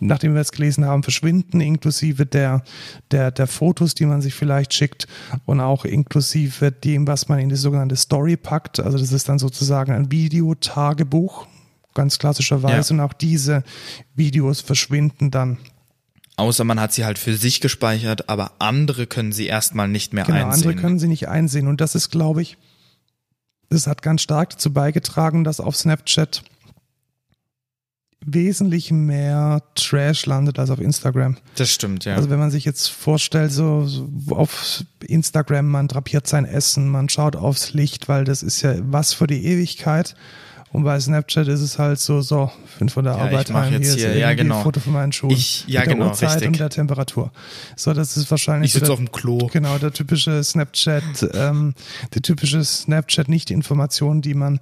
nachdem wir es gelesen haben, verschwinden, inklusive der, der, der Fotos, die man sich vielleicht schickt und auch inklusive dem, was man in die sogenannte Story packt. Also das ist dann sozusagen ein Videotagebuch, ganz klassischerweise. Ja. Und auch diese Videos verschwinden dann. Außer man hat sie halt für sich gespeichert, aber andere können sie erstmal nicht mehr Genau, einsehen. andere können sie nicht einsehen. Und das ist, glaube ich, das hat ganz stark dazu beigetragen, dass auf Snapchat wesentlich mehr Trash landet als auf Instagram. das stimmt, ja. Also wenn man sich jetzt vorstellt, so, so auf Instagram, man drapiert sein Essen, man schaut aufs Licht, weil das ist ja was für die Ewigkeit. Und bei Snapchat ist es halt so, so, bin von der Ja, Arbeit ich heim, jetzt ist hier, irgendwie ja, genau. ein Foto von meinen Schuhen. Ich- ja, mit der genau, Uhrzeit richtig. und der Temperatur. So, das ist wahrscheinlich ich sitze auf dem Klo. Genau, der typische Snapchat, ähm, die typische Snapchat-Nicht-Information, die man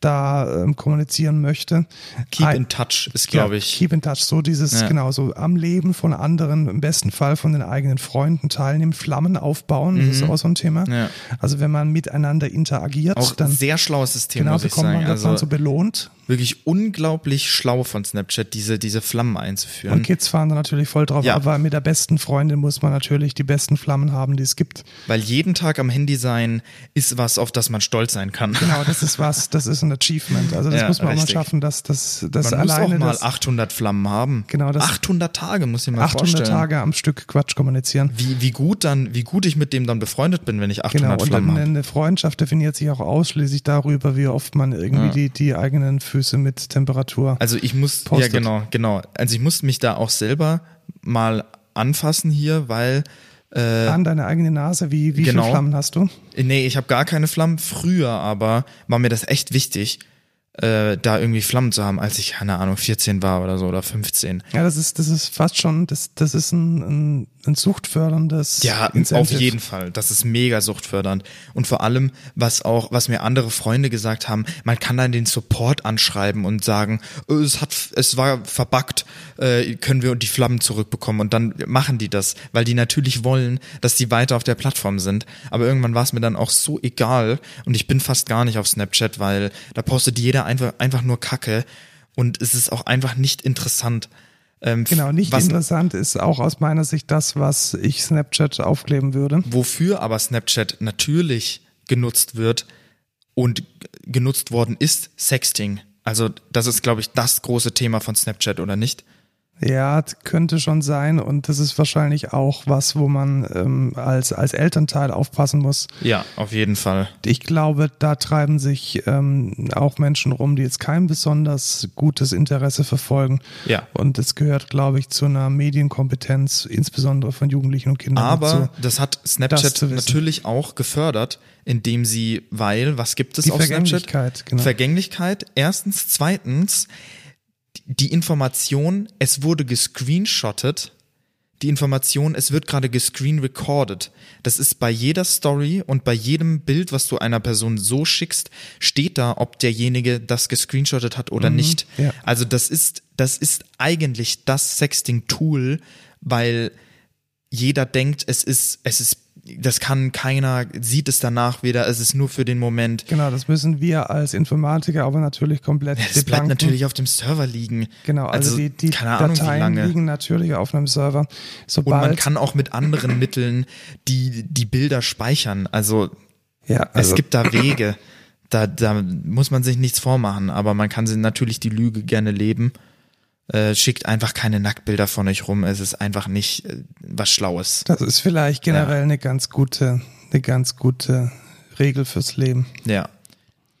da ähm, kommunizieren möchte. Keep in touch ist, glaube ich. Keep in touch, so dieses, Ja. genau, so am Leben von anderen, im besten Fall von den eigenen Freunden teilnehmen, Flammen aufbauen, das ist auch so ein Thema. Mhm. Ja. Also wenn man miteinander interagiert, Auch dann sehr schlaues System, genau bekommt man das dann Also so belohnt. Wirklich unglaublich schlau von Snapchat, diese, diese Flammen einzuführen. Und Kids fahren da natürlich voll drauf, Ja. aber mit der besten Freundin muss man natürlich die besten Flammen haben, die es gibt. Weil jeden Tag am Handy sein ist was, auf das man stolz sein kann. Genau, das ist was, das ist ein Achievement. Also das Ja, muss man auch mal richtig. schaffen, dass das, das Man muss auch alleine mal das 800 Flammen haben. Genau, das- 800 Tage, muss ich mir 800 vorstellen. Tage am Stück Quatsch kommunizieren. Wie, wie gut dann, wie gut ich mit dem dann befreundet bin, wenn ich 800 Genau, und Flammen habe. eine Freundschaft definiert sich auch ausschließlich darüber, wie oft man irgendwie Ja. die, die eigenen Füße mit Temperatur. Also ich muss, Postet. ja genau, genau. Also ich muss mich da auch selber mal anfassen hier, weil äh, an deine eigene Nase, wie, wie genau. viele Flammen hast du? Nee, ich habe gar keine Flammen. Früher aber war mir das echt wichtig, äh, da irgendwie Flammen zu haben, als ich, keine Ahnung, 14 war oder so oder 15. Ja, das ist, das ist fast schon, das, das ist ein, ein, ein suchtförderndes Ja, Incentive. auf jeden Fall. Das ist mega suchtfördernd. Und vor allem, was auch, was mir andere Freunde gesagt haben, man kann dann den Support anschreiben und sagen, "Äh, es hat, es war verbuggt, äh, können wir die Flammen zurückbekommen. Und dann machen die das, weil die natürlich wollen, dass die weiter auf der Plattform sind. Aber irgendwann war es mir dann auch so egal und ich bin fast gar nicht auf Snapchat, weil da postet jeder einfach, einfach nur Kacke und es ist auch einfach nicht interessant. Ähm, Genau, nicht was, interessant ist auch aus meiner Sicht das, was ich Snapchat aufkleben würde. Wofür aber Snapchat natürlich genutzt wird und genutzt worden ist, Sexting. Also das ist, glaube ich, das große Thema von Snapchat, oder nicht? Ja, das könnte schon sein und das ist wahrscheinlich auch was, wo man ähm, als, als Elternteil aufpassen muss. Ja, auf jeden Fall. Ich glaube, da treiben sich ähm, auch Menschen rum, die jetzt kein besonders gutes Interesse verfolgen. Ja. Und es gehört, glaube ich, zu einer Medienkompetenz, insbesondere von Jugendlichen und Kindern. Aber dazu. das hat das Snapchat wissen. natürlich auch gefördert, indem sie, weil, was gibt es Die auf Snapchat? Vergänglichkeit, genau. Vergänglichkeit, erstens. Zweitens, die Information, es wurde gescreenshottet. Die Information, es wird gerade gescreen recorded. Das ist bei jeder Story und bei jedem Bild, was du einer Person so schickst, steht da, ob derjenige das gescreenshottet hat oder nicht. ja. Also das ist, das ist eigentlich das Sexting-Tool, weil jeder denkt, es ist, es ist, das kann keiner, sieht es danach wieder, es ist nur für den Moment. Genau, das müssen wir als Informatiker aber natürlich komplett Das bleibt debunken. natürlich auf dem Server liegen. Genau, also, die, die keine Ahnung, Dateien liegen natürlich auf einem Server. Und Sobald, man kann auch mit anderen Mitteln die, die Bilder speichern. Also, ja, also es gibt da Wege. Da, da muss man sich nichts vormachen, aber man kann natürlich die Lüge gerne leben. Äh, schickt einfach keine Nacktbilder von euch rum. Es ist einfach nicht äh, was Schlaues. das ist vielleicht generell eine ganz gute, eine ganz gute Regel fürs Leben. Ja.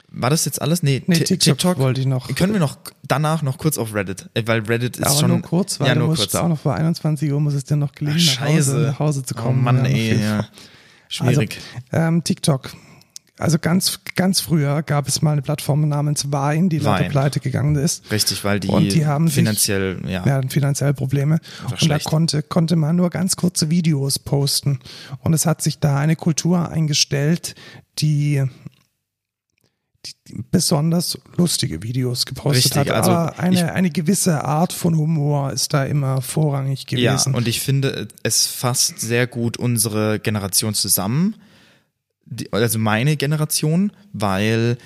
War das jetzt alles? Nee, Nee, Ti- TikTok wollte ich noch. Können wir noch danach noch kurz auf Reddit, äh, weil Reddit ist Aber schon nur kurz, weil ja, du nur musst kurz. auch noch vor 21 Uhr muss es dir noch gelingen, Ach, nach, Hause, nach Hause zu kommen. Oh Mann, Ja, ey, ja. Schwierig. Also, ähm, TikTok. Also ganz, ganz früher gab es mal eine Plattform namens Vine, die leider pleite gegangen ist. Richtig, weil die, Und die haben sich- finanziell, ja. Ja, hatten finanziell Probleme. Und da schlecht. konnte, konnte man nur ganz kurze Videos posten. Und es hat sich da eine Kultur eingestellt, die, besonders lustige Videos gepostet Richtig, hat. also Aber ich- eine, eine gewisse Art von Humor ist da immer vorrangig Ja, gewesen. und ich finde, es fasst sehr gut unsere Generation zusammen. Also meine Generation, weil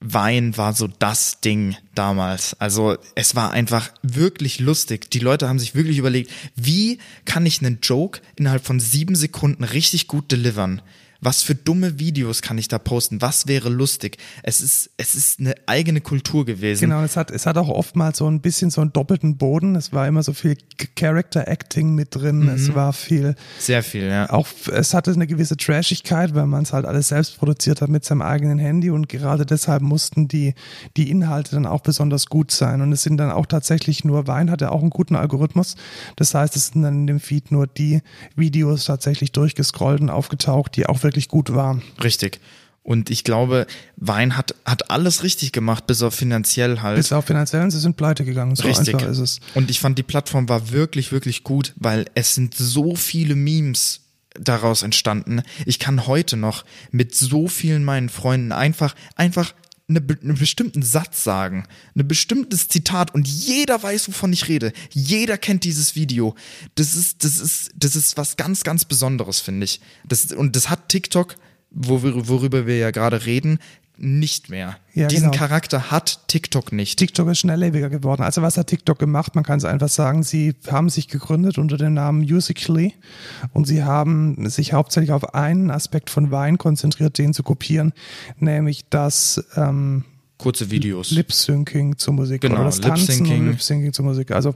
Wein war so das Ding damals. Also es war einfach wirklich lustig. Die Leute haben sich wirklich überlegt, wie kann ich einen Joke innerhalb von sieben Sekunden richtig gut delivern? Was für dumme Videos kann ich da posten? Was wäre lustig? Es ist, es ist eine eigene Kultur gewesen. Genau, es hat, es hat auch oftmals so ein bisschen so einen doppelten Boden. Es war immer so viel Character Acting mit drin. Mhm. Es war viel, Sehr viel, ja. auch es hatte eine gewisse Trashigkeit, weil man es halt alles selbst produziert hat mit seinem eigenen Handy und gerade deshalb mussten die, die Inhalte dann auch besonders gut sein. Und es sind dann auch tatsächlich nur, Wein hatte auch einen guten Algorithmus. Das heißt, es sind dann in dem Feed nur die Videos tatsächlich durchgescrollt und aufgetaucht, die auch wirklich gut waren. Richtig. Und ich glaube, Wein hat, hat alles richtig gemacht, bis auf finanziell halt. Bis auf finanziellen, sie sind pleite gegangen. So Richtig. einfach ist es. Und ich fand, die Plattform war wirklich, wirklich gut, weil es sind so viele Memes daraus entstanden. Ich kann heute noch mit so vielen meinen Freunden einfach, einfach eine, einen bestimmten Satz sagen, ein bestimmtes Zitat und jeder weiß, wovon ich rede. Jeder kennt dieses Video. Das ist, das ist, das ist was ganz, ganz Besonderes, finde ich. Das, und das hat TikTok, worüber wir ja gerade reden, nicht mehr. Ja, Diesen genau. Charakter hat TikTok nicht. TikTok ist schnelllebiger geworden. Also was hat TikTok gemacht? Man kann es einfach sagen, sie haben sich gegründet unter dem Namen Musically und sie haben sich hauptsächlich auf einen Aspekt von Wein konzentriert, den zu kopieren, nämlich das ähm, Kurze Videos. Lip-Syncing zur Musik Genau, oder das Tanzen Lip-Syncing. Lip-Syncing zur Musik. Also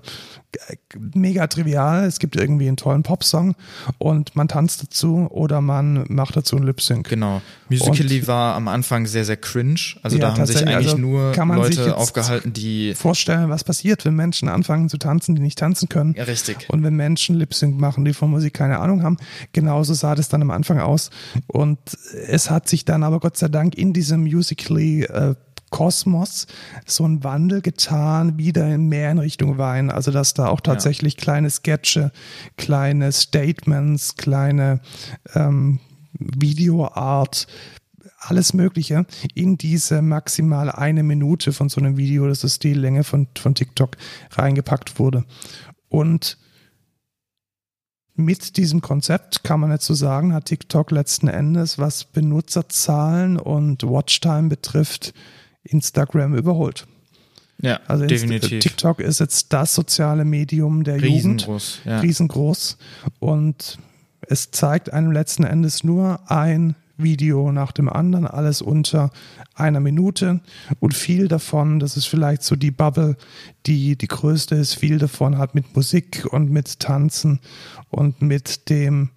mega trivial. Es gibt irgendwie einen tollen Popsong und man tanzt dazu oder man macht dazu einen Lip-Sync. Genau. Musically war am Anfang sehr, sehr cringe. Also Ja, da haben sich eigentlich Also nur kann man sich Leute aufgehalten, die. Vorstellen, was passiert, wenn Menschen anfangen zu tanzen, die nicht tanzen können. Ja, richtig. Und wenn Menschen Lip-Sync machen, die von Musik keine Ahnung haben, genauso sah das dann am Anfang aus. Und es hat sich dann aber Gott sei Dank in diesem Musically äh, Kosmos so ein Wandel getan, wieder mehr in Richtung Wein. Also dass da auch tatsächlich kleine Sketche, kleine Statements, kleine ähm, Videoart, alles Mögliche in diese maximal eine Minute von so einem Video, das ist die Länge von, von TikTok, reingepackt wurde. Und mit diesem Konzept kann man jetzt so sagen, hat TikTok letzten Endes, was Benutzerzahlen und Watchtime betrifft, Instagram überholt. Ja, Also definitiv. TikTok ist jetzt das soziale Medium der Jugend Riesengroß. Ja. riesengroß und es zeigt einem letzten Endes nur ein Video nach dem anderen, alles unter einer Minute und viel davon, das ist vielleicht so die Bubble, die die größte ist, viel davon hat mit Musik und mit Tanzen und mit dem,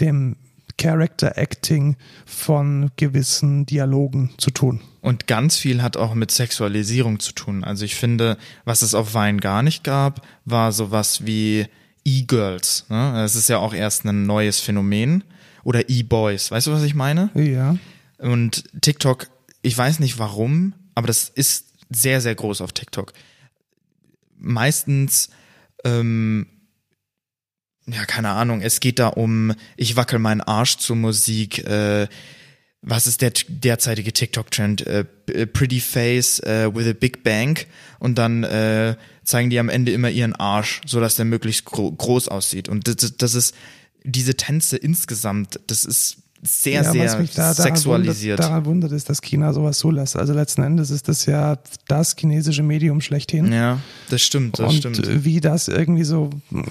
dem Character Acting von gewissen Dialogen zu tun. Und ganz viel hat auch mit Sexualisierung zu tun. Also ich finde, was es auf Wein gar nicht gab, war sowas wie E-Girls. Ne? Das ist ja auch erst ein neues Phänomen. Oder E-Boys. Weißt du, was ich meine? Ja. Und TikTok, ich weiß nicht warum, aber das ist sehr, sehr groß auf TikTok. Meistens, ähm, ja, keine Ahnung, es geht da um, ich wackel meinen Arsch zur Musik, äh, was ist der derzeitige TikTok-Trend? Äh, p- pretty Face äh, with a Big Bang und dann äh, zeigen die am Ende immer ihren Arsch, sodass der möglichst gro groß aussieht. Und das- das ist, diese Tänze insgesamt, das ist sehr, ja, was sehr mich da, daran sexualisiert. Wundert, daran wundert ist, dass China sowas zulässt. Also letzten Endes ist das ja das chinesische Medium schlechthin. Ja, das stimmt, das Und stimmt. wie das irgendwie so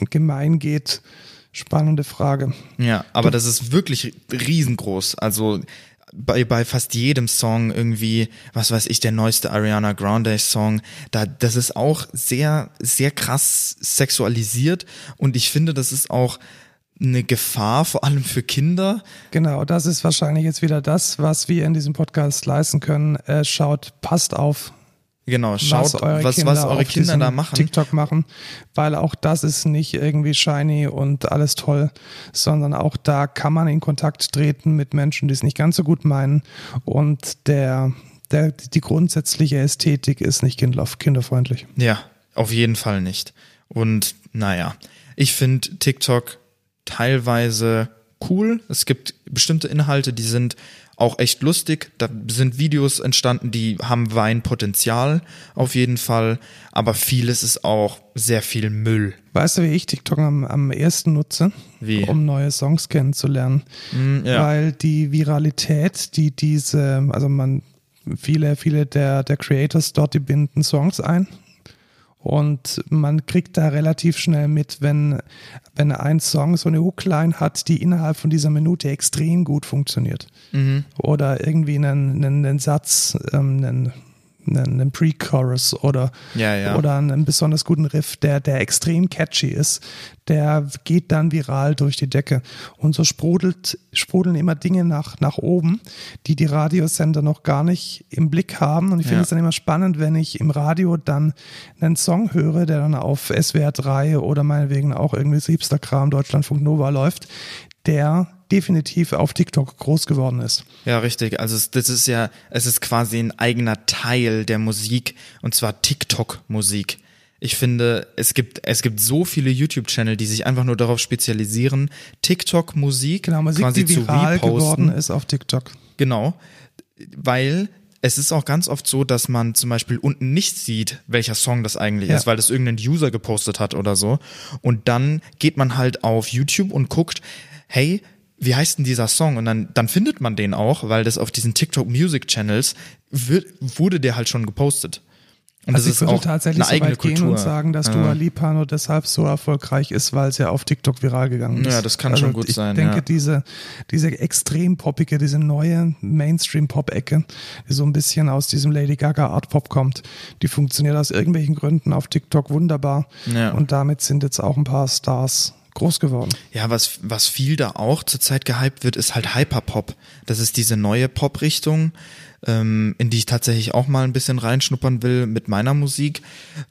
gemein geht, spannende Frage. Ja, aber das ist wirklich riesengroß. Also bei, bei fast jedem Song irgendwie, was weiß ich, der neueste Ariana Grande Song, da, das ist auch sehr, sehr krass sexualisiert und ich finde, das ist auch eine Gefahr, vor allem für Kinder. Genau, das ist wahrscheinlich jetzt wieder das, was wir in diesem Podcast leisten können. Äh, schaut, passt auf, Genau, schaut, was eure was, Kinder, was eure Kinder da machen. TikTok machen, weil auch das ist nicht irgendwie shiny und alles toll, sondern auch da kann man in Kontakt treten mit Menschen, die es nicht ganz so gut meinen und der, der, die grundsätzliche Ästhetik ist nicht kinderfreundlich. Ja, auf jeden Fall nicht. Und naja, ich finde TikTok teilweise cool. Es gibt bestimmte Inhalte, die sind auch echt lustig. Da sind Videos entstanden, die haben Weinpotenzial auf jeden Fall, aber vieles ist auch sehr viel Müll. Weißt du, wie ich TikTok am, am ersten nutze? Wie? Um neue Songs kennenzulernen. Mm, ja. Weil die Viralität, die diese, also man, viele, viele der, der Creators dort, die binden Songs ein und man kriegt da relativ schnell mit, wenn, wenn ein Song so eine Hookline hat, die innerhalb von dieser Minute extrem gut funktioniert. Mhm. Oder irgendwie einen, einen, einen Satz, ähm, einen einen Pre-Chorus oder, ja, ja. oder einen besonders guten Riff, der, der extrem catchy ist, der geht dann viral durch die Decke. Und so sprudelt, sprudeln immer Dinge nach, nach oben, die die Radiosender noch gar nicht im Blick haben. Und ich finde ja. es dann immer spannend, wenn ich im Radio dann einen Song höre, der dann auf SWR 3 oder meinetwegen auch irgendwie Siebster Kram Deutschlandfunk Nova läuft, der definitiv auf TikTok groß geworden ist. Ja, richtig. Also das ist ja, es ist quasi ein eigener Teil der Musik und zwar TikTok-Musik. Ich finde, es gibt, es gibt so viele YouTube-Channel, die sich einfach nur darauf spezialisieren, TikTok-Musik genau, Musik, quasi die viral zu reposten. geworden ist auf TikTok. Genau, weil es ist auch ganz oft so, dass man zum Beispiel unten nicht sieht, welcher Song das eigentlich ja. ist, weil das irgendein User gepostet hat oder so. Und dann geht man halt auf YouTube und guckt, hey, wie heißt denn dieser Song? Und dann, dann findet man den auch, weil das auf diesen TikTok Music Channels wird, wurde der halt schon gepostet. Und also das ich würde auch tatsächlich eine so weit Kultur. gehen und sagen, dass ja. Dua Lipa nur deshalb so erfolgreich ist, weil sie auf TikTok viral gegangen ist. Ja, das kann also schon gut ich sein. Ich denke, ja. diese, diese extrem poppige, diese neue Mainstream-Pop-Ecke, die so ein bisschen aus diesem Lady Gaga Art Pop kommt, die funktioniert aus irgendwelchen Gründen auf TikTok wunderbar. Ja. Und damit sind jetzt auch ein paar Stars groß geworden. Ja, was, was viel da auch zurzeit gehypt wird, ist halt Hyperpop. Das ist diese neue Pop-Richtung, ähm, in die ich tatsächlich auch mal ein bisschen reinschnuppern will mit meiner Musik,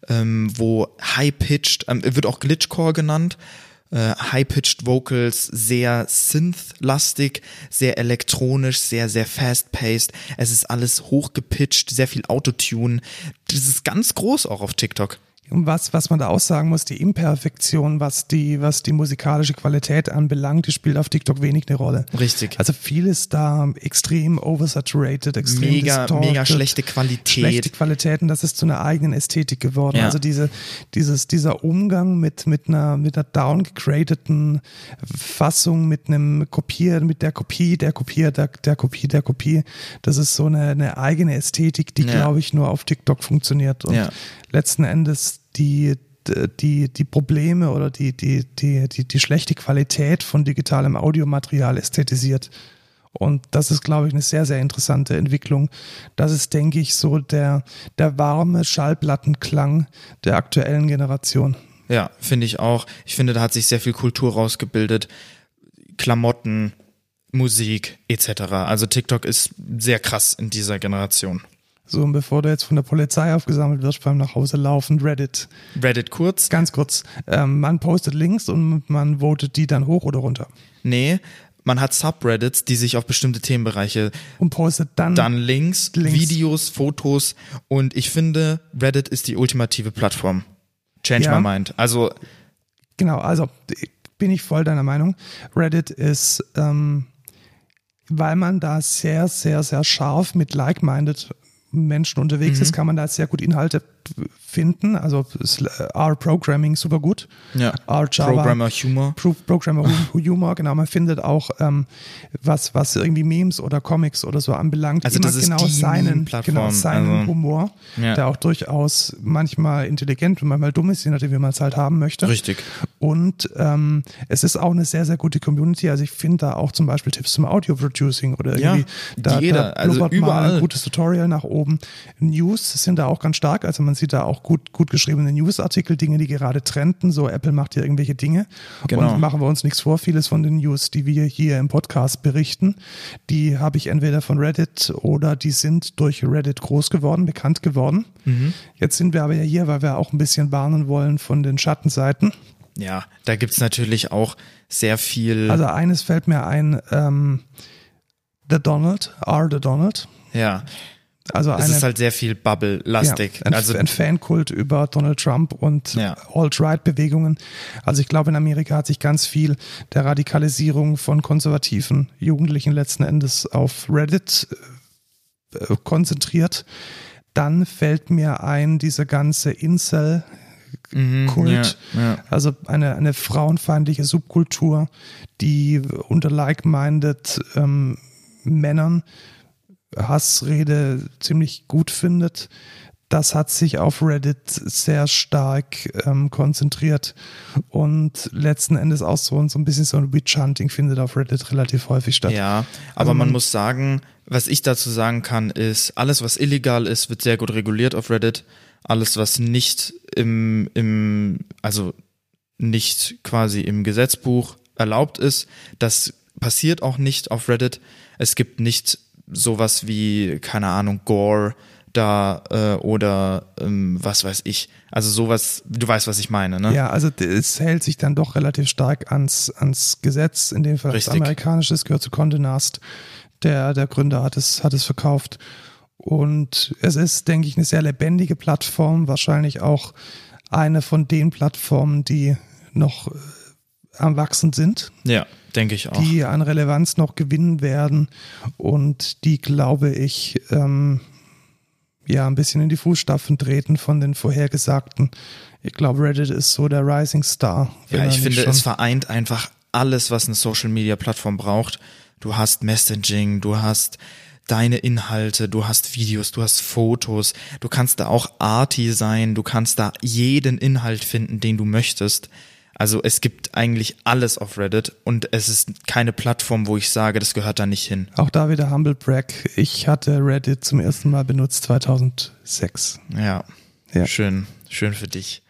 ähm, wo High-Pitched, ähm, wird auch Glitchcore genannt, äh, High-Pitched Vocals, sehr Synth-lastig, sehr elektronisch, sehr, sehr fast-paced. Es ist alles hochgepitcht, sehr viel Autotune. Das ist ganz groß auch auf TikTok was, was man da aussagen muss, die Imperfektion, was die, was die musikalische Qualität anbelangt, die spielt auf TikTok wenig eine Rolle. Richtig. Also vieles da extrem oversaturated, extrem mega, mega schlechte Qualität. Schlechte Qualitäten, das ist zu einer eigenen Ästhetik geworden. Ja. Also diese, dieses, dieser Umgang mit, mit einer, mit einer downgradeten Fassung, mit einem Kopier, mit der Kopie, der Kopier, der, der Kopie, der Kopie, das ist so eine, eine eigene Ästhetik, die, ja. glaube ich, nur auf TikTok funktioniert. Und ja. letzten Endes die, die, die Probleme oder die, die, die, die, die schlechte Qualität von digitalem Audiomaterial ästhetisiert. Und das ist, glaube ich, eine sehr, sehr interessante Entwicklung. Das ist, denke ich, so der, der warme Schallplattenklang der aktuellen Generation. Ja, finde ich auch. Ich finde, da hat sich sehr viel Kultur rausgebildet. Klamotten, Musik etc. Also TikTok ist sehr krass in dieser Generation. So, und bevor du jetzt von der Polizei aufgesammelt wirst beim nach Hause laufen, Reddit. Reddit kurz? Ganz kurz. Ähm, man postet Links und man votet die dann hoch oder runter. Nee, man hat Subreddits, die sich auf bestimmte Themenbereiche und postet dann, dann Links, Links, Videos, Fotos und ich finde, Reddit ist die ultimative Plattform. Change ja. my mind. Also genau, also bin ich voll deiner Meinung. Reddit ist, ähm, weil man da sehr, sehr, sehr scharf mit like-minded Menschen unterwegs mhm. ist, kann man da sehr gut Inhalte finden. Also R-Programming super gut. Ja. R-Java. Programmer Humor. Pro Programmer Humor, genau. Man findet auch, ähm, was, was irgendwie Memes oder Comics oder so anbelangt, also immer das genau ist seinen, genau seinen also, Humor, ja. der auch durchaus manchmal intelligent und manchmal dumm ist, je nachdem, wie man es halt haben möchte. Richtig. Und ähm, es ist auch eine sehr, sehr gute Community. Also ich finde da auch zum Beispiel Tipps zum Audio-Producing oder irgendwie ja, da, jeder, da also überall. ein gutes Tutorial nach oben. News sind da auch ganz stark. Also man sie da auch gut, gut geschriebene Newsartikel, Dinge, die gerade trenden. So Apple macht ja irgendwelche Dinge. Genau. Und machen wir uns nichts vor. Vieles von den News, die wir hier im Podcast berichten, die habe ich entweder von Reddit oder die sind durch Reddit groß geworden, bekannt geworden. Jetzt sind wir aber ja hier, weil wir auch ein bisschen warnen wollen von den Schattenseiten. Ja, da gibt's natürlich auch sehr viel. Also eines fällt mir ein, ähm, The Donald, R. The Donald. ja, Also es eine, ist halt sehr viel Bubble-lastig. Ja, ein, also ein Fankult über Donald Trump und Ja. Alt-Right-Bewegungen. Also ich glaube, in Amerika hat sich ganz viel der Radikalisierung von konservativen Jugendlichen letzten Endes auf Reddit äh, konzentriert. Dann fällt mir ein, diese ganze Incel mhm, Kult, Ja, ja. also eine, eine frauenfeindliche Subkultur, die unter like-minded ähm, Männern Hassrede ziemlich gut findet. Das hat sich auf Reddit sehr stark ähm, konzentriert und letzten Endes auch so, so ein bisschen so ein Witch-Hunting findet auf Reddit relativ häufig statt. Ja, aber man muss sagen, was ich dazu sagen kann, ist, alles, was illegal ist, wird sehr gut reguliert auf Reddit. Alles, was nicht im, im, also nicht quasi im Gesetzbuch erlaubt ist, das passiert auch nicht auf Reddit. Es gibt nicht sowas wie, keine Ahnung, Gore da äh, oder ähm, was weiß ich. Also sowas, du weißt, was ich meine, ne? Ja, also es hält sich dann doch relativ stark ans, ans Gesetz, in dem Fall das Richtig. amerikanische, es gehört zu Condé Nast. Der, der Gründer hat es, hat es verkauft. Und es ist, denke ich, eine sehr lebendige Plattform, wahrscheinlich auch eine von den Plattformen, die noch äh, am Wachsen sind, Ja, denke ich auch. die an Relevanz noch gewinnen werden und die, glaube ich, ähm, ja, ein bisschen in die Fußstapfen treten von den vorhergesagten. Ich glaube, Reddit ist so der Rising Star. Ja, ich finde, es vereint einfach alles, was eine Social Media Plattform braucht. Du hast Messaging, du hast deine Inhalte, du hast Videos, du hast Fotos, du kannst da auch arty sein, du kannst da jeden Inhalt finden, den du möchtest. Also es gibt eigentlich alles auf Reddit und es ist keine Plattform, wo ich sage, das gehört da nicht hin. Auch da wieder Humble Brag. Ich hatte Reddit zum ersten Mal benutzt 2006. Ja, Ja. schön, schön für dich.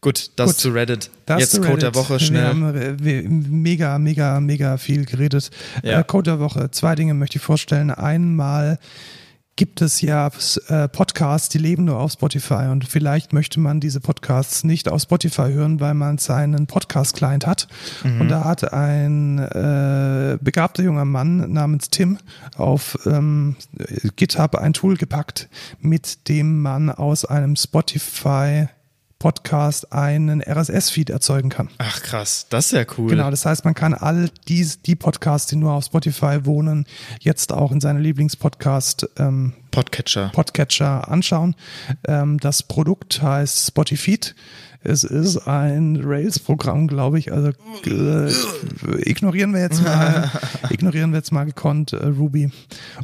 Gut, das Gut. zu Reddit. Das Jetzt zu Code der Reddit. Woche Wir schnell. haben äh, wir- mega, mega, mega viel geredet. Ja. Äh, Code der Woche. Zwei Dinge möchte ich vorstellen. Einmal gibt es ja äh, Podcasts, die leben nur auf Spotify und vielleicht möchte man diese Podcasts nicht auf Spotify hören, weil man seinen Podcast-Client hat. Mhm. Und da hat ein äh, begabter junger Mann namens Tim auf ähm, GitHub ein Tool gepackt, mit dem man aus einem Spotify Podcast einen RSS-Feed erzeugen kann. Ach krass, das ist ja cool. Genau, das heißt, man kann all die, die Podcasts, die nur auf Spotify wohnen, jetzt auch in seine Lieblingspodcast ähm, Podcatcher. Podcatcher anschauen. Ähm, das Produkt heißt Spotify. Es ist ein Rails-Programm, glaube ich. Also äh, ignorieren wir jetzt mal, [LAUGHS] ignorieren wir jetzt mal gekonnt äh, Ruby.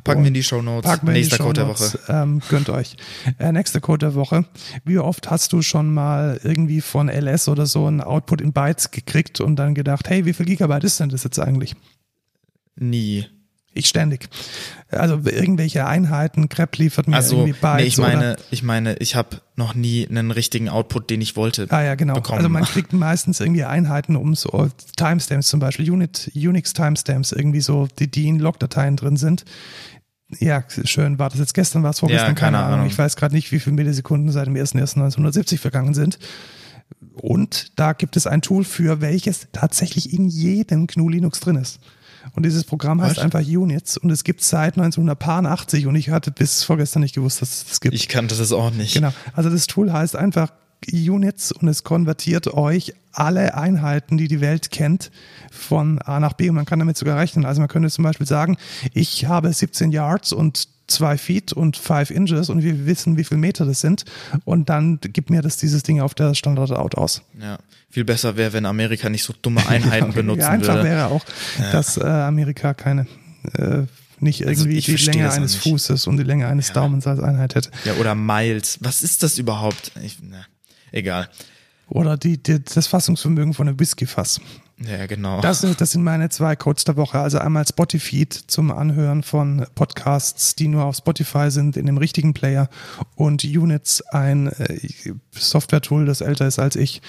Packen Und wir in die Shownotes. Packen wir Nächster in die Code der. Woche. Ähm, gönnt euch. Äh, nächster Code der Woche. Wie oft hast du schon mal irgendwie von LS oder so einen Output in Bytes gekriegt und dann gedacht, hey, wie viel Gigabyte ist denn das jetzt eigentlich? Nie. Ich ständig. Also irgendwelche Einheiten, Crap liefert mir Also, irgendwie Bytes nee, ich meine, ich meine, ich habe noch nie einen richtigen Output, den ich wollte. Ah ja, genau. bekommen. Also man [LAUGHS] kriegt meistens irgendwie Einheiten um so Timestamps zum Beispiel, Unit, Unix Timestamps irgendwie so, die, die in Logdateien drin sind. Ja, schön. War das jetzt gestern, war es vorgestern? Ja, keine Ahnung. Ich weiß gerade nicht, wie viele Millisekunden seit dem 1.1.1970 vergangen sind. Und da gibt es ein Tool für, welches tatsächlich in jedem GNU Linux drin ist. Und dieses Programm heißt Was? einfach Units und es gibt seit 1980 und ich hatte bis vorgestern nicht gewusst, dass es das gibt. Ich kannte das auch nicht. Genau. Also das Tool heißt einfach Units und es konvertiert euch alle Einheiten, die die Welt kennt, von A nach B und man kann damit sogar rechnen. Also man könnte zum Beispiel sagen, ich habe 17 Yards und zwei Feet und five Inches und wir wissen, wie viel Meter das sind und dann gibt mir das dieses Ding auf der Standard-Out aus. Ja. Viel besser wäre, wenn Amerika nicht so dumme [LAUGHS] Einheiten benutzen ja, einfach würde. wäre auch, dass äh, Amerika keine äh, nicht irgendwie ich die Länge eines nicht. Fußes und die Länge eines Ja. Daumens als Einheit hätte. Ja, oder Miles. Was ist das überhaupt? Ich, na, egal. Oder die, die, das Fassungsvermögen von einem Whiskyfass. Ja, genau. Das, sind- das sind meine zwei Codes der Woche. Also einmal Spotify zum Anhören von Podcasts, die nur auf Spotify sind, in dem richtigen Player. Und Units, ein äh, Software-Tool, das älter ist als ich,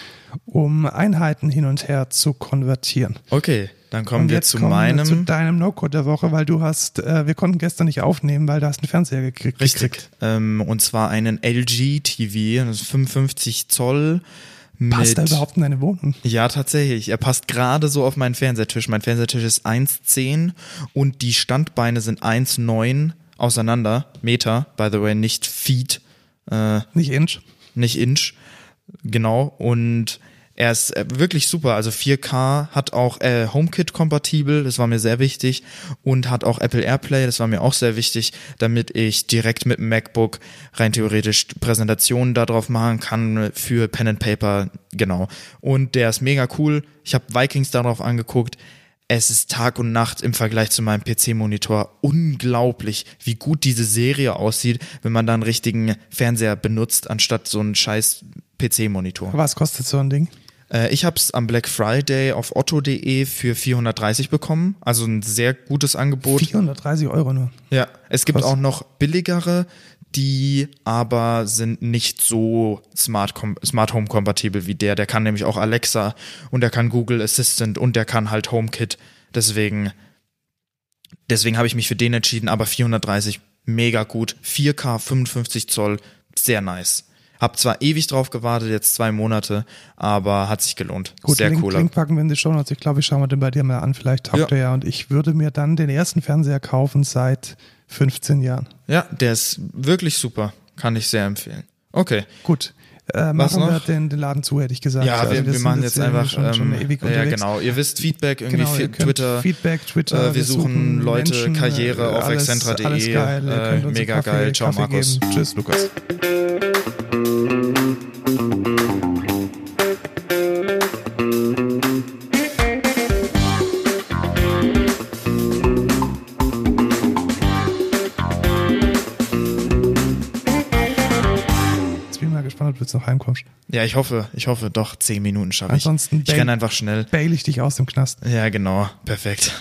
um Einheiten hin und her zu konvertieren. okay, dann kommen wir zu kommen meinem. wir zu deinem No-Code der Woche, weil du hast, äh, wir konnten gestern nicht aufnehmen, weil du hast einen Fernseher gekriegt. Richtig. Ähm, und zwar einen LG TV, das ist 55 Zoll. Passt er überhaupt in deine Wohnung? Ja, tatsächlich. Er passt gerade so auf meinen Fernsehtisch. Mein Fernsehtisch ist 1,10 und die Standbeine sind 1,9 auseinander. Meter, by the way, nicht Feet, äh, Nicht Inch. nicht Inch. Genau. Und er ist äh, wirklich super. Also 4K hat auch äh, HomeKit-kompatibel, das war mir sehr wichtig. Und hat auch Apple AirPlay, das war mir auch sehr wichtig, damit ich direkt mit dem MacBook rein theoretisch Präsentationen darauf machen kann für Pen and Paper. Genau. Und der ist mega cool. Ich habe Vikings darauf angeguckt. Es ist Tag und Nacht im Vergleich zu meinem PC-Monitor unglaublich, wie gut diese Serie aussieht, wenn man da einen richtigen Fernseher benutzt, anstatt so einen scheiß PC-Monitor. Was kostet so ein Ding? Äh, ich habe es am Black Friday auf otto.de für 430 bekommen, also ein sehr gutes Angebot. 430 Euro nur. Ja, es gibt Krass. auch noch billigere, die aber sind nicht so Smart, Smart Home kompatibel wie der. Der kann nämlich auch Alexa und der kann Google Assistant und der kann halt HomeKit. Deswegen, deswegen habe ich mich für den entschieden, aber 430 mega gut. 4K 55 Zoll, sehr nice. Hab zwar ewig drauf gewartet, jetzt zwei Monate, aber hat sich gelohnt. Gut, sehr Link, cooler. Link packen wir in die Show Notes. Ich glaube, ich schaue mir den bei dir mal an. Vielleicht taugt Ja. er ja. Und ich würde mir dann den ersten Fernseher kaufen seit 15 Jahren. Ja, der ist wirklich super. Kann ich sehr empfehlen. Okay. Gut. Äh, Was machen wir den, den Laden zu, hätte ich gesagt. Ja, wir, Also wir sind machen jetzt einfach schon, schon ähm, ewig ja unterwegs. genau. Ihr wisst Feedback irgendwie Genau, ihr Twitter. Feedback, Twitter. äh, wir suchen Leute, Menschen, Karriere äh, auf excentra.de, Alles geil. Ihr äh, mega Kaffee, geil. Ciao, Kaffee Markus. Geben. Tschüss, Lukas. Jetzt noch heimkommst. Ja, ich hoffe, ich hoffe, doch zehn Minuten schaffe ich. Ansonsten Ich renne einfach schnell. Bail ich dich aus dem Knast. Ja, genau. Perfekt.